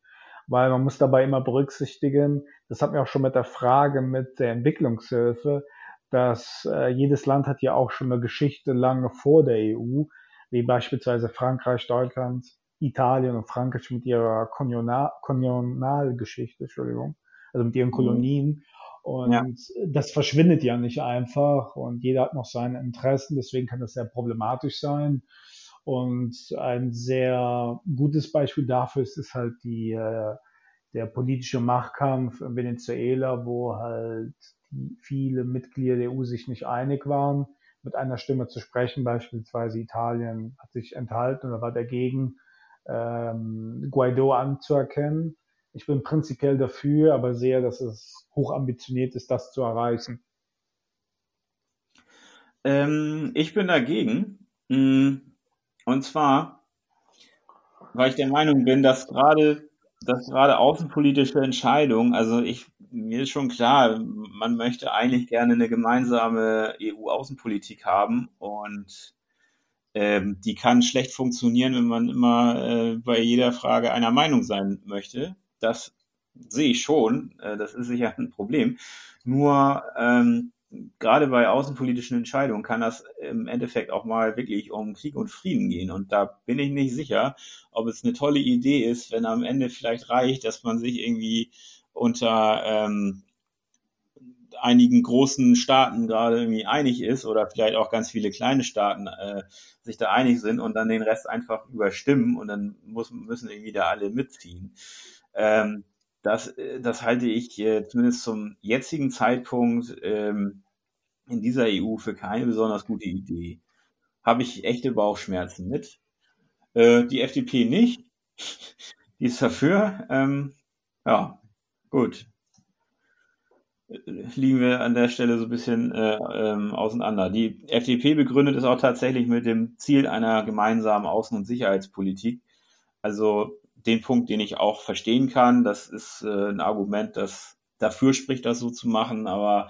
Speaker 2: weil man muss dabei immer berücksichtigen, das hat mir auch schon mit der Frage mit der Entwicklungshilfe, dass äh, jedes Land hat ja auch schon eine Geschichte lange vor der EU, wie beispielsweise Frankreich, Deutschland, Italien und Frankreich mit ihrer Kolonialgeschichte, Entschuldigung, also mit ihren mhm. Kolonien. Und ja. das verschwindet ja nicht einfach und jeder hat noch seine Interessen, deswegen kann das sehr problematisch sein. Und ein sehr gutes Beispiel dafür ist, ist halt die, äh, der politische Machtkampf in Venezuela, wo halt viele Mitglieder der EU sich nicht einig waren, mit einer Stimme zu sprechen. Beispielsweise Italien hat sich enthalten oder war dagegen, ähm, Guaido anzuerkennen. Ich bin prinzipiell dafür, aber sehe, dass es hoch ambitioniert ist, das zu erreichen.
Speaker 1: Ähm, ich bin dagegen. Mm, und zwar, weil ich der Meinung bin, dass gerade dass gerade außenpolitische Entscheidungen, also ich, mir ist schon klar, man möchte eigentlich gerne eine gemeinsame EU-Außenpolitik haben und ähm, die kann schlecht funktionieren, wenn man immer äh, bei jeder Frage einer Meinung sein möchte das sehe ich schon. Äh, das ist sicher ein Problem. Nur ähm, gerade bei außenpolitischen Entscheidungen kann das im Endeffekt auch mal wirklich um Krieg und Frieden gehen. Und da bin ich nicht sicher, ob es eine tolle Idee ist, wenn am Ende vielleicht reicht, dass man sich irgendwie unter ähm, einigen großen Staaten gerade irgendwie einig ist oder vielleicht auch ganz viele kleine Staaten äh, sich da einig sind und dann den Rest einfach überstimmen und dann muss, müssen irgendwie da alle mitziehen. Ähm, das, äh, das halte ich äh, zumindest zum jetzigen Zeitpunkt ähm, in dieser EU für keine besonders gute Idee. Habe ich echte Bauchschmerzen mit. Äh, die FDP nicht. [LAUGHS] Die ist dafür. Ähm, ja, gut. Liegen wir an der Stelle so ein bisschen äh, ähm, auseinander. Die FDP begründet es auch tatsächlich mit dem Ziel einer gemeinsamen Außen- und Sicherheitspolitik. Also den Punkt, den ich auch verstehen kann. Das ist äh, ein Argument, das dafür spricht, das so zu machen, aber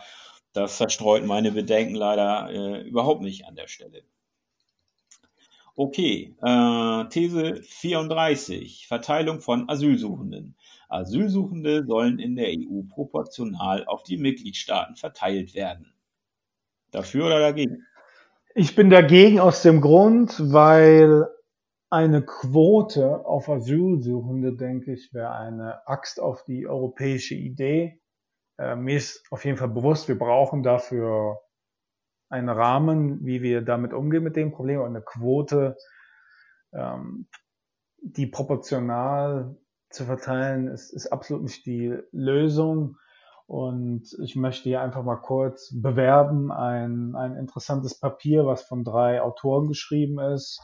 Speaker 1: das verstreut meine Bedenken leider äh, überhaupt nicht an der Stelle. Okay, äh, These 34, Verteilung von Asylsuchenden. Asylsuchende sollen in der EU proportional auf die Mitgliedstaaten verteilt werden. Dafür oder dagegen?
Speaker 2: Ich bin dagegen aus dem Grund, weil eine Quote auf Asylsuchende, denke ich, wäre eine Axt auf die europäische Idee. Äh, mir ist auf jeden Fall bewusst, wir brauchen dafür einen Rahmen, wie wir damit umgehen mit dem Problem. Und eine Quote, ähm, die proportional zu verteilen, ist, ist absolut nicht die Lösung. Und ich möchte hier einfach mal kurz bewerben ein, ein interessantes Papier, was von drei Autoren geschrieben ist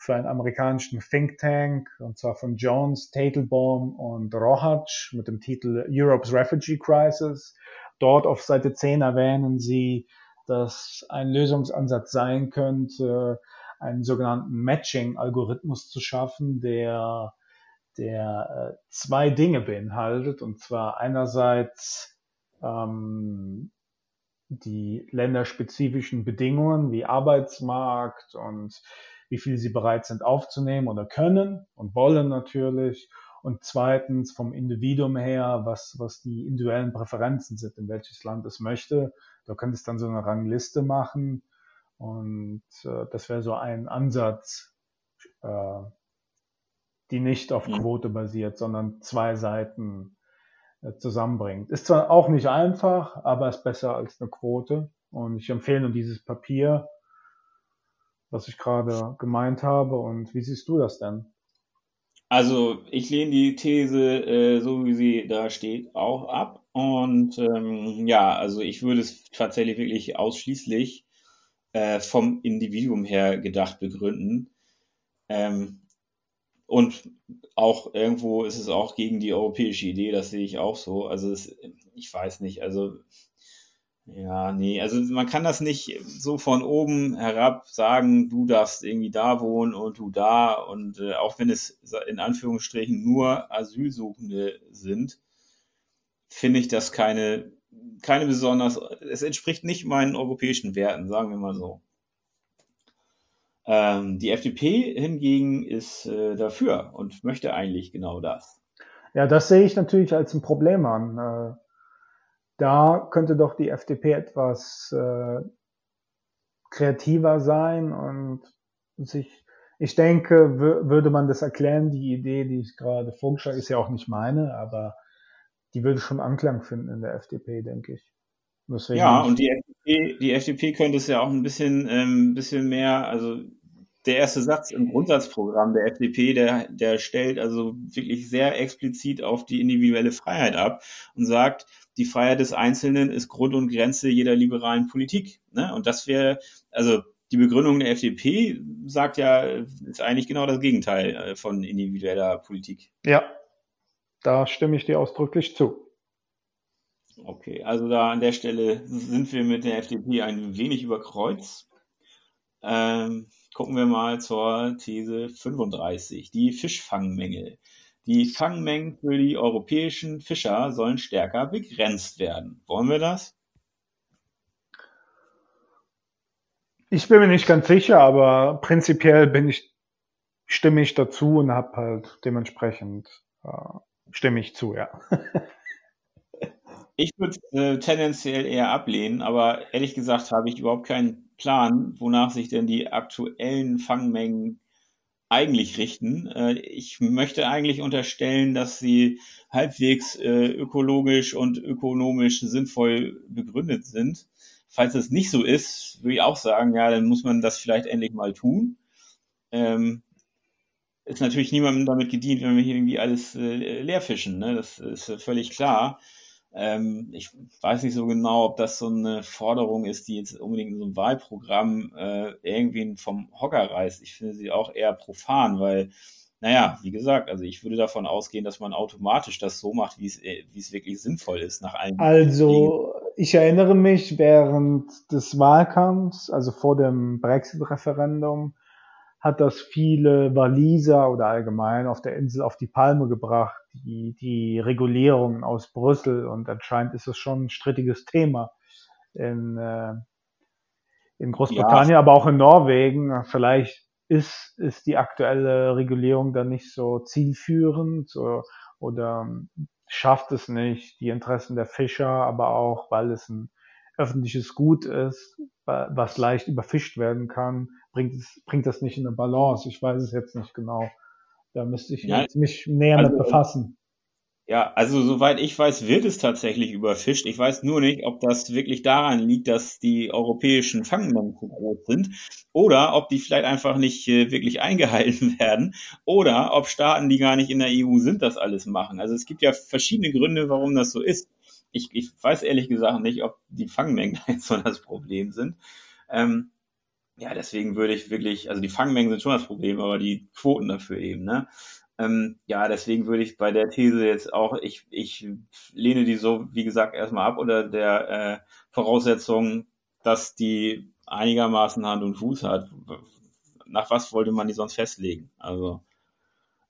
Speaker 2: für einen amerikanischen Think Tank, und zwar von Jones, Teitelbaum und Rohatsch mit dem Titel Europe's Refugee Crisis. Dort auf Seite 10 erwähnen sie, dass ein Lösungsansatz sein könnte, einen sogenannten Matching-Algorithmus zu schaffen, der, der äh, zwei Dinge beinhaltet, und zwar einerseits ähm, die länderspezifischen Bedingungen wie Arbeitsmarkt und wie viel sie bereit sind aufzunehmen oder können und wollen natürlich. Und zweitens vom Individuum her, was, was die individuellen Präferenzen sind, in welches Land es möchte. Da könnte es dann so eine Rangliste machen. Und äh, das wäre so ein Ansatz, äh, die nicht auf mhm. Quote basiert, sondern zwei Seiten äh, zusammenbringt. Ist zwar auch nicht einfach, aber ist besser als eine Quote. Und ich empfehle nur dieses Papier was ich gerade gemeint habe. Und wie siehst du das denn?
Speaker 1: Also ich lehne die These, äh, so wie sie da steht, auch ab. Und ähm, ja, also ich würde es tatsächlich wirklich ausschließlich äh, vom Individuum her gedacht begründen. Ähm, und auch irgendwo ist es auch gegen die europäische Idee, das sehe ich auch so. Also es, ich weiß nicht, also ja, nee, also man kann das nicht so von oben herab sagen, du darfst irgendwie da wohnen und du da und äh, auch wenn es in Anführungsstrichen nur Asylsuchende sind, finde ich das keine, keine besonders, es entspricht nicht meinen europäischen Werten, sagen wir mal so. Ähm, die FDP hingegen ist äh, dafür und möchte eigentlich genau das.
Speaker 2: Ja, das sehe ich natürlich als ein Problem an. Äh, da könnte doch die FDP etwas äh, kreativer sein und sich, ich denke, würde man das erklären, die Idee, die ich gerade vorgeschlagen ist ja auch nicht meine, aber die würde schon Anklang finden in der FDP, denke ich.
Speaker 1: Deswegen ja, und die FDP, die FDP könnte es ja auch ein bisschen, ähm, bisschen mehr, also der erste Satz im Grundsatzprogramm der FDP, der, der stellt also wirklich sehr explizit auf die individuelle Freiheit ab und sagt, die Freiheit des Einzelnen ist Grund und Grenze jeder liberalen Politik. Ne? Und das wäre, also die Begründung der FDP sagt ja, ist eigentlich genau das Gegenteil äh, von individueller Politik.
Speaker 2: Ja, da stimme ich dir ausdrücklich zu.
Speaker 1: Okay, also da an der Stelle sind wir mit der FDP ein wenig über Kreuz. Ähm, gucken wir mal zur These 35, die Fischfangmenge. Die Fangmengen für die europäischen Fischer sollen stärker begrenzt werden. Wollen wir das?
Speaker 2: Ich bin mir nicht ganz sicher, aber prinzipiell bin ich, stimme ich dazu und habe halt dementsprechend äh, stimme ich zu, ja. [LAUGHS]
Speaker 1: ich würde äh, tendenziell eher ablehnen, aber ehrlich gesagt habe ich überhaupt keinen Plan, wonach sich denn die aktuellen Fangmengen eigentlich richten. Äh, ich möchte eigentlich unterstellen, dass sie halbwegs äh, ökologisch und ökonomisch sinnvoll begründet sind. Falls es nicht so ist, würde ich auch sagen, ja, dann muss man das vielleicht endlich mal tun. Ähm, ist natürlich niemandem damit gedient, wenn wir hier irgendwie alles äh, leer fischen. Ne? Das ist völlig klar. Ähm, ich weiß nicht so genau, ob das so eine Forderung ist, die jetzt unbedingt in so einem Wahlprogramm äh, irgendwie vom Hocker reißt. Ich finde sie auch eher profan, weil, naja, wie gesagt, also ich würde davon ausgehen, dass man automatisch das so macht, wie es, äh, wie es wirklich sinnvoll ist nach allen.
Speaker 2: Also, ich erinnere mich während des Wahlkampfs, also vor dem Brexit-Referendum, hat das viele Waliser oder allgemein auf der Insel auf die Palme gebracht, die, die Regulierungen aus Brüssel. Und anscheinend ist es schon ein strittiges Thema in, äh, in Großbritannien, ja. aber auch in Norwegen. Vielleicht ist, ist die aktuelle Regulierung dann nicht so zielführend so, oder schafft es nicht, die Interessen der Fischer, aber auch, weil es ein öffentliches Gut ist, was leicht überfischt werden kann, bringt, es, bringt das nicht in eine Balance. Ich weiß es jetzt nicht genau. Da müsste ich ja, mich näher also, mit befassen.
Speaker 1: Ja, also soweit ich weiß, wird es tatsächlich überfischt. Ich weiß nur nicht, ob das wirklich daran liegt, dass die europäischen Fangmengen zu groß sind oder ob die vielleicht einfach nicht äh, wirklich eingehalten [LAUGHS] werden oder ob Staaten, die gar nicht in der EU sind, das alles machen. Also es gibt ja verschiedene Gründe, warum das so ist. Ich, ich weiß ehrlich gesagt nicht, ob die Fangmengen [LAUGHS] jetzt so das Problem sind. Ähm, ja, deswegen würde ich wirklich, also die Fangmengen sind schon das Problem, aber die Quoten dafür eben, ne? Ähm, ja, deswegen würde ich bei der These jetzt auch, ich, ich lehne die so, wie gesagt, erstmal ab unter der äh, Voraussetzung, dass die einigermaßen Hand und Fuß hat. Nach was wollte man die sonst festlegen? Also,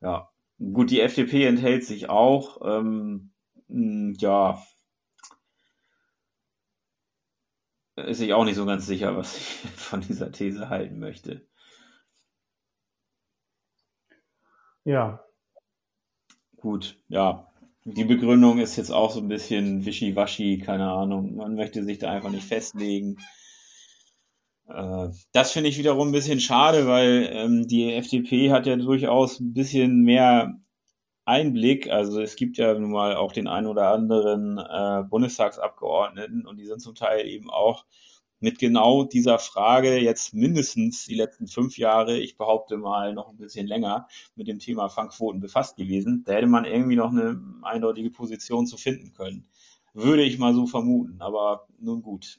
Speaker 1: ja. Gut, die FDP enthält sich auch. Ähm, ja, ist sich auch nicht so ganz sicher, was ich [LAUGHS] von dieser These halten möchte.
Speaker 2: Ja.
Speaker 1: Gut, ja. Die Begründung ist jetzt auch so ein bisschen wischiwaschi, keine Ahnung. Man möchte sich da einfach nicht festlegen. Äh, das finde ich wiederum ein bisschen schade, weil ähm, die FDP hat ja durchaus ein bisschen mehr Einblick. Also es gibt ja nun mal auch den einen oder anderen äh, Bundestagsabgeordneten und die sind zum Teil eben auch mit genau dieser Frage jetzt mindestens die letzten fünf Jahre, ich behaupte mal noch ein bisschen länger, mit dem Thema Fangquoten befasst gewesen. Da hätte man irgendwie noch eine eindeutige Position zu finden können. Würde ich mal so vermuten, aber nun gut.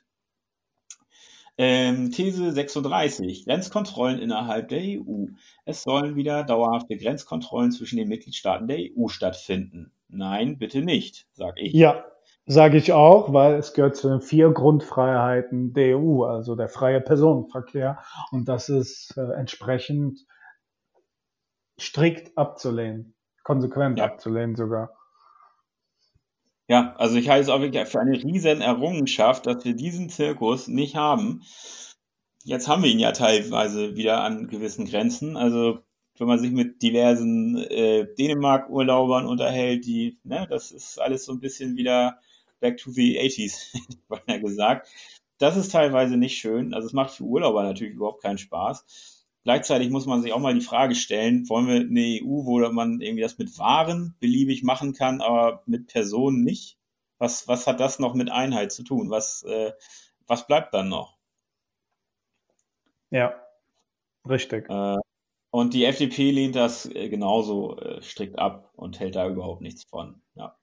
Speaker 1: Ähm, These 36. Grenzkontrollen innerhalb der EU. Es sollen wieder dauerhafte Grenzkontrollen zwischen den Mitgliedstaaten der EU stattfinden. Nein, bitte nicht, sag ich.
Speaker 2: Ja, sage ich auch, weil es gehört zu den vier Grundfreiheiten der EU, also der freie Personenverkehr. Und das ist äh, entsprechend strikt abzulehnen, konsequent ja. abzulehnen sogar.
Speaker 1: Ja, also ich halte es auch wirklich für eine riesen Errungenschaft, dass wir diesen Zirkus nicht haben. Jetzt haben wir ihn ja teilweise wieder an gewissen Grenzen. Also wenn man sich mit diversen äh, Dänemark-Urlaubern unterhält, die, ne, das ist alles so ein bisschen wieder back to the 80s, [LAUGHS] beinahe gesagt. Das ist teilweise nicht schön. Also es macht für Urlauber natürlich überhaupt keinen Spaß. Gleichzeitig muss man sich auch mal die Frage stellen, wollen wir eine EU, wo man irgendwie das mit Waren beliebig machen kann, aber mit Personen nicht? Was, was hat das noch mit Einheit zu tun? Was, äh, was bleibt dann noch?
Speaker 2: Ja, richtig.
Speaker 1: Äh, und die FDP lehnt das äh, genauso äh, strikt ab und hält da überhaupt nichts von. Ja.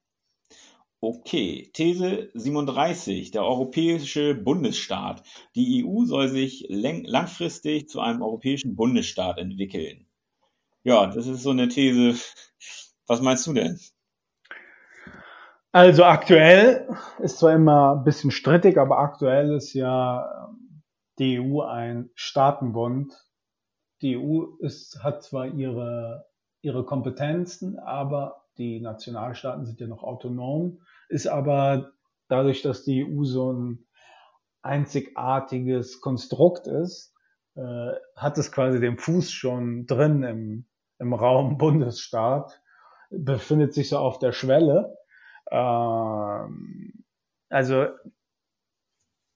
Speaker 1: Okay, These 37, der europäische Bundesstaat. Die EU soll sich langfristig zu einem europäischen Bundesstaat entwickeln. Ja, das ist so eine These. Was meinst du denn?
Speaker 2: Also aktuell ist zwar immer ein bisschen strittig, aber aktuell ist ja ähm, die EU ein Staatenbund. Die EU ist, hat zwar ihre, ihre Kompetenzen, aber die Nationalstaaten sind ja noch autonom ist aber dadurch, dass die EU so ein einzigartiges Konstrukt ist, äh, hat es quasi den Fuß schon drin im, im Raum Bundesstaat, befindet sich so auf der Schwelle. Ähm, also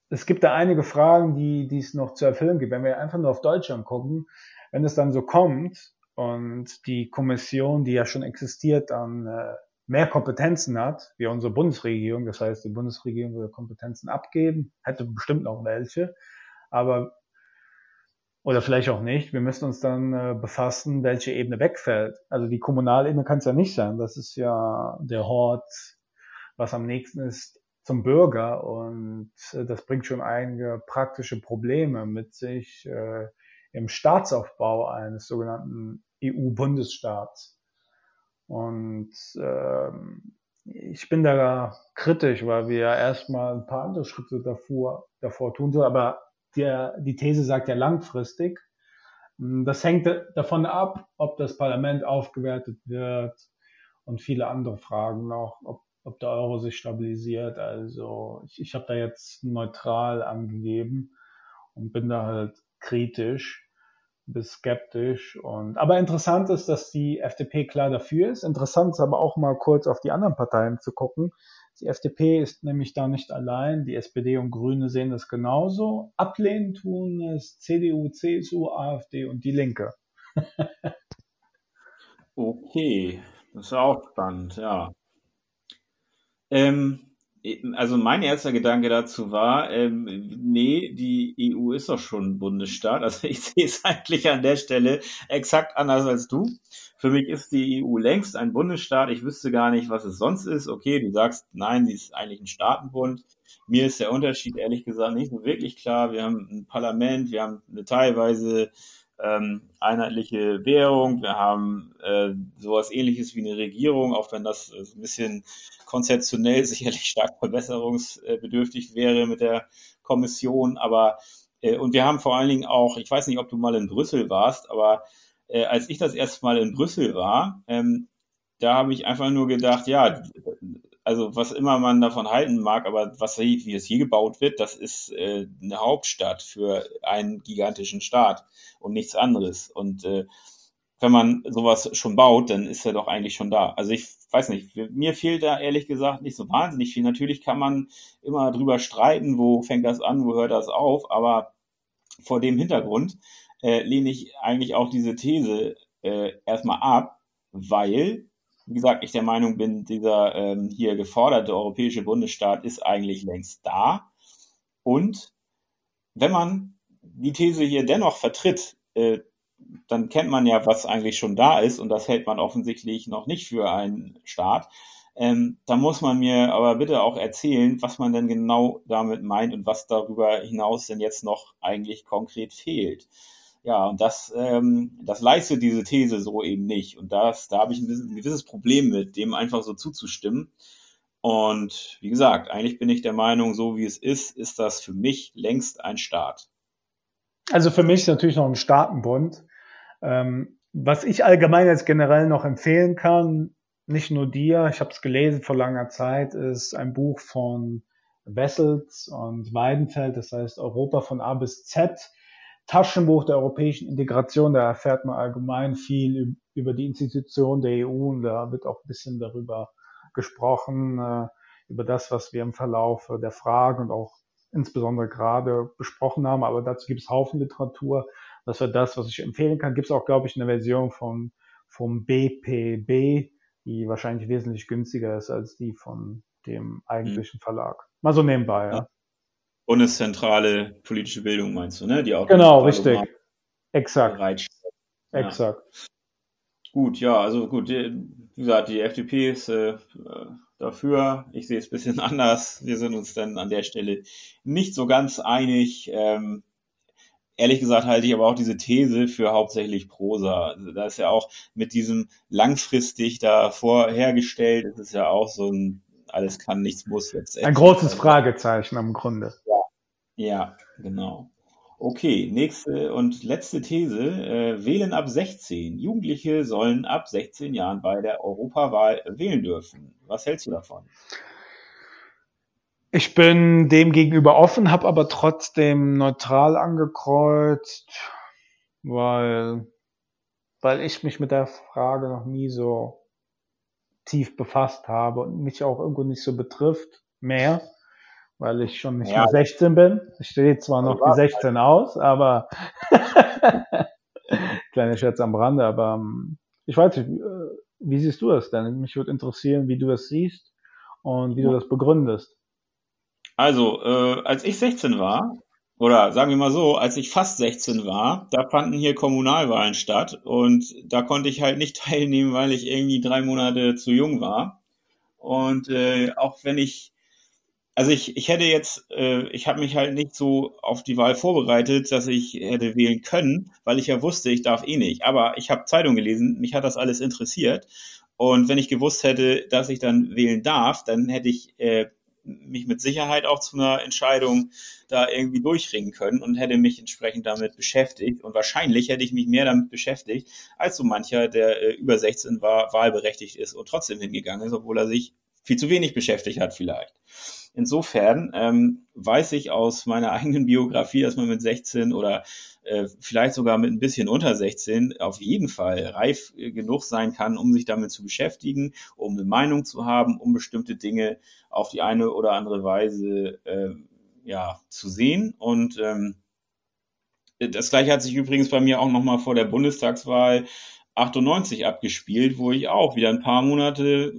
Speaker 2: es gibt da einige Fragen, die, die es noch zu erfüllen gibt. Wenn wir einfach nur auf Deutschland gucken, wenn es dann so kommt und die Kommission, die ja schon existiert, dann äh, mehr Kompetenzen hat, wie unsere Bundesregierung. Das heißt, die Bundesregierung würde Kompetenzen abgeben, hätte bestimmt noch welche, aber oder vielleicht auch nicht. Wir müssen uns dann äh, befassen, welche Ebene wegfällt. Also die kommunale Ebene kann es ja nicht sein. Das ist ja der Hort, was am nächsten ist zum Bürger und äh, das bringt schon einige praktische Probleme mit sich äh, im Staatsaufbau eines sogenannten EU-Bundesstaats. Und ähm, ich bin da kritisch, weil wir ja erstmal ein paar andere Schritte davor, davor tun sollen. Aber der, die These sagt ja langfristig. Das hängt davon ab, ob das Parlament aufgewertet wird und viele andere Fragen noch, ob, ob der Euro sich stabilisiert. Also ich, ich habe da jetzt neutral angegeben und bin da halt kritisch bis skeptisch. Und, aber interessant ist, dass die FDP klar dafür ist. Interessant ist aber auch mal kurz auf die anderen Parteien zu gucken. Die FDP ist nämlich da nicht allein. Die SPD und Grüne sehen das genauso. Ablehnen tun es CDU, CSU, AfD und die Linke. [LAUGHS]
Speaker 1: okay, das ist auch spannend, ja. Ähm, also mein erster Gedanke dazu war, ähm, nee, die EU ist doch schon ein Bundesstaat. Also [LAUGHS] ich sehe es eigentlich an der Stelle exakt anders als du. Für mich ist die EU längst ein Bundesstaat. Ich wüsste gar nicht, was es sonst ist. Okay, du sagst, nein, sie ist eigentlich ein Staatenbund. Mir ist der Unterschied ehrlich gesagt nicht so wirklich klar. Wir haben ein Parlament, wir haben eine teilweise ähm, einheitliche Währung, wir haben äh, sowas ähnliches wie eine Regierung, auch wenn das äh, ein bisschen konzeptionell [LAUGHS] sicherlich stark verbesserungsbedürftig wäre mit der Kommission, aber äh, und wir haben vor allen Dingen auch, ich weiß nicht, ob du mal in Brüssel warst, aber äh, als ich das erste Mal in Brüssel war, ähm, da habe ich einfach nur gedacht, ja, also was immer man davon halten mag, aber was wie es hier gebaut wird, das ist äh, eine Hauptstadt für einen gigantischen Staat und nichts anderes. Und äh, wenn man sowas schon baut, dann ist er doch eigentlich schon da. Also ich weiß nicht, mir fehlt da ehrlich gesagt nicht so wahnsinnig viel. Natürlich kann man immer drüber streiten, wo fängt das an, wo hört das auf, aber vor dem Hintergrund äh, lehne ich eigentlich auch diese These äh, erstmal ab, weil wie gesagt, ich der Meinung bin, dieser ähm, hier geforderte europäische Bundesstaat ist eigentlich längst da. Und wenn man die These hier dennoch vertritt, äh, dann kennt man ja, was eigentlich schon da ist und das hält man offensichtlich noch nicht für einen Staat. Ähm, da muss man mir aber bitte auch erzählen, was man denn genau damit meint und was darüber hinaus denn jetzt noch eigentlich konkret fehlt. Ja, und das, ähm, das leistet diese These so eben nicht. Und das, da habe ich ein, bisschen, ein gewisses Problem mit, dem einfach so zuzustimmen. Und wie gesagt, eigentlich bin ich der Meinung, so wie es ist, ist das für mich längst ein Staat.
Speaker 2: Also für mich ist natürlich noch ein Staatenbund. Ähm, was ich allgemein jetzt generell noch empfehlen kann, nicht nur dir, ich habe es gelesen vor langer Zeit, ist ein Buch von Wessels und Weidenfeld, das heißt Europa von A bis Z. Taschenbuch der europäischen Integration, da erfährt man allgemein viel über die Institution der EU und da wird auch ein bisschen darüber gesprochen, äh, über das, was wir im Verlauf der Fragen und auch insbesondere gerade besprochen haben. Aber dazu gibt es Haufen Literatur. Das wäre das, was ich empfehlen kann. Gibt es auch, glaube ich, eine Version von, vom BPB, die wahrscheinlich wesentlich günstiger ist als die von dem eigentlichen. Verlag. Mal so nebenbei, ja.
Speaker 1: Bundeszentrale politische Bildung meinst du, ne?
Speaker 2: Die auch genau, richtig. Exakt.
Speaker 1: Ja. Exakt. Gut, ja, also gut, wie gesagt, die FDP ist äh, dafür. Ich sehe es ein bisschen [LAUGHS] anders. Wir sind uns dann an der Stelle nicht so ganz einig. Ähm, ehrlich gesagt halte ich aber auch diese These für hauptsächlich Prosa. Also da ist ja auch mit diesem langfristig da vorhergestellt, ist es ja auch so ein alles kann, nichts muss
Speaker 2: jetzt. Ein großes Fragezeichen am Grunde.
Speaker 1: Ja, ja genau. Okay, nächste und letzte These. Äh, wählen ab 16. Jugendliche sollen ab 16 Jahren bei der Europawahl wählen dürfen. Was hältst du davon?
Speaker 2: Ich bin dem gegenüber offen, habe aber trotzdem neutral angekreuzt, weil, weil ich mich mit der Frage noch nie so tief befasst habe und mich auch irgendwo nicht so betrifft mehr weil ich schon nicht ja. mehr 16 bin. Ich stehe zwar noch wie 16 aus, aber [LAUGHS] kleine Scherz am Rande, aber ähm, ich weiß nicht, äh, wie siehst du das denn? Mich würde interessieren, wie du das siehst und wie du das begründest.
Speaker 1: Also, äh, als ich 16 war, oder sagen wir mal so, als ich fast 16 war, da fanden hier Kommunalwahlen statt und da konnte ich halt nicht [LAUGHS] teilnehmen, weil ich irgendwie drei Monate zu jung war. Und äh, auch wenn ich also ich, ich hätte jetzt, äh, ich habe mich halt nicht so auf die Wahl vorbereitet, dass ich hätte wählen können, weil ich ja wusste, ich darf eh nicht. Aber ich habe Zeitung gelesen, mich hat das alles interessiert. Und wenn ich gewusst hätte, dass ich dann wählen darf, dann hätte ich äh, mich mit Sicherheit auch zu einer Entscheidung da irgendwie durchringen können und hätte mich entsprechend damit beschäftigt. Und wahrscheinlich hätte ich mich mehr damit beschäftigt, als so mancher, der äh, über 16 war, wahlberechtigt ist und trotzdem hingegangen ist, obwohl er sich viel zu wenig beschäftigt hat vielleicht. Insofern ähm, weiß ich aus meiner [LAUGHS] eigenen Biografie, dass man mit 16 oder äh, vielleicht sogar mit ein bisschen unter 16 auf jeden Fall reif äh, genug sein kann, um sich damit zu beschäftigen, um eine Meinung zu haben, um bestimmte Dinge auf die eine oder andere Weise äh, ja, zu sehen. Und ähm, das gleiche hat sich übrigens bei mir auch nochmal vor der Bundestagswahl 98 abgespielt, wo ich auch wieder ein paar Monate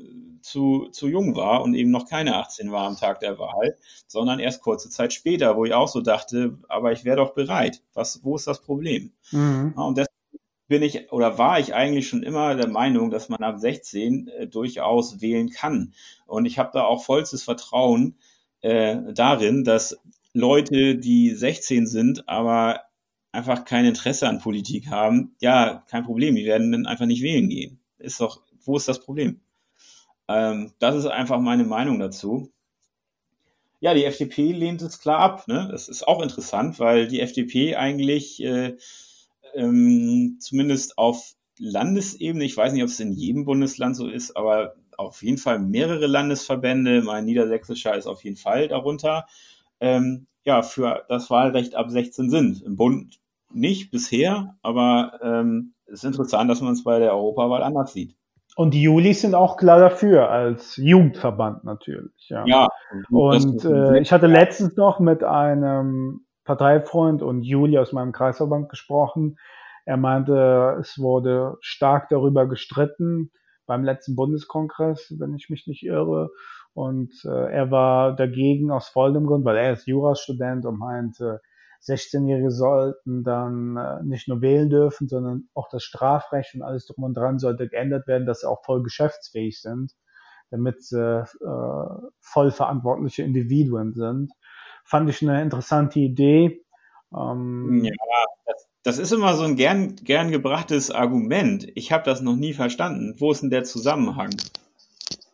Speaker 1: zu, zu jung war und eben noch keine 18 war am Tag der Wahl, sondern erst kurze Zeit später, wo ich auch so dachte, aber ich wäre doch bereit. Was, wo ist das Problem? Mhm. und deswegen bin ich oder war ich eigentlich schon immer der Meinung, dass man ab 16 äh, durchaus wählen kann. Und ich habe da auch vollstes Vertrauen äh, darin, dass Leute, die 16 sind, aber einfach kein Interesse an Politik haben, ja, kein Problem, die werden dann einfach nicht wählen gehen. Ist doch, wo ist das Problem? Ähm, das ist einfach meine Meinung dazu. Ja, die FDP lehnt es klar ab. Ne? Das ist auch interessant, weil die FDP eigentlich äh, ähm, zumindest auf Landesebene, ich weiß nicht, ob es in jedem Bundesland so ist, aber auf jeden Fall mehrere Landesverbände, mein Niedersächsischer ist auf jeden Fall darunter, ähm, ja, für das Wahlrecht ab 16 sind. Im Bund nicht bisher, aber ähm, es ist interessant, dass man es bei der Europawahl anders sieht.
Speaker 2: Und die Julis sind auch klar dafür, als Jugendverband natürlich. Ja. ja und äh, ich hatte letztens noch mit einem Parteifreund und Juli aus meinem Kreisverband gesprochen. Er meinte, es wurde stark darüber gestritten beim letzten Bundeskongress, wenn ich mich nicht irre. Und äh, er war dagegen aus folgendem Grund, weil er ist Jurastudent und meinte, 16-Jährige sollten dann äh, nicht nur wählen dürfen, sondern auch das Strafrecht und alles drum und dran sollte geändert werden, dass sie auch voll geschäftsfähig sind. damit sie äh, voll verantwortliche Individuen sind. Fand ich eine interessante Idee.
Speaker 1: Ähm, ja, das, das ist immer so ein gern, gern gebrachtes Argument. Ich habe das noch nie verstanden. Wo ist denn der Zusammenhang?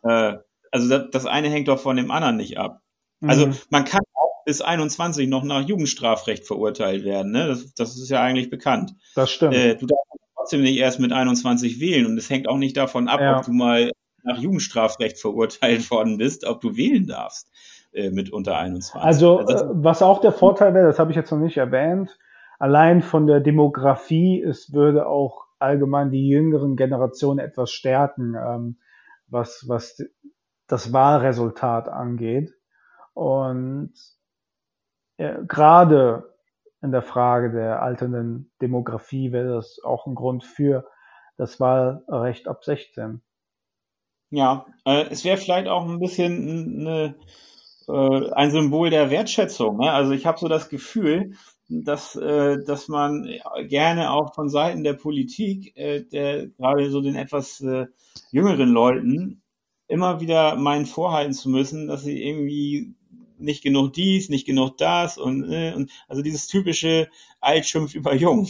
Speaker 1: Äh, also das, das eine hängt doch von dem anderen nicht ab. Also mhm. man kann auch bis 21 noch nach Jugendstrafrecht verurteilt werden. Ne? Das, das ist ja eigentlich bekannt.
Speaker 2: Das stimmt. Äh,
Speaker 1: du darfst trotzdem nicht erst mit 21 wählen und es hängt auch nicht davon ab, ja. ob du mal nach Jugendstrafrecht verurteilt worden bist, ob du wählen darfst äh, mit unter 21.
Speaker 2: Also, also was auch der Vorteil wäre, das habe ich jetzt noch nicht erwähnt, allein von der Demografie, es würde auch allgemein die jüngeren Generationen etwas stärken, ähm, was, was das Wahlresultat angeht. Und äh, gerade in der Frage der alternden Demografie wäre das auch ein Grund für das Wahlrecht ab 16.
Speaker 1: Ja, äh, es wäre vielleicht auch ein bisschen eine, äh, ein Symbol der Wertschätzung. Ne? Also ich habe so das Gefühl, dass, äh, dass man gerne auch von Seiten der Politik, äh, der gerade so den etwas äh, jüngeren Leuten, immer wieder meinen vorhalten zu müssen, dass sie irgendwie nicht genug dies, nicht genug das und, äh, und also dieses typische Altschimpf über Jung,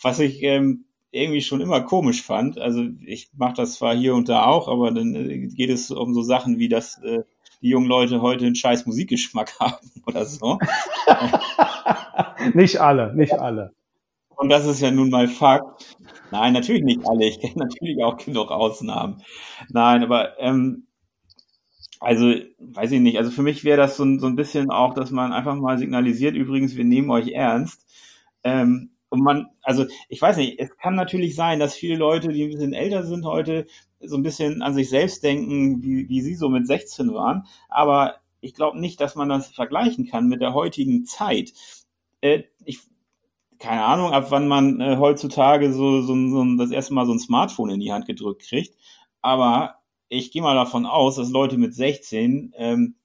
Speaker 1: was ich ähm, irgendwie schon immer komisch fand. Also ich mache das zwar hier und da auch, aber dann äh, geht es um so Sachen wie, dass äh, die jungen Leute heute einen scheiß Musikgeschmack [LAUGHS] haben oder so. [LAUGHS]
Speaker 2: nicht alle, nicht alle.
Speaker 1: Und das ist ja nun mal Fakt. Nein, natürlich nicht alle. Ich kenne natürlich auch genug Ausnahmen. Nein, aber ähm, also, weiß ich nicht. Also für mich wäre das so, so ein bisschen auch, dass man einfach mal signalisiert, übrigens, wir nehmen euch ernst. Ähm, und man, also ich weiß nicht, es kann natürlich sein, dass viele Leute, die ein bisschen älter sind heute, so ein bisschen an sich selbst denken, wie, wie sie so mit 16 waren. Aber ich glaube nicht, dass man das vergleichen kann mit der heutigen Zeit. Äh, ich, keine Ahnung, ab wann man äh, heutzutage so, so, so das erste Mal so ein Smartphone in die Hand gedrückt kriegt. Aber ich gehe mal davon aus, dass Leute mit 16 ähm,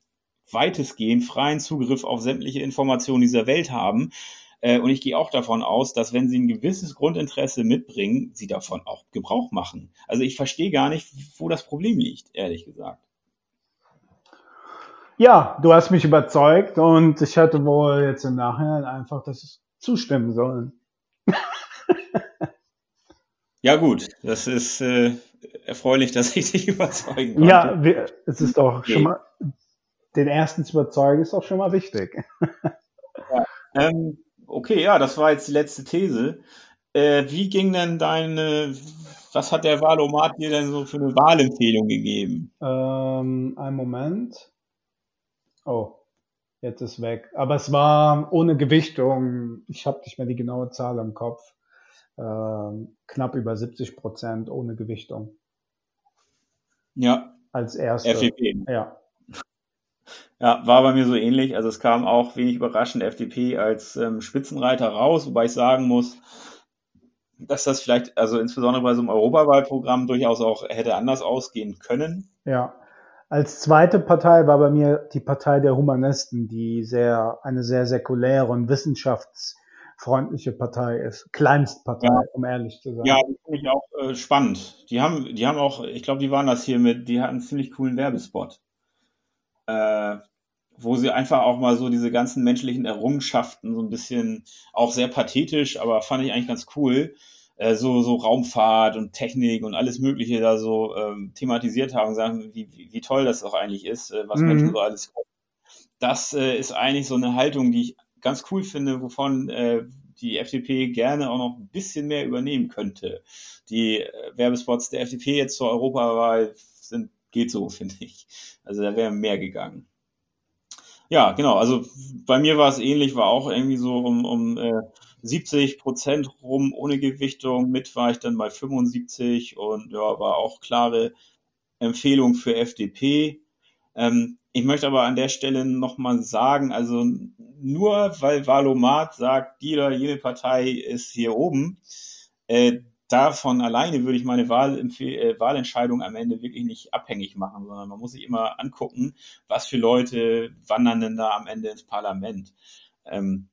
Speaker 1: weitestgehend freien Zugriff auf sämtliche Informationen dieser Welt haben. Äh, und ich gehe auch davon aus, dass wenn sie ein gewisses Grundinteresse mitbringen, sie davon auch Gebrauch machen. Also ich verstehe gar nicht, wo das Problem liegt, ehrlich gesagt.
Speaker 2: Ja, du hast mich überzeugt und ich hätte wohl jetzt im Nachhinein einfach das zustimmen sollen.
Speaker 1: ja gut, das ist äh, erfreulich, dass ich dich [LAUGHS] überzeugen
Speaker 2: konnte. Ja, wir, es ist doch okay. schon mal, den ersten zu überzeugen ist auch schon mal wichtig.
Speaker 1: Ja, ähm, okay, ja, das war jetzt die letzte These. Äh, wie ging denn deine, was hat der Wahlomat dir denn so für eine Wahlempfehlung gegeben?
Speaker 2: Ähm, ein Moment. Oh, jetzt ist weg. Aber es war ohne Gewichtung. Ich habe nicht mehr die genaue Zahl im Kopf knapp über 70 Prozent ohne Gewichtung.
Speaker 1: Ja.
Speaker 2: Als erste.
Speaker 1: FDP.
Speaker 2: Ja.
Speaker 1: Ja, war bei mir so ähnlich. Also es kam auch wenig überraschend FDP als ähm, Spitzenreiter raus, wobei ich sagen muss, dass das vielleicht, also insbesondere bei so einem Europawahlprogramm durchaus auch hätte anders ausgehen können.
Speaker 2: Ja. Als zweite Partei war bei mir die Partei der Humanisten, die sehr, eine sehr säkuläre und wissenschafts- freundliche Partei ist. Kleinstpartei, ja. um ehrlich zu sein.
Speaker 1: Ja, die finde ich auch äh, spannend. Die haben, die haben auch, ich glaube, die waren das hier mit, die hatten einen ziemlich coolen Werbespot. Äh, wo sie einfach auch mal so diese ganzen menschlichen Errungenschaften so ein bisschen, auch sehr pathetisch, aber fand ich eigentlich ganz cool, äh, so, so Raumfahrt und Technik und alles Mögliche da so ähm, thematisiert haben, sagen, wie, wie, wie toll das auch eigentlich ist, äh, was mhm. Menschen so alles können. Das äh, ist eigentlich so eine Haltung, die ich ganz cool finde, wovon äh, die FDP gerne auch noch ein bisschen mehr übernehmen könnte. Die äh, Werbespots der FDP jetzt zur Europawahl sind, geht so, [LAUGHS] finde ich. Also da wäre mehr gegangen. Ja, genau. Also bei mir war es ähnlich, war auch irgendwie so um, um äh, 70 Prozent rum ohne Gewichtung. Mit war ich dann bei 75 und ja, war auch klare Empfehlung für FDP. Ähm, ich möchte aber an der Stelle nochmal sagen, also nur weil Valomat sagt, die oder Partei ist hier oben, äh, davon alleine würde ich meine äh, Wahlentscheidung am Ende wirklich nicht abhängig machen, sondern man muss sich immer angucken, was für Leute wandern denn da am Ende ins Parlament. Ähm,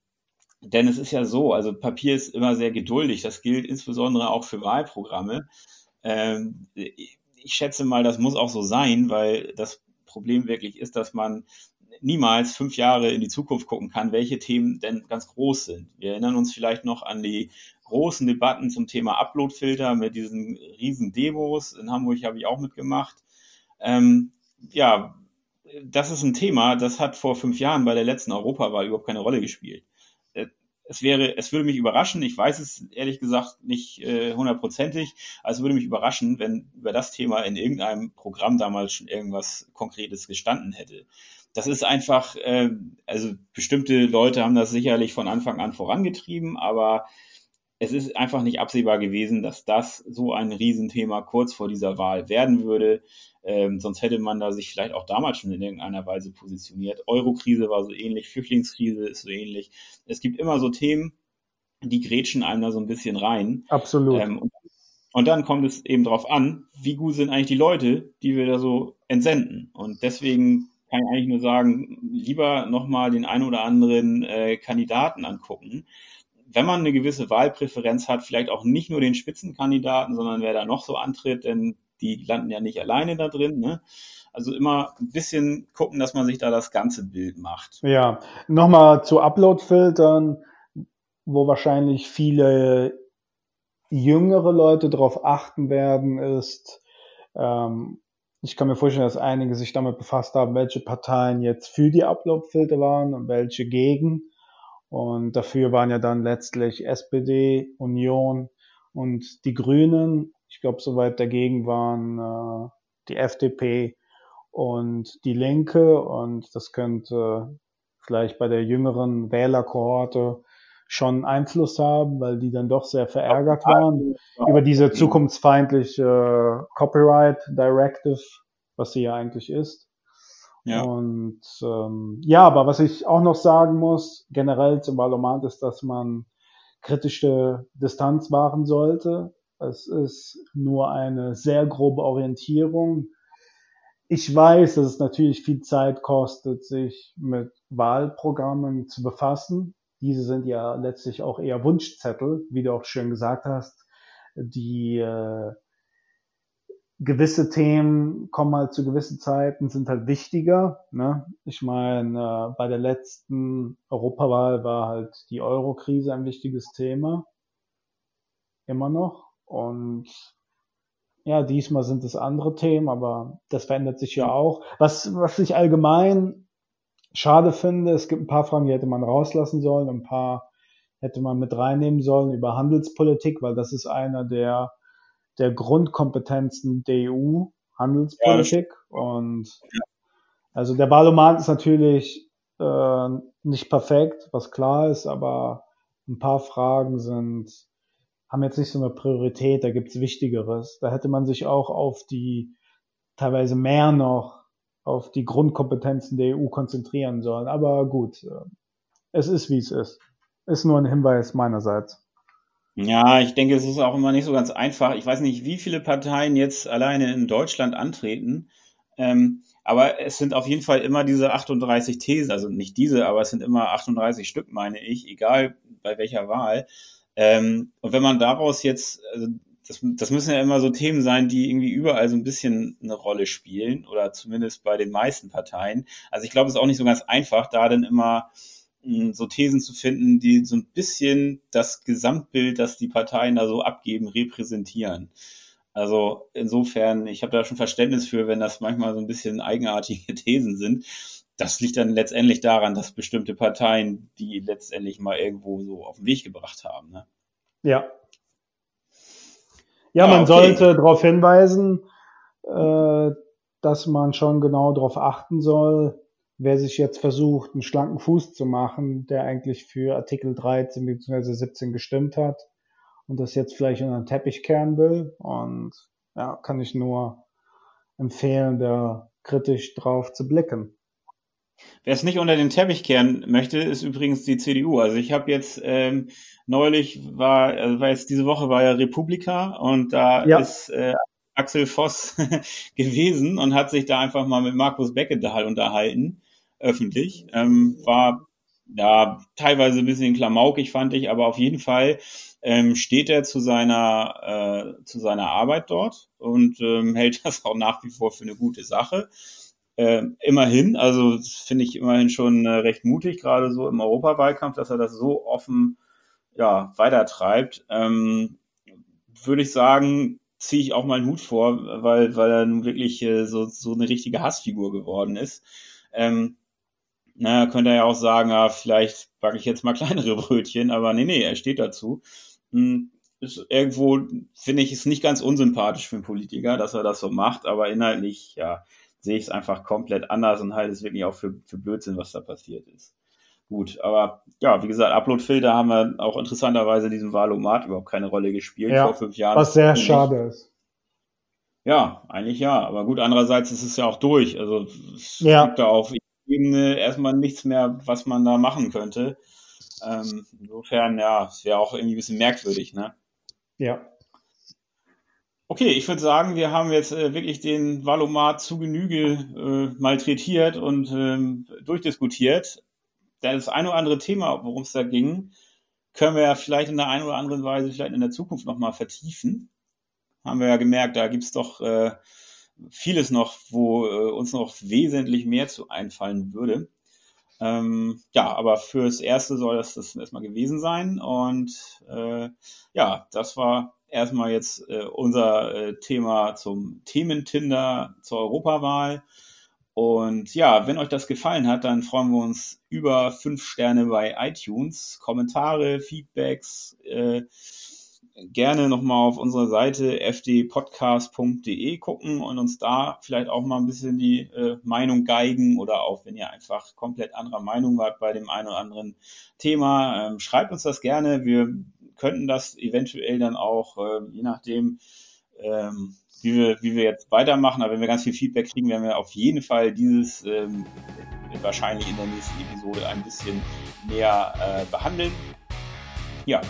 Speaker 1: denn es ist ja so, also Papier ist immer sehr geduldig. Das gilt insbesondere auch für Wahlprogramme. Ähm, ich schätze mal, das muss auch so sein, weil das Problem wirklich ist, dass man niemals fünf Jahre in die Zukunft gucken kann, welche Themen denn ganz groß sind. Wir erinnern uns vielleicht noch an die großen Debatten zum Thema Uploadfilter mit diesen riesen Demos. In Hamburg habe ich auch mitgemacht. Ähm, ja, das ist ein Thema, das hat vor fünf Jahren bei der letzten Europawahl überhaupt keine Rolle gespielt. Es wäre, es würde mich überraschen, ich weiß es ehrlich gesagt nicht äh, hundertprozentig, es würde mich überraschen, wenn über das Thema in irgendeinem Programm damals schon irgendwas Konkretes gestanden hätte. Das ist einfach, äh, also bestimmte Leute haben das sicherlich von Anfang an vorangetrieben, aber es ist einfach nicht absehbar gewesen, dass das so ein Riesenthema kurz vor dieser Wahl werden würde. Ähm, sonst hätte man da sich vielleicht auch damals schon in irgendeiner Weise positioniert. Eurokrise war so ähnlich, Flüchtlingskrise ist so ähnlich. Es gibt immer so Themen, die grätschen einem da so ein bisschen rein.
Speaker 2: Absolut. Ähm,
Speaker 1: und, und, dann kommt es eben darauf an, wie gut sind eigentlich die Leute, die wir da so entsenden. Und deswegen kann ich eigentlich nur sagen, lieber nochmal den einen oder anderen äh, Kandidaten angucken wenn man eine gewisse Wahlpräferenz hat, vielleicht auch nicht nur den Spitzenkandidaten, sondern wer da noch so antritt, denn die landen ja nicht alleine da drin. Ne? Also immer ein bisschen gucken, dass man sich da das ganze Bild macht.
Speaker 2: Ja, nochmal zu Upload-Filtern, wo wahrscheinlich viele jüngere Leute darauf achten werden, ist, ähm, ich kann mir vorstellen, dass einige sich damit befasst haben, welche Parteien jetzt für die Upload-Filter waren und welche gegen. Und dafür waren ja dann letztlich SPD, Union und die Grünen. Ich glaube, soweit dagegen waren äh, die FDP und die Linke. Und das könnte vielleicht bei der jüngeren Wählerkohorte schon Einfluss haben, weil die dann doch sehr verärgert waren über diese zukunftsfeindliche Copyright Directive, was sie ja eigentlich ist. Ja. Und ähm, ja, aber was ich auch noch sagen muss, generell zum Valomat ist, dass man kritische Distanz wahren sollte. Es ist nur eine sehr grobe Orientierung. Ich weiß, dass es natürlich viel Zeit kostet, sich mit Wahlprogrammen zu befassen. Diese sind ja letztlich auch eher Wunschzettel, wie du auch schön gesagt hast, die äh, gewisse Themen kommen halt zu gewissen Zeiten, sind halt wichtiger. Ne? Ich meine, äh, bei der letzten Europawahl war halt die Euro-Krise ein wichtiges Thema. Immer noch. Und ja, diesmal sind es andere Themen, aber das verändert sich ja auch. Was, was ich allgemein schade finde, es gibt ein paar Fragen, die hätte man rauslassen sollen, ein paar hätte man mit reinnehmen sollen über Handelspolitik, weil das ist einer der der Grundkompetenzen der EU, Handelspolitik. Ja, und ja. also der Wahlomat ist natürlich äh, nicht perfekt, was klar ist, aber ein paar Fragen sind, haben jetzt nicht so eine Priorität, da gibt's Wichtigeres. Da hätte man sich auch auf die teilweise mehr noch auf die Grundkompetenzen der EU konzentrieren sollen. Aber gut, äh, es ist wie es ist. Ist nur ein Hinweis meinerseits.
Speaker 1: Ja, ich denke, es ist auch immer nicht so ganz einfach. Ich weiß nicht, wie viele Parteien jetzt alleine in Deutschland antreten. Ähm, aber es sind auf jeden Fall immer diese 38 Thesen, also nicht diese, aber es sind immer 38 Stück, meine ich, egal bei welcher Wahl. Ähm, und wenn man daraus jetzt, also das, das müssen ja immer so Themen sein, die irgendwie überall so ein bisschen eine Rolle spielen oder zumindest bei den meisten Parteien. Also ich glaube, es ist auch nicht so ganz einfach, da dann immer so Thesen zu finden, die so ein bisschen das Gesamtbild, das die Parteien da so abgeben, repräsentieren. Also insofern, ich habe da schon Verständnis für, wenn das manchmal so ein bisschen eigenartige [LAUGHS] Thesen sind. Das liegt dann letztendlich daran, dass bestimmte Parteien die letztendlich mal irgendwo so auf den Weg gebracht haben. Ne?
Speaker 2: Ja. Ja, man okay. sollte darauf hinweisen, äh, dass man schon genau darauf achten soll, wer sich jetzt versucht, einen schlanken Fuß zu machen, der eigentlich für Artikel 13 bzw. 17 gestimmt hat und das jetzt vielleicht unter den Teppich kehren will. Und ja, kann ich nur empfehlen, da kritisch drauf zu blicken.
Speaker 1: Wer es nicht unter den Teppich kehren möchte, ist übrigens die CDU. Also ich habe jetzt ähm, neulich war, also war jetzt diese Woche war ja Republika und da ja. ist äh, Axel Voss [LAUGHS] gewesen und hat sich da einfach mal mit Markus Beckedahl unterhalten öffentlich. Ähm, war ja, teilweise ein bisschen klamaukig fand ich, aber auf jeden Fall ähm, steht er zu seiner, äh, zu seiner Arbeit dort und ähm, [LAUGHS] hält das auch nach wie vor für eine gute Sache. Äh, immerhin, also finde ich immerhin schon äh, recht mutig, gerade so im Europawahlkampf, dass er das so offen ja, weitertreibt. Ähm, Würde ich sagen, ziehe ich auch mal einen Hut vor, weil, weil er nun wirklich äh, so, so eine richtige Hassfigur geworden ist. Ähm, naja, könnte er ja auch sagen, ja, vielleicht backe ich jetzt mal [LAUGHS] kleinere Brötchen, aber nee, nee, er steht dazu. Hm, ist irgendwo, finde ich, ist nicht ganz unsympathisch für einen Politiker, dass er das so macht, aber inhaltlich, ja, sehe ich es einfach komplett anders und halte es wirklich auch für, für Blödsinn, was da passiert ist. Gut, aber ja, wie gesagt, Uploadfilter haben wir auch interessanterweise in diesem Wahlomat überhaupt keine Rolle gespielt
Speaker 2: ja, vor fünf Jahren. Was sehr schade ist.
Speaker 1: Ja, eigentlich ja. Aber gut, andererseits ist es ja auch durch. Also es ja. gibt da auf Ebene erstmal nichts mehr, was man da machen könnte. Ähm, insofern, ja, es wäre auch irgendwie ein bisschen merkwürdig, ne?
Speaker 2: Ja.
Speaker 1: Okay, ich würde sagen, wir haben jetzt äh, wirklich den Valomat zu Genüge äh, malträtiert und ähm, durchdiskutiert. Das eine oder andere Thema, worum es da ging, können wir ja vielleicht in der einen oder anderen Weise vielleicht in der Zukunft nochmal vertiefen. Haben wir ja gemerkt, da gibt es doch äh, vieles noch, wo äh, uns noch wesentlich mehr zu einfallen würde. Ähm, ja, aber fürs Erste soll das, das erstmal gewesen sein. Und äh, ja, das war erstmal jetzt äh, unser äh, Thema zum Themen-Tinder zur Europawahl. Und ja, wenn euch das gefallen hat, dann freuen wir uns über fünf Sterne bei iTunes, Kommentare, Feedbacks. Äh, gerne nochmal auf unserer Seite fdpodcast.de gucken und uns da vielleicht auch mal ein bisschen die äh, Meinung geigen oder auch wenn ihr einfach komplett anderer Meinung wart bei dem einen oder anderen Thema, ähm, schreibt uns das gerne. Wir könnten das eventuell dann auch, äh, je nachdem, ähm, wie, wir, wie wir jetzt weitermachen, aber wenn wir ganz viel Feedback kriegen, werden wir auf jeden Fall dieses ähm, wahrscheinlich in der nächsten Episode ein bisschen näher äh, behandeln. Ja,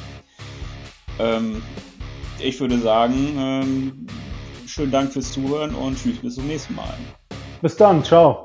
Speaker 1: ähm, ich würde sagen, ähm, schönen Dank fürs Zuhören und tschüss bis zum nächsten Mal.
Speaker 2: Bis dann, ciao.